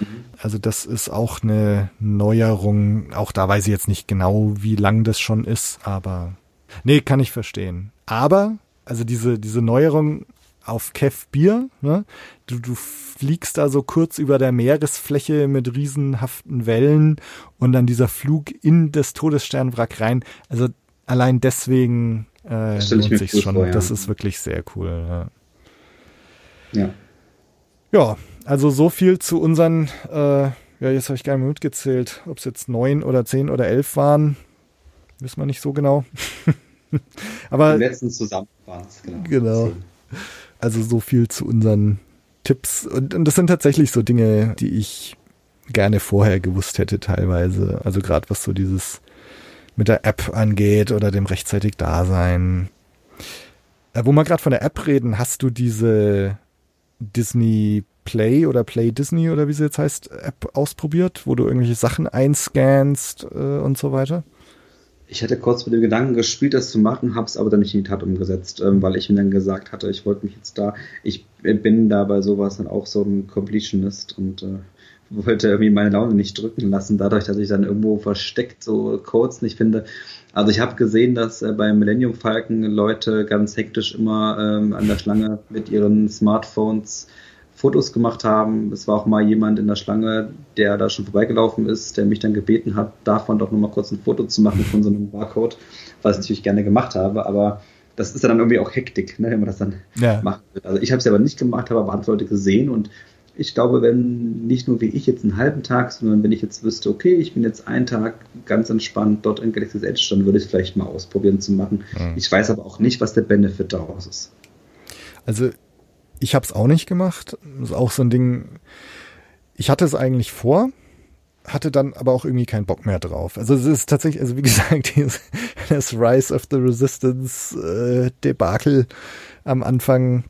Mhm. Also das ist auch eine Neuerung. Auch da weiß ich jetzt nicht genau, wie lang das schon ist, aber nee, kann ich verstehen. Aber, also diese, diese Neuerung auf Kev Bier. Ne? Du, du fliegst da so kurz über der Meeresfläche mit riesenhaften Wellen und dann dieser Flug in das Todessternwrack rein. Also allein deswegen äh, lohnt sich schon. Vor, ja. Das ist wirklich sehr cool. Ja. Ja, ja also so viel zu unseren, äh, ja, jetzt habe ich gar nicht mitgezählt, ob es jetzt neun oder zehn oder elf waren. Wissen wir nicht so genau. Aber. Im letzten zusammen waren es, genau. Genau. Also so viel zu unseren Tipps. Und, und das sind tatsächlich so Dinge, die ich gerne vorher gewusst hätte teilweise. Also gerade was so dieses mit der App angeht oder dem rechtzeitig Dasein. Äh, wo wir gerade von der App reden, hast du diese Disney Play oder Play Disney oder wie sie jetzt heißt, App ausprobiert, wo du irgendwelche Sachen einscannst äh, und so weiter? Ich hatte kurz mit dem Gedanken gespielt, das zu machen, habe es aber dann nicht in die Tat umgesetzt, ähm, weil ich mir dann gesagt hatte, ich wollte mich jetzt da, ich bin da bei sowas dann auch so ein Completionist und äh, wollte irgendwie meine Laune nicht drücken lassen, dadurch, dass ich dann irgendwo versteckt so Codes nicht finde. Also ich habe gesehen, dass äh, beim Millennium Falcon Leute ganz hektisch immer ähm, an der Schlange mit ihren Smartphones Fotos gemacht haben. Es war auch mal jemand in der Schlange, der da schon vorbeigelaufen ist, der mich dann gebeten hat, davon doch nur mal kurz ein Foto zu machen von so einem Barcode, was ich natürlich gerne gemacht habe, aber das ist ja dann irgendwie auch Hektik, ne, wenn man das dann ja. macht. Also ich habe es aber nicht gemacht, habe aber andere Leute gesehen und ich glaube, wenn nicht nur wie ich jetzt einen halben Tag, sondern wenn ich jetzt wüsste, okay, ich bin jetzt einen Tag ganz entspannt dort in Galaxy's Edge, dann würde ich es vielleicht mal ausprobieren zu machen. Mhm. Ich weiß aber auch nicht, was der Benefit daraus ist. Also ich habe es auch nicht gemacht. Ist auch so ein Ding. Ich hatte es eigentlich vor, hatte dann aber auch irgendwie keinen Bock mehr drauf. Also es ist tatsächlich, also wie gesagt, das Rise of the Resistance äh, Debakel am Anfang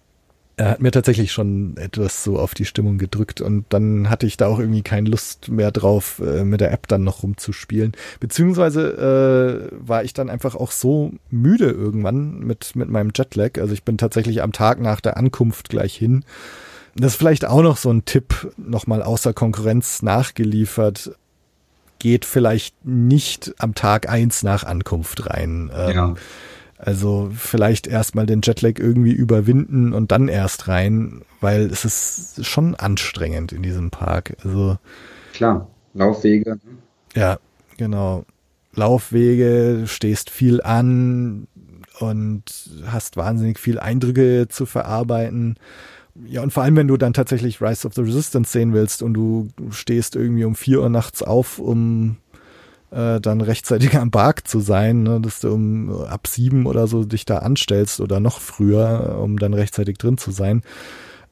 er hat mir tatsächlich schon etwas so auf die Stimmung gedrückt und dann hatte ich da auch irgendwie keine Lust mehr drauf, äh, mit der App dann noch rumzuspielen. Beziehungsweise äh, war ich dann einfach auch so müde irgendwann mit, mit meinem Jetlag. Also ich bin tatsächlich am Tag nach der Ankunft gleich hin. Das ist vielleicht auch noch so ein Tipp, nochmal außer Konkurrenz nachgeliefert. Geht vielleicht nicht am Tag eins nach Ankunft rein. Ähm, ja also vielleicht erstmal den Jetlag irgendwie überwinden und dann erst rein, weil es ist schon anstrengend in diesem Park. Also klar, Laufwege. Ne? Ja, genau. Laufwege, stehst viel an und hast wahnsinnig viel Eindrücke zu verarbeiten. Ja, und vor allem, wenn du dann tatsächlich Rise of the Resistance sehen willst und du stehst irgendwie um vier Uhr nachts auf, um äh, dann rechtzeitig am Park zu sein, ne, dass du um ab sieben oder so dich da anstellst oder noch früher, um dann rechtzeitig drin zu sein.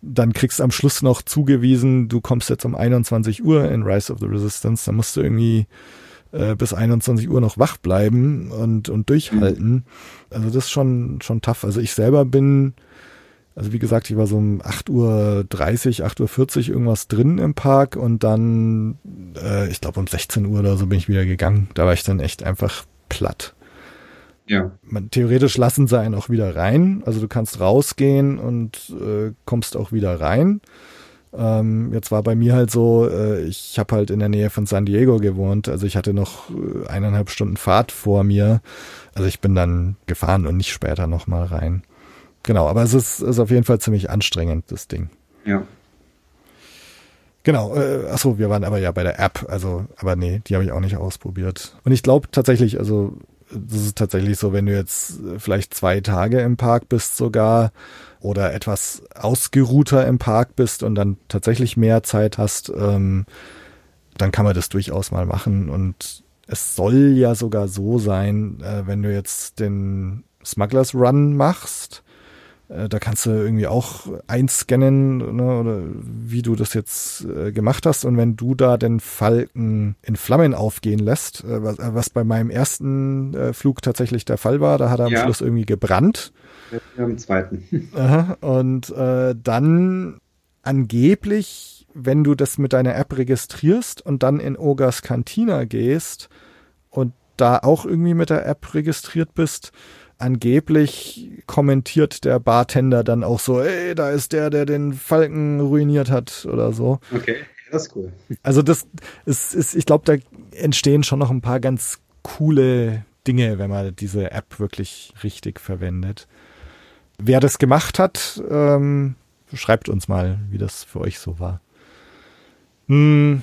Dann kriegst du am Schluss noch zugewiesen, du kommst jetzt um 21 Uhr in Rise of the Resistance, dann musst du irgendwie äh, bis 21 Uhr noch wach bleiben und, und durchhalten. Also das ist schon, schon tough. Also ich selber bin also wie gesagt, ich war so um 8.30 Uhr, 8.40 Uhr irgendwas drin im Park und dann, äh, ich glaube um 16 Uhr oder so bin ich wieder gegangen. Da war ich dann echt einfach platt. Ja. Man, theoretisch lassen sie einen auch wieder rein. Also du kannst rausgehen und äh, kommst auch wieder rein. Ähm, jetzt war bei mir halt so, äh, ich habe halt in der Nähe von San Diego gewohnt. Also ich hatte noch äh, eineinhalb Stunden Fahrt vor mir. Also ich bin dann gefahren und nicht später nochmal rein. Genau, aber es ist, ist auf jeden Fall ziemlich anstrengend, das Ding. Ja. Genau, äh, achso, wir waren aber ja bei der App, also, aber nee, die habe ich auch nicht ausprobiert. Und ich glaube tatsächlich, also, das ist tatsächlich so, wenn du jetzt vielleicht zwei Tage im Park bist sogar oder etwas ausgeruhter im Park bist und dann tatsächlich mehr Zeit hast, ähm, dann kann man das durchaus mal machen. Und es soll ja sogar so sein, äh, wenn du jetzt den Smugglers Run machst, äh, da kannst du irgendwie auch einscannen, ne, oder wie du das jetzt äh, gemacht hast. Und wenn du da den Falken in Flammen aufgehen lässt, äh, was, was, bei meinem ersten äh, Flug tatsächlich der Fall war, da hat er am ja. Schluss irgendwie gebrannt. Ja, im zweiten. Aha, und äh, dann angeblich, wenn du das mit deiner App registrierst und dann in Ogas Cantina gehst und da auch irgendwie mit der App registriert bist, angeblich kommentiert der Bartender dann auch so, ey, da ist der, der den Falken ruiniert hat oder so. Okay, das ist cool. Also das ist, ist ich glaube, da entstehen schon noch ein paar ganz coole Dinge, wenn man diese App wirklich richtig verwendet. Wer das gemacht hat, ähm, schreibt uns mal, wie das für euch so war. Hm,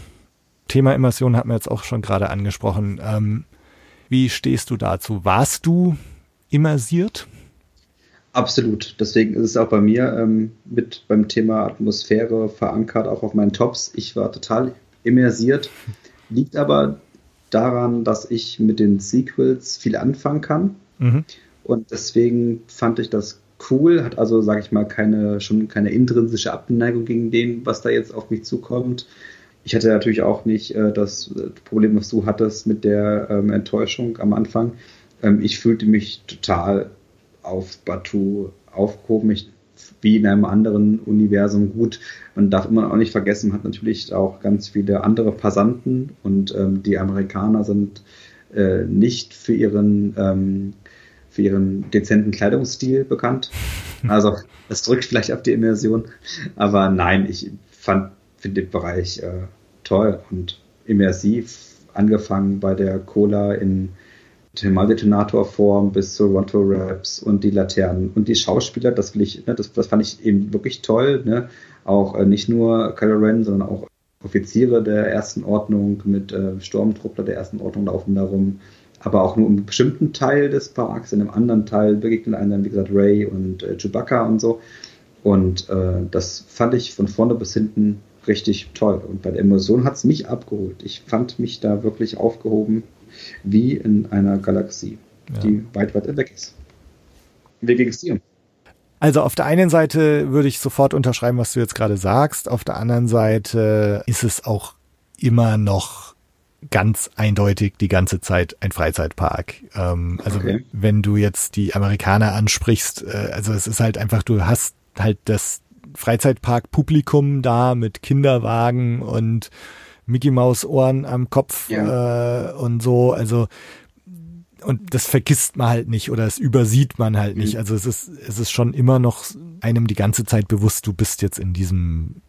Thema Immersion hat man jetzt auch schon gerade angesprochen. Ähm, wie stehst du dazu? Warst du immersiert? Absolut. Deswegen ist es auch bei mir ähm, mit beim Thema Atmosphäre verankert, auch auf meinen Tops. Ich war total immersiert. Liegt aber daran, dass ich mit den Sequels viel anfangen kann. Mhm. Und deswegen fand ich das cool. Hat also, sage ich mal, keine, schon keine intrinsische Abneigung gegen dem, was da jetzt auf mich zukommt. ich hatte natürlich auch nicht äh, das Problem, was du hattest mit der ähm, Enttäuschung am Anfang. Ähm, ich fühlte mich total auf Batu aufgehoben. Ich wie in einem anderen Universum gut. Man darf immer auch nicht vergessen, man hat natürlich auch ganz viele andere Passanten und ähm, die Amerikaner sind äh, nicht für ihren ähm, für ihren dezenten Kleidungsstil bekannt. Also das drückt vielleicht auf die Immersion, aber nein, ich fand finde den Bereich äh, toll und immersiv, angefangen bei der Cola in Thermaldetonator-Form bis zu Ronto Raps und die Laternen und die Schauspieler, das will ich, ne, das, das fand ich eben wirklich toll, ne? Auch äh, nicht nur Kylo Ren, sondern auch Offiziere der ersten Ordnung mit äh, Sturmtruppler der ersten Ordnung laufen darum, aber auch nur im bestimmten Teil des Parks, in einem anderen Teil begegnen einem dann, wie gesagt, Ray und äh, Chewbacca und so. Und äh, das fand ich von vorne bis hinten richtig toll. Und bei der Emotion hat es mich abgeholt. Ich fand mich da wirklich aufgehoben wie in einer Galaxie, ja. die weit, weit weg ist. Wie ging es dir? Also auf der einen Seite würde ich sofort unterschreiben, was du jetzt gerade sagst. Auf der anderen Seite ist es auch immer noch ganz eindeutig die ganze Zeit ein Freizeitpark. Ähm, also okay. wenn du jetzt die Amerikaner ansprichst, äh, also es ist halt einfach, du hast halt das Freizeitpark-Publikum da mit Kinderwagen und Mickey Maus Ohren am Kopf ja. äh, und so. Also und das vergisst man halt nicht oder es übersieht man halt nicht. Mhm. Also es ist es ist schon immer noch einem die ganze Zeit bewusst, du bist jetzt in diesem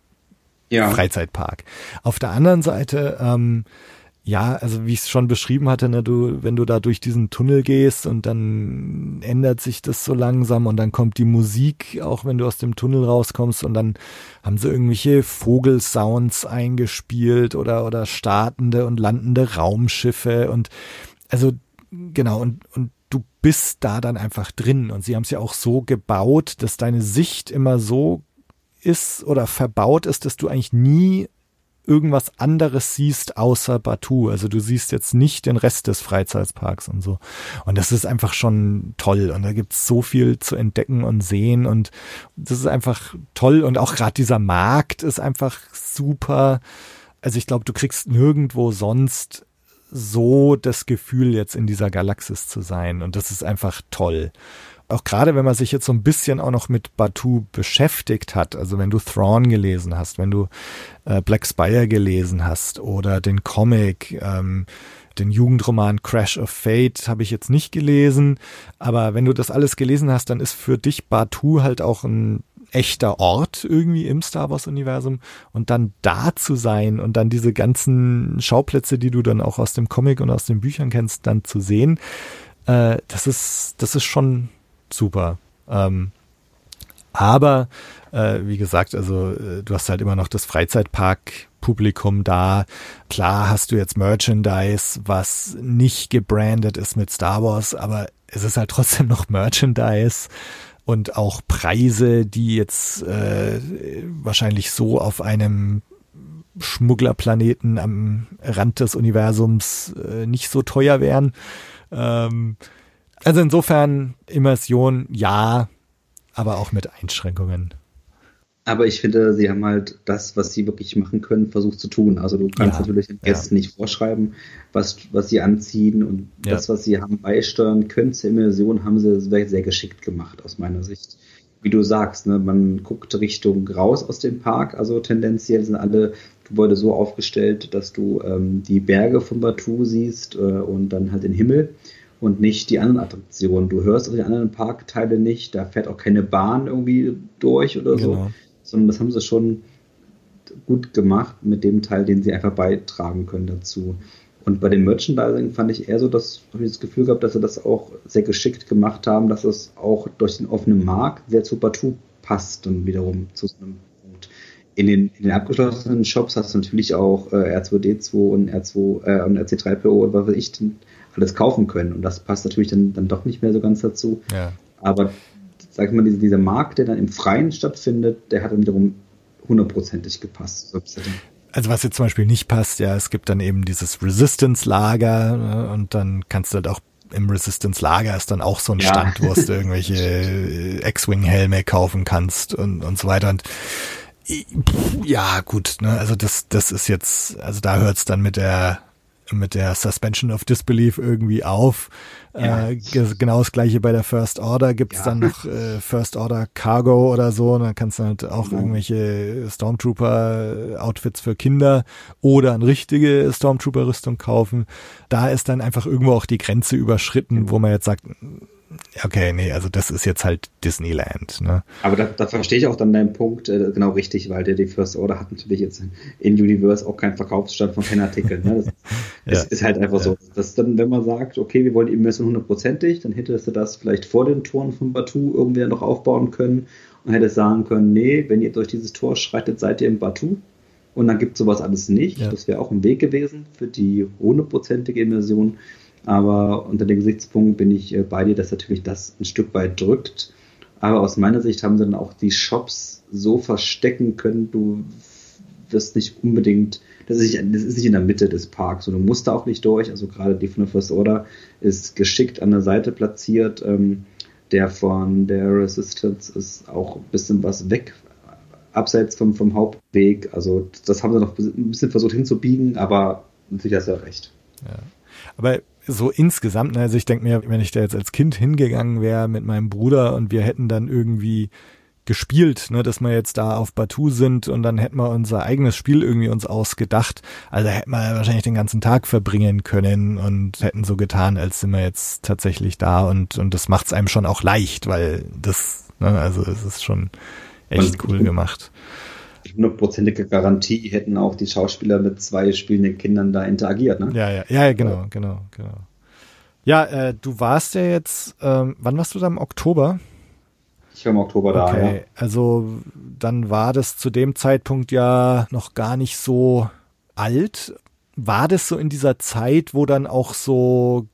ja. Freizeitpark. Auf der anderen Seite ähm, ja, also wie ich es schon beschrieben hatte, ne, du, wenn du da durch diesen Tunnel gehst und dann ändert sich das so langsam und dann kommt die Musik, auch wenn du aus dem Tunnel rauskommst und dann haben sie irgendwelche Vogelsounds eingespielt oder oder startende und landende Raumschiffe und also genau und und du bist da dann einfach drin und sie haben es ja auch so gebaut, dass deine Sicht immer so ist oder verbaut ist, dass du eigentlich nie irgendwas anderes siehst außer Batu. Also du siehst jetzt nicht den Rest des Freizeitparks und so. Und das ist einfach schon toll. Und da gibt's so viel zu entdecken und sehen. Und das ist einfach toll. Und auch gerade dieser Markt ist einfach super. Also ich glaube, du kriegst nirgendwo sonst so das Gefühl, jetzt in dieser Galaxis zu sein. Und das ist einfach toll auch gerade wenn man sich jetzt so ein bisschen auch noch mit Batu beschäftigt hat, also wenn du Thrawn gelesen hast, wenn du äh, Black Spire gelesen hast oder den Comic, ähm, den Jugendroman Crash of Fate habe ich jetzt nicht gelesen, aber wenn du das alles gelesen hast, dann ist für dich Batu halt auch ein echter Ort irgendwie im Star Wars Universum und dann da zu sein und dann diese ganzen Schauplätze, die du dann auch aus dem Comic und aus den Büchern kennst, dann zu sehen, äh, das ist das ist schon super. Ähm, aber äh, wie gesagt, also äh, du hast halt immer noch das Freizeitpark-Publikum da. Klar hast du jetzt Merchandise, was nicht gebrandet ist mit Star Wars, aber es ist halt trotzdem noch Merchandise und auch Preise, die jetzt äh, wahrscheinlich so auf einem Schmugglerplaneten am Rand des Universums äh, nicht so teuer wären. Ähm, also insofern Immersion ja, aber auch mit Einschränkungen. Aber ich finde, sie haben halt das, was sie wirklich machen können, versucht zu tun. Also du kannst ja, natürlich den Gästen ja. nicht vorschreiben, was, was sie anziehen und ja. das, was sie haben beisteuern können zur Immersion, haben sie sehr, sehr geschickt gemacht, aus meiner Sicht. Wie du sagst, ne, man guckt Richtung raus aus dem Park, also tendenziell sind alle Gebäude so aufgestellt, dass du ähm, die Berge von Batu siehst äh, und dann halt den Himmel und nicht die anderen Attraktionen. Du hörst auch die anderen Parkteile nicht, da fährt auch keine Bahn irgendwie durch oder so, genau. sondern das haben sie schon gut gemacht mit dem Teil, den sie einfach beitragen können dazu. Und bei dem Merchandising fand ich eher so, dass habe ich das Gefühl gehabt, dass sie das auch sehr geschickt gemacht haben, dass es auch durch den offenen Markt sehr zu Batu passt und wiederum zu so einem Punkt. In den, in den abgeschlossenen Shops hast du natürlich auch äh, R2D2 und R2 äh, und RC3PO und was weiß ich, alles kaufen können. Und das passt natürlich dann, dann doch nicht mehr so ganz dazu. Ja. Aber sag ich mal, dieser, dieser Markt, der dann im Freien stattfindet, der hat dann wiederum hundertprozentig gepasst. Also was jetzt zum Beispiel nicht passt, ja, es gibt dann eben dieses Resistance-Lager ne, und dann kannst du halt auch im Resistance-Lager ist dann auch so ein ja. Stand, wo du irgendwelche X-Wing-Helme kaufen kannst und, und so weiter. Und Ja, gut, ne, also das, das ist jetzt, also da hört's dann mit der mit der Suspension of Disbelief irgendwie auf. Ja. Äh, genau das gleiche bei der First Order. Gibt's ja. dann noch äh, First Order Cargo oder so. Und dann kannst du halt auch ja. irgendwelche Stormtrooper-Outfits für Kinder oder eine richtige Stormtrooper-Rüstung kaufen. Da ist dann einfach irgendwo auch die Grenze überschritten, wo man jetzt sagt, okay, nee, also das ist jetzt halt Disneyland. Ne? Aber da, da verstehe ich auch dann deinen Punkt äh, genau richtig, weil der die First Order hat natürlich jetzt in Universe auch keinen Verkaufsstand von keinen Artikeln. Ne? Das, ja. ist, ist halt einfach ja. so. Dass dann, wenn man sagt, okay, wir wollen die Immersion hundertprozentig, dann hättest du das vielleicht vor den Toren von Batu irgendwie noch aufbauen können und hättest sagen können, nee, wenn ihr durch dieses Tor schreitet, seid ihr im Batu. Und dann gibt es sowas alles nicht. Ja. Das wäre auch ein Weg gewesen für die hundertprozentige Immersion. Aber unter dem Gesichtspunkt bin ich äh, bei dir, dass natürlich das ein Stück weit drückt. Aber aus meiner Sicht haben sie dann auch die Shops so verstecken können, du wirst nicht unbedingt, das ist nicht, das ist nicht in der Mitte des Parks und du musst da auch nicht durch. Also gerade die von der First Order ist geschickt an der Seite platziert. Ähm, der von der Resistance ist auch ein bisschen was weg, abseits vom, vom Hauptweg. Also das haben sie noch ein bisschen versucht hinzubiegen, aber natürlich hast du ja recht. Ja. Aber so insgesamt, ne, also ich denke mir, wenn ich da jetzt als Kind hingegangen wäre mit meinem Bruder und wir hätten dann irgendwie gespielt, ne, dass wir jetzt da auf Batu sind und dann hätten wir unser eigenes Spiel irgendwie uns ausgedacht. Also hätten wir wahrscheinlich den ganzen Tag verbringen können und hätten so getan, als sind wir jetzt tatsächlich da und, und das macht's einem schon auch leicht, weil das, ne, also es ist schon echt cool gemacht hundertprozentige Garantie hätten auch die Schauspieler mit zwei spielenden Kindern da interagiert, ne? Ja, ja, ja, genau, genau, genau. Ja, äh, du warst ja jetzt, ähm, wann warst du da im Oktober? Ich war im Oktober da, okay. ja. Also dann war das zu dem Zeitpunkt ja noch gar nicht so alt. War das so in dieser Zeit, wo dann auch so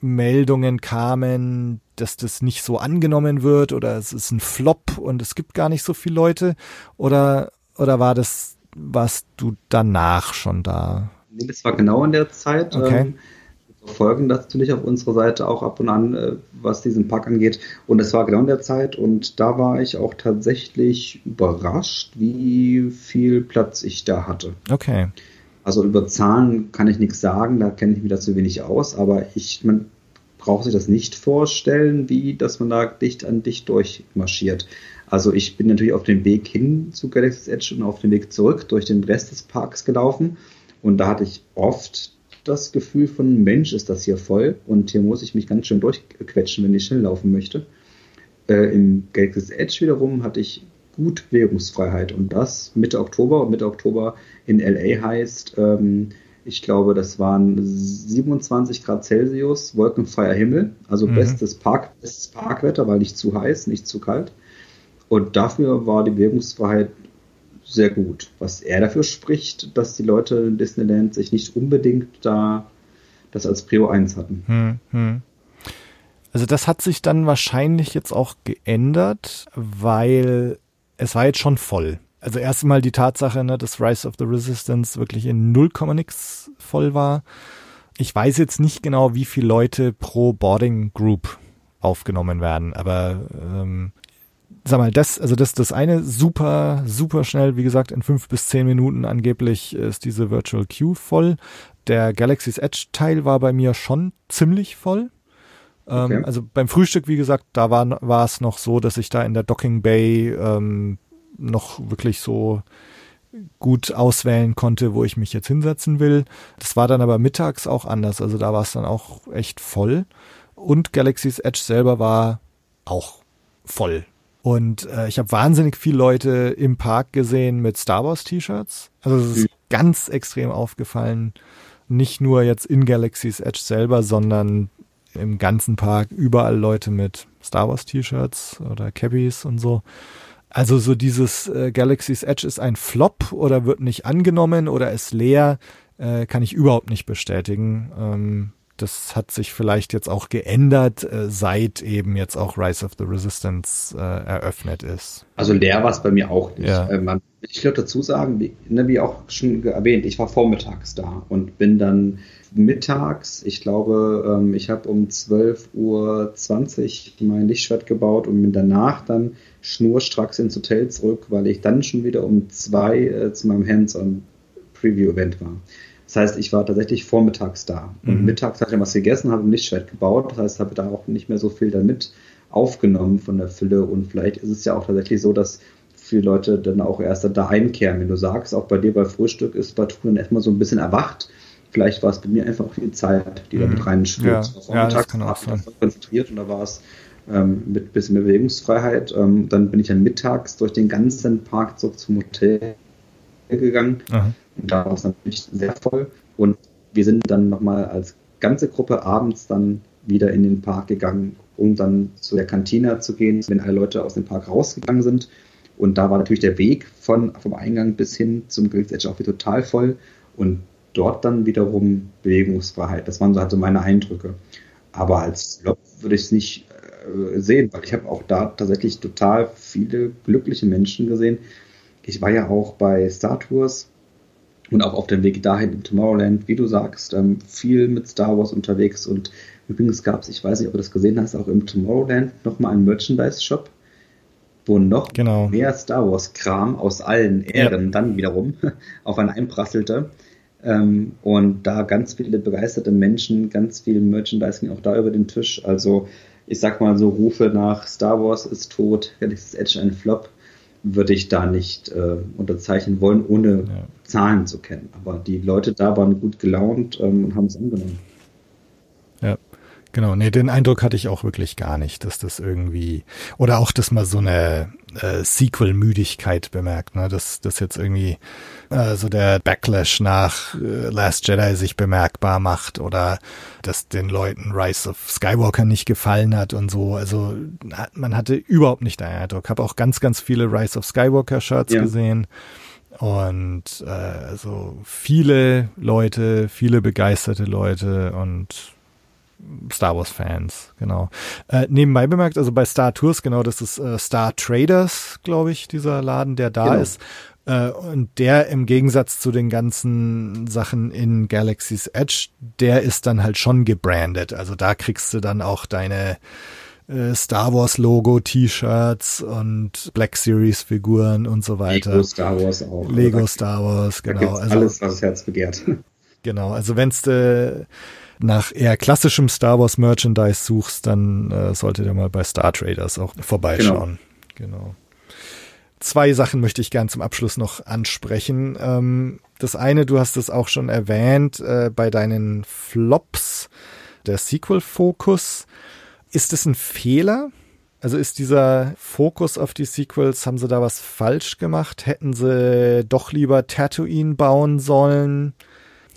Meldungen kamen, dass das nicht so angenommen wird oder es ist ein Flop und es gibt gar nicht so viele Leute? Oder, oder war das, warst du danach schon da? Nee, das war genau in der Zeit. Okay. Ähm, wir verfolgen das natürlich auf unserer Seite auch ab und an, äh, was diesen Park angeht. Und es war genau in der Zeit und da war ich auch tatsächlich überrascht, wie viel Platz ich da hatte. Okay. Also über Zahlen kann ich nichts sagen, da kenne ich mich dazu wenig aus, aber ich, man braucht sich das nicht vorstellen, wie dass man da dicht an dicht durchmarschiert. Also ich bin natürlich auf dem Weg hin zu Galaxy's Edge und auf dem Weg zurück durch den Rest des Parks gelaufen und da hatte ich oft das Gefühl von Mensch, ist das hier voll und hier muss ich mich ganz schön durchquetschen, wenn ich schnell laufen möchte. Äh, Im Galaxy's Edge wiederum hatte ich gut Bewegungsfreiheit und das Mitte Oktober und Mitte Oktober in LA heißt, ähm, ich glaube, das waren 27 Grad Celsius, wolkenfreier Himmel, also mhm. bestes, Park, bestes Parkwetter, weil nicht zu heiß, nicht zu kalt. Und dafür war die Bewegungsfreiheit sehr gut. Was er dafür spricht, dass die Leute in Disneyland sich nicht unbedingt da das als Prio 1 hatten. Hm, hm. Also das hat sich dann wahrscheinlich jetzt auch geändert, weil es war jetzt schon voll. Also erstmal die Tatsache, ne, dass Rise of the Resistance wirklich in 0, nix voll war. Ich weiß jetzt nicht genau, wie viele Leute pro Boarding Group aufgenommen werden, aber ähm, sag mal, das, also das, das eine super, super schnell, wie gesagt, in fünf bis zehn Minuten angeblich ist diese Virtual Queue voll. Der Galaxy's Edge Teil war bei mir schon ziemlich voll. Ähm, okay. Also beim Frühstück, wie gesagt, da war, war es noch so, dass ich da in der Docking Bay ähm, noch wirklich so gut auswählen konnte, wo ich mich jetzt hinsetzen will. Das war dann aber mittags auch anders. Also da war es dann auch echt voll. Und Galaxy's Edge selber war auch voll. Und äh, ich habe wahnsinnig viele Leute im Park gesehen mit Star Wars T-Shirts. Also es ist ganz extrem aufgefallen. Nicht nur jetzt in Galaxy's Edge selber, sondern im ganzen Park überall Leute mit Star Wars T-Shirts oder Cabbies und so. Also so dieses äh, Galaxy's Edge ist ein Flop oder wird nicht angenommen oder ist leer, äh, kann ich überhaupt nicht bestätigen. Ähm, das hat sich vielleicht jetzt auch geändert, äh, seit eben jetzt auch Rise of the Resistance äh, eröffnet ist. Also leer war es bei mir auch nicht. Ja. Ähm, ich würde dazu sagen, wie, ne, wie auch schon erwähnt, ich war vormittags da und bin dann mittags. Ich glaube, ähm, ich habe um 12.20 Uhr mein Lichtschwert gebaut und bin danach dann schnurstracks ins Hotel zurück, weil ich dann schon wieder um zwei äh, zu meinem Hands-on-Preview-Event war. Das heißt, ich war tatsächlich vormittags da. Und mhm. mittags hatte ich was gegessen, habe ein Lichtschwert gebaut. Das heißt, habe da auch nicht mehr so viel damit aufgenommen von der Fülle. Und vielleicht ist es ja auch tatsächlich so, dass viele Leute dann auch erst da einkehren. Wenn du sagst, auch bei dir bei Frühstück ist Batu dann erstmal so ein bisschen erwacht. Vielleicht war es bei mir einfach viel Zeit, die da mit mhm. reinschwirrt. Ja, ja, das kann auch sein. konzentriert und da war es ähm, mit bisschen mehr Bewegungsfreiheit. Ähm, dann bin ich dann mittags durch den ganzen Park zurück zum Hotel gegangen. Aha. Und da war es natürlich sehr voll. Und wir sind dann nochmal als ganze Gruppe abends dann wieder in den Park gegangen, um dann zu der Kantine zu gehen, wenn alle Leute aus dem Park rausgegangen sind. Und da war natürlich der Weg von, vom Eingang bis hin zum Gerichtsedge auch wieder total voll. Und dort dann wiederum Bewegungsfreiheit. Das waren so also meine Eindrücke. Aber als Flop würde ich es nicht äh, sehen, weil ich habe auch da tatsächlich total viele glückliche Menschen gesehen. Ich war ja auch bei Star Tours und auch auf dem Weg dahin im Tomorrowland, wie du sagst, ähm, viel mit Star Wars unterwegs. Und übrigens gab es, ich weiß nicht, ob du das gesehen hast, auch im Tomorrowland nochmal einen Merchandise-Shop, wo noch genau. mehr Star Wars-Kram aus allen Ehren ja. dann wiederum auf einen einprasselte. Ähm, und da ganz viele begeisterte Menschen, ganz viel Merchandising auch da über den Tisch. Also ich sag mal so Rufe nach Star Wars ist tot, Galaxy's Edge ein Flop würde ich da nicht äh, unterzeichnen wollen, ohne ja. Zahlen zu kennen. Aber die Leute da waren gut gelaunt ähm, und haben es angenommen. Genau, nee, den Eindruck hatte ich auch wirklich gar nicht, dass das irgendwie, oder auch, dass man so eine äh, Sequel-Müdigkeit bemerkt, ne, dass das jetzt irgendwie äh, so der Backlash nach äh, Last Jedi sich bemerkbar macht oder dass den Leuten Rise of Skywalker nicht gefallen hat und so. Also man hatte überhaupt nicht den Eindruck. Habe auch ganz, ganz viele Rise of Skywalker Shirts ja. gesehen. Und äh, also viele Leute, viele begeisterte Leute und Star Wars Fans, genau. Äh, nebenbei bemerkt, also bei Star Tours, genau, das ist äh, Star Traders, glaube ich, dieser Laden, der da genau. ist. Äh, und der im Gegensatz zu den ganzen Sachen in Galaxy's Edge, der ist dann halt schon gebrandet. Also da kriegst du dann auch deine äh, Star Wars Logo T-Shirts und Black Series Figuren und so weiter. Lego Star Wars auch. Lego Star Wars, genau. also, alles, was das Herz begehrt. Genau, also wenn's äh, nach eher klassischem Star Wars Merchandise suchst, dann äh, solltet ihr mal bei Star Traders auch vorbeischauen. Genau. genau. Zwei Sachen möchte ich gern zum Abschluss noch ansprechen. Ähm, das eine, du hast es auch schon erwähnt, äh, bei deinen Flops, der Sequel-Fokus. Ist es ein Fehler? Also ist dieser Fokus auf die Sequels, haben sie da was falsch gemacht? Hätten sie doch lieber Tatooine bauen sollen?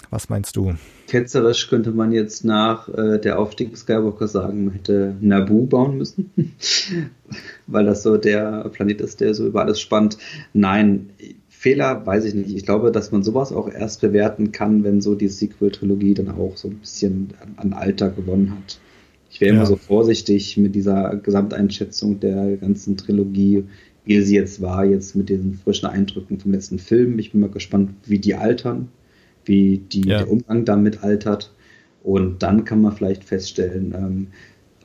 Was meinst du? Ketzerisch könnte man jetzt nach äh, der Aufstieg Skywalker sagen, man hätte Naboo bauen müssen, weil das so der Planet ist, der so über alles spannt. Nein, Fehler weiß ich nicht. Ich glaube, dass man sowas auch erst bewerten kann, wenn so die Sequel-Trilogie dann auch so ein bisschen an, Alter gewonnen hat. Ich wäre ja. immer so vorsichtig mit dieser Gesamteinschätzung der ganzen Trilogie, wie sie jetzt war, jetzt mit diesen frischen Eindrücken vom letzten Film. Ich bin mal gespannt, wie die altern wie die, ja. der Umgang damit altert. Und dann kann man vielleicht feststellen, ähm,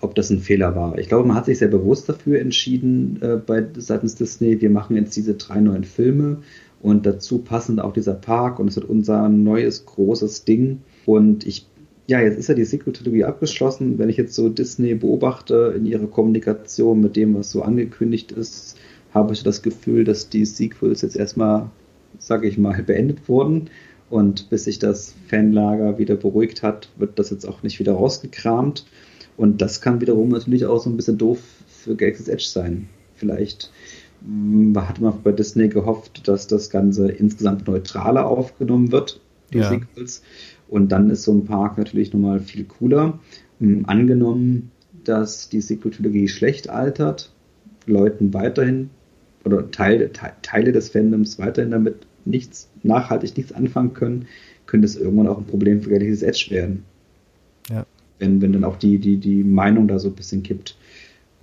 ob das ein Fehler war. Ich glaube, man hat sich sehr bewusst dafür entschieden äh, bei seitens Disney, wir machen jetzt diese drei neuen Filme und dazu passend auch dieser Park und es wird unser neues großes Ding. Und ich, ja, jetzt ist ja die Sequel-Trilogie abgeschlossen. Wenn ich jetzt so Disney beobachte in ihrer Kommunikation mit dem, was so angekündigt ist, habe ich das Gefühl, dass die Sequels jetzt erstmal, sage ich mal, beendet wurden und bis sich das Fanlager wieder beruhigt hat, wird das jetzt auch nicht wieder rausgekramt. Und das kann wiederum natürlich auch so ein bisschen doof für Galaxy's Edge sein. Vielleicht mh, hm, hatte man bei Disney gehofft, dass das Ganze insgesamt neutraler aufgenommen wird, die ja. Sequels. Und dann ist so ein Park natürlich nochmal viel cooler. Mh, hm, angenommen, dass die Sequel-Trilogie schlecht altert, Leuten weiterhin oder Teile, Teile des Fandoms weiterhin damit nichts, nachhaltig nichts anfangen können, könnte es irgendwann auch ein Problem für Galaxy's Edge werden. Ja. Wenn, wenn dann auch die, die, die Meinung da so ein bisschen kippt.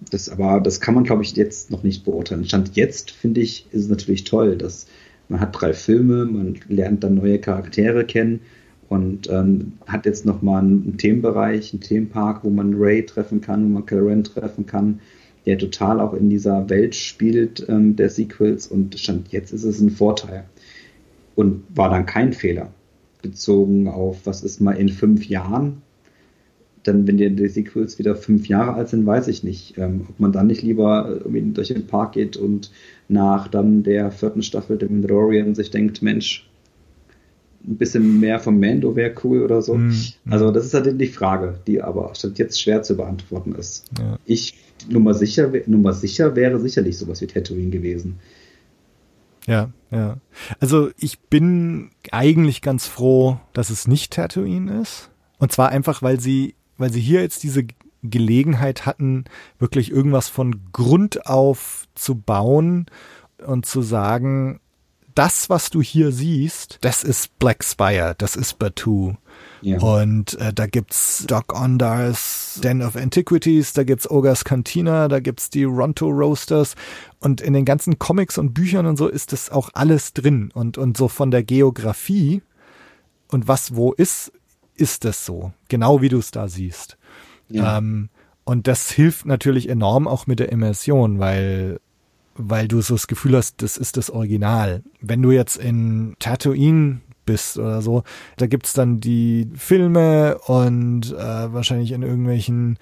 Das, aber das kann man, glaube ich, jetzt noch nicht beurteilen. Stand jetzt, finde ich, ist es natürlich toll, dass man hat drei Filme, man lernt dann neue Charaktere kennen und ähm, hat jetzt nochmal einen Themenbereich, einen Themenpark, wo man Ray treffen kann, wo man Kylo treffen kann, der total auch in dieser Welt spielt ähm, der Sequels und stand jetzt ist es ein Vorteil und war dann kein Fehler bezogen auf was ist mal in fünf Jahren. Dann, wenn die, die Sequels wieder fünf Jahre alt sind, weiß ich nicht, ähm, ob man dann nicht lieber irgendwie durch den Park geht und nach dann der vierten Staffel der Mandalorian sich denkt, Mensch, ein bisschen mehr vom Mando wäre cool oder so. Mm, Also das ist halt die Frage, die aber statt jetzt schwer zu beantworten ist. Ja. Ich Nummer sicher, Nummer sicher wäre sicherlich sowas wie Tatooine gewesen. Ja, ja. Also ich bin eigentlich ganz froh, dass es nicht Tatooine ist. Und zwar einfach, weil sie, weil sie hier jetzt diese Gelegenheit hatten, wirklich irgendwas von Grund auf zu bauen und zu sagen, das, was du hier siehst, das ist Black Spire, das ist Batu. Ja. Und äh, da gibt's Doc Ondars Den of Antiquities, da gibt's Ogas Cantina, da gibt's die Ronto Roasters und in den ganzen Comics und Büchern und so ist das auch alles drin und und so von der Geografie und was wo ist, ist das so, genau wie du es da siehst. Ja. Ähm, und das hilft natürlich enorm auch mit der Immersion, weil weil du so das Gefühl hast, das ist das Original. Wenn du jetzt in Tatooine bist oder so, da gibt's dann die Filme und äh, wahrscheinlich in irgendwelchen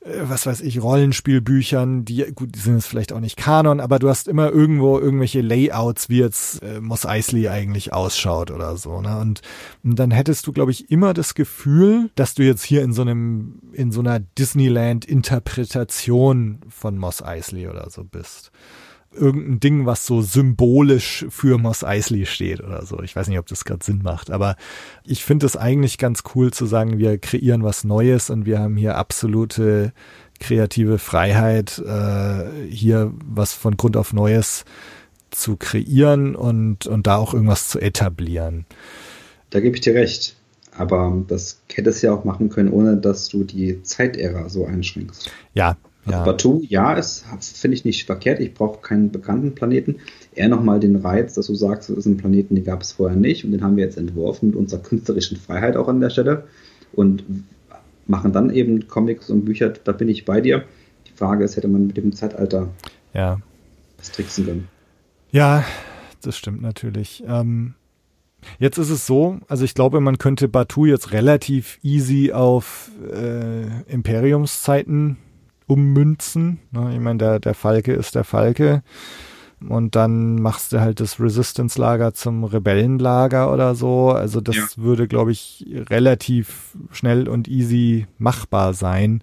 äh, was weiß ich, Rollenspielbüchern, die, gut, die sind jetzt vielleicht auch nicht Kanon, aber du hast immer irgendwo irgendwelche Layouts, wie jetzt äh, Moss Eisley eigentlich ausschaut oder so, ne? Und, und dann hättest du, glaube ich, immer das Gefühl, dass du jetzt hier in so einem, in so einer Disneyland-Interpretation von Moss Eisley oder so bist irgendein Ding, was so symbolisch für Moss Eisley steht oder so. Ich weiß nicht, ob das gerade Sinn macht, aber ich finde es eigentlich ganz cool zu sagen, wir kreieren was Neues und wir haben hier absolute kreative Freiheit, äh, hier was von Grund auf Neues zu kreieren und, und da auch irgendwas zu etablieren. Da gebe ich dir recht. Aber das hättest du ja auch machen können, ohne dass du die Zeitära so einschränkst. Ja, ja. Batu, ja, ist, finde ich nicht verkehrt. Ich brauche keinen bekannten Planeten. Eher nochmal den Reiz, dass du sagst, das ist ein Planeten, den gab es vorher nicht und den haben wir jetzt entworfen mit unserer künstlerischen Freiheit auch an der Stelle und machen dann eben Comics und Bücher. Da bin ich bei dir. Die Frage ist, hätte man mit dem Zeitalter ja. was tricksen können? Ja, das stimmt natürlich. Ähm, jetzt ist es so, also ich glaube, man könnte Batu jetzt relativ easy auf äh, Imperiumszeiten ummünzen. Ne? Ich meine, der, der Falke ist der Falke. Und dann machst du halt das Resistance-Lager zum Rebellenlager oder so. Also das ja. würde, glaube ich, relativ schnell und easy machbar sein.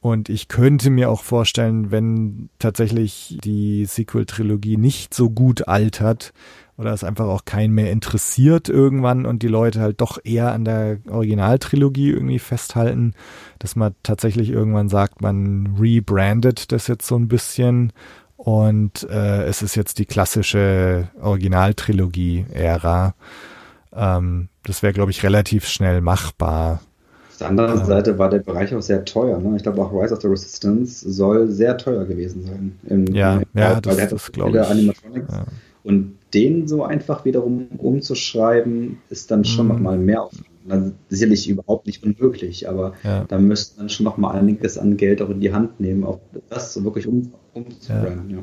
Und ich könnte mir auch vorstellen, wenn tatsächlich die Sequel-Trilogie nicht so gut altert, oder es einfach auch keinen mehr interessiert irgendwann und die Leute halt doch eher an der Originaltrilogie irgendwie festhalten, dass man tatsächlich irgendwann sagt, man rebrandet das jetzt so ein bisschen und äh, es ist jetzt die klassische Originaltrilogie-Ära. Ähm, das wäre, glaube ich, relativ schnell machbar. Auf der anderen ähm, Seite war der Bereich auch sehr teuer. Ne? Ich glaube, auch Rise of the Resistance soll sehr teuer gewesen sein. Im, ja, im, ja, das, das glaube ich. Animatronics. Ja. Und den so einfach wiederum umzuschreiben, ist dann schon mhm. nochmal mehr Aufwand. Also sicherlich überhaupt nicht unmöglich, aber ja. da müsste man schon nochmal einiges an Geld auch in die Hand nehmen, auch das so wirklich um, umzuschreiben. Ja. ja.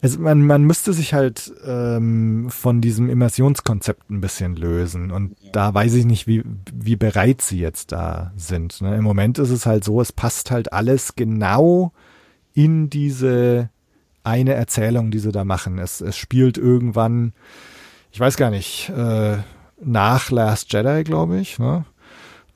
Also man, man müsste sich halt ähm, von diesem Immersionskonzept ein bisschen lösen. Und ja. da weiß ich nicht, wie, wie bereit sie jetzt da sind. Ne? Im Moment ist es halt so, es passt halt alles genau in diese eine Erzählung, die sie da machen. Es, es spielt irgendwann, ich weiß gar nicht, äh, nach Last Jedi, glaube ich. Ne?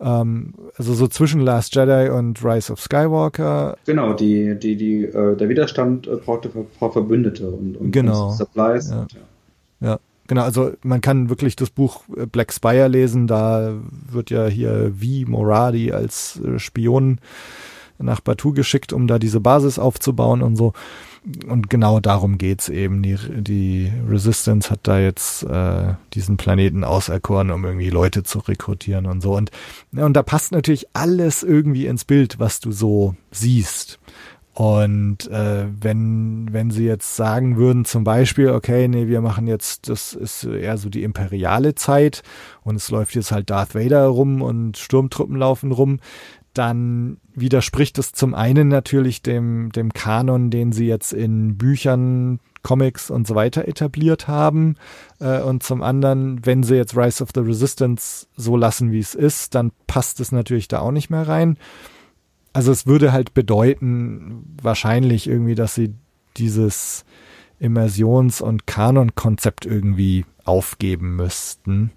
Ähm, also so zwischen Last Jedi und Rise of Skywalker. Genau, die, die, die, äh, der Widerstand äh, brauchte Ver Verbündete und, und, genau. und Supplies. Ja. Und, ja. ja. Genau, also man kann wirklich das Buch äh, Black Spire lesen, da wird ja hier wie Moradi als äh, Spion nach Batu geschickt, um da diese Basis aufzubauen und so und genau darum geht's eben. Die, die Resistance hat da jetzt äh, diesen Planeten auserkoren, um irgendwie Leute zu rekrutieren und so. Und, und da passt natürlich alles irgendwie ins Bild, was du so siehst. Und äh, wenn, wenn sie jetzt sagen würden, zum Beispiel, okay, nee, wir machen jetzt, das ist eher so die imperiale Zeit und es läuft jetzt halt Darth Vader rum und Sturmtruppen laufen rum, dann widerspricht es zum einen natürlich dem, dem Kanon, den sie jetzt in Büchern, Comics und so weiter etabliert haben. Äh, und zum anderen, wenn sie jetzt Rise of the Resistance so lassen, wie es ist, dann passt es natürlich da auch nicht mehr rein. Also es würde halt bedeuten, wahrscheinlich irgendwie, dass sie dieses Immersions- und Kanon-Konzept irgendwie aufgeben müssten.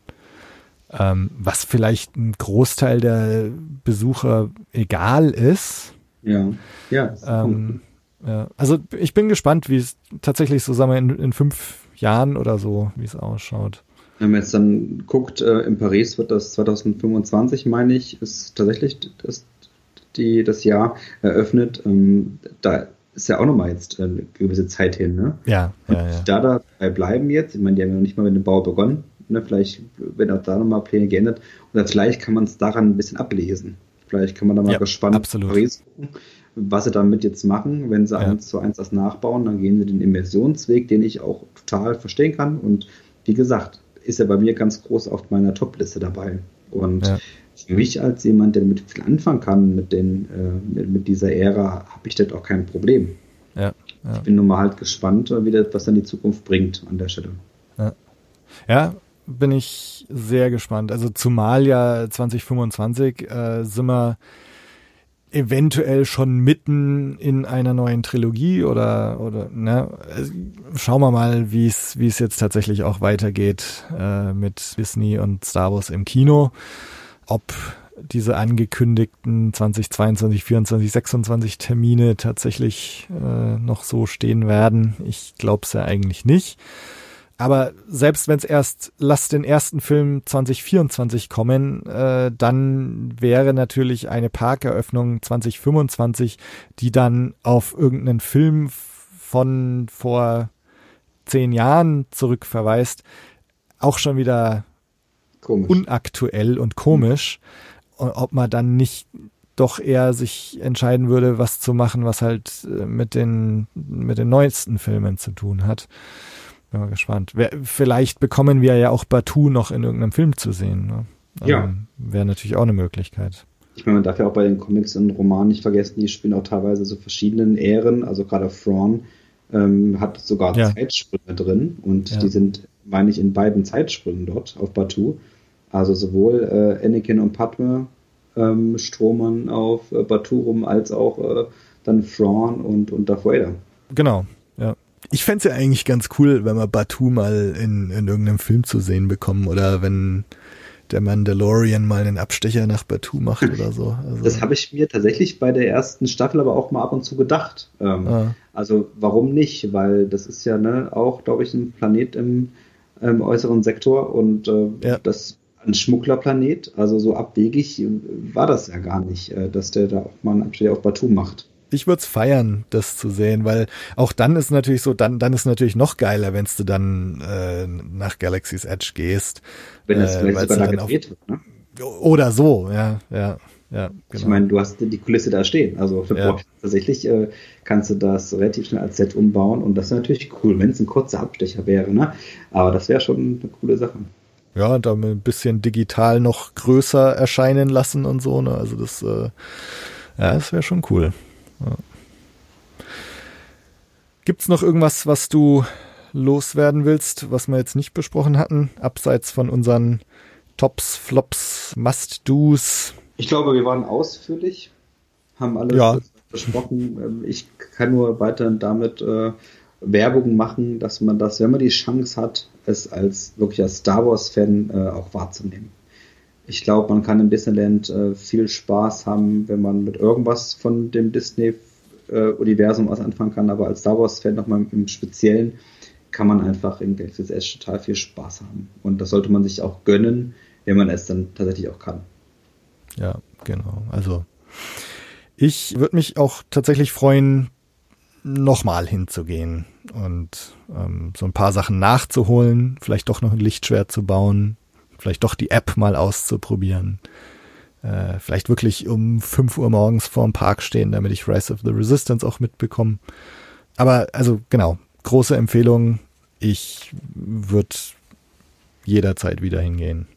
Ähm, was vielleicht ein Großteil der Besucher egal ist. Ja, ja. Ähm, ja. Also ich bin gespannt, wie es tatsächlich so, sagen wir, in, in fünf Jahren oder so, wie es ausschaut. Wenn man jetzt dann guckt, äh, in Paris wird das 2025, meine ich, ist tatsächlich das die, das Jahr eröffnet. Ähm, da ist ja auch nochmal jetzt eine gewisse Zeit hin. Ne? Ja, ja, ja. Da dabei bleiben jetzt, ich meine, die haben ja noch nicht mal mit dem Bau begonnen. Ne? Vielleicht werden auch da nochmal Pläne geändert. Oder vielleicht kann man es daran ein bisschen ablesen. Vielleicht kann man da mal ja, gespannt absolut. Paris gucken, was sie damit jetzt machen. Wenn sie ja. eins zu eins das nachbauen, dann gehen sie den Immersionsweg, den ich auch total verstehen kann. Und wie gesagt, ist ja bei mir ganz groß auf meiner Top-Liste dabei. Und ja für mich als jemand, der damit viel anfangen kann, mit, den, äh, mit, mit, dieser Ära, habe ich das auch kein Problem. Ja, ja. Ich bin nun mal halt gespannt, wie das, was dann die Zukunft bringt an der Stelle. Ja. Bin ich sehr gespannt. Also zumal ja 2025 äh, sind wir eventuell schon mitten in einer neuen Trilogie oder oder ne schauen wir mal wie es wie es jetzt tatsächlich auch weitergeht äh, mit Disney und Star Wars im Kino ob diese angekündigten 2022, 24, 26 Termine tatsächlich äh, noch so stehen werden. Ich glaube es ja eigentlich nicht. Aber selbst wenn es erst, lass den ersten Film 2024 kommen, äh, dann wäre natürlich eine Parkeröffnung 2025, die dann auf irgendeinen Film von vor zehn Jahren zurückverweist, auch schon wieder komisch. unaktuell und komisch. Und ob man dann nicht doch eher sich entscheiden würde, was zu machen, was halt äh, mit den, mit den neuesten Filmen zu tun hat. Bin mal gespannt. Vielleicht bekommen wir ja auch Batu noch in irgendeinem Film zu sehen. Ne? Ja. Ähm, Wäre natürlich auch eine Möglichkeit. Ich meine, man darf ja auch bei den Comics und Romanen nicht vergessen, die spielen auch teilweise so verschiedenen Ähren. Also gerade Thrawn ähm, hat sogar ja. Zeitsprünge drin und ja. die sind, meine ich, in beiden Zeitsprüngen dort auf Batu. Also sowohl äh, Anakin und Padme ähm, stromern auf äh, Baturum als auch äh, dann Thrawn und, und Darth Vader. Genau. Ich fände es ja eigentlich ganz cool, wenn wir Batu mal in, in irgendeinem Film zu sehen bekommen oder wenn der Mandalorian mal einen Abstecher nach Batu macht oder so. Also das habe ich mir tatsächlich bei der ersten Staffel aber auch mal ab und zu gedacht. Ähm, ah. Also warum nicht? Weil das ist ja ne, auch, glaube ich, ein Planet im, im äußeren Sektor und äh, ja. das ein Schmugglerplanet. Also so abwegig war das ja gar nicht, äh, dass der da auch mal einen Abstecher auf Batu macht. Ich würde es feiern, das zu sehen, weil auch dann ist natürlich so, dann, dann ist natürlich noch geiler, wenn du dann äh, nach Galaxy's Edge gehst. Wenn das äh, sogar gedreht wird, ne? Oder so, ja, ja. Ja, genau. Ich meine, du hast die Kulisse da stehen. Also für ja. tatsächlich äh, kannst du das relativ schnell als Set umbauen und das ist natürlich cool, wenn es ein kurzer Abstecher wäre, ne? Aber das wäre schon eine coole Sache ja, da ein bisschen digital noch größer erscheinen lassen und so, ne? Also das, äh, ja, das wäre schon cool. Ja. Gibt's noch irgendwas, was du loswerden willst, was wir jetzt nicht besprochen hatten, abseits von unseren Tops, Flops, Must-Dos? Ich glaube, wir waren ausführlich, haben alles ja. besprochen. Ähm, ich kann nur weiterhin damit äh, Werbung machen, dass man das, wenn man die Chance hat, es als wirklich als Star Wars-Fan äh, auch wahrzunehmen. Ich glaube, man kann im Disneyland äh, viel Spaß haben, wenn man mit irgendwas von dem Disney-Universum äh, was anfangen kann, aber als Star Wars-Fan nochmal im Speziellen kann man einfach in Galaxy's Edge total viel Spaß haben. Und das sollte man sich auch gönnen, wenn man es dann tatsächlich auch kann. Ja, genau. Also ich würde mich auch tatsächlich freuen, nochmal hinzugehen und ähm, so ein paar Sachen nachzuholen, vielleicht doch noch ein Lichtschwert zu bauen, vielleicht doch die App mal auszuprobieren. äh, vielleicht wirklich um 5 Uhr morgens vorm Park stehen, damit ich Rise of the Resistance auch mitbekomme. Aber also genau, große Empfehlung. Ich würde jederzeit wieder hingehen.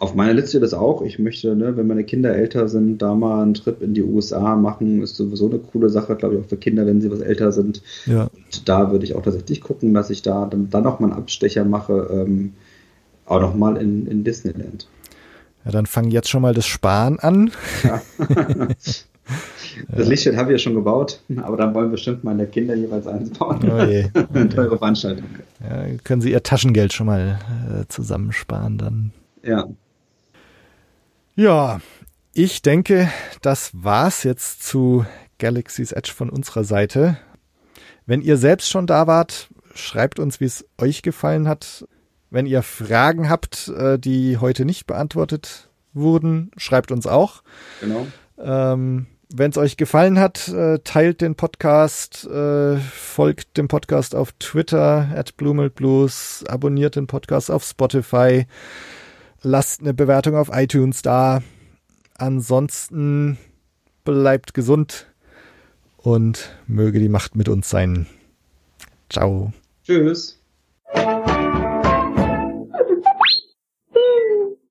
Auf meiner Liste steht das auch. Ich möchte, ne, wenn meine Kinder älter sind, da mal einen Trip in die USA machen. Ist sowieso eine coole Sache, glaube ich, auch für Kinder, wenn sie was älter sind. Ja. Und da würde ich auch tatsächlich gucken, dass ich da dann, dann noch mal einen Abstecher mache, ähm, auch noch mal in, in Disneyland. Ja, dann fang jetzt schon mal das Sparen an. Ja. das Lichtschild habe ich ja schon gebaut, aber dann wollen bestimmt meine Kinder jeweils eins bauen. Oh je. Eine teure Veranstaltung. Ja, können Sie Ihr Taschengeld schon mal äh, zusammensparen dann. Ja. Ja, ich denke, das war's jetzt zu Galaxy's Edge von unserer Seite. Wenn ihr selbst schon da wart, schreibt uns, wie es euch gefallen hat. Wenn ihr Fragen habt, äh, die heute nicht beantwortet wurden, schreibt uns auch. Genau. Ähm, Wenn es euch gefallen hat, äh, teilt den Podcast, äh, folgt dem Podcast auf Twitter at Blues, abonniert den Podcast auf Spotify, lasst eine Bewertung auf iTunes da. Ansonsten bleibt gesund und möge die Macht mit uns sein. Ciao. Tschüss.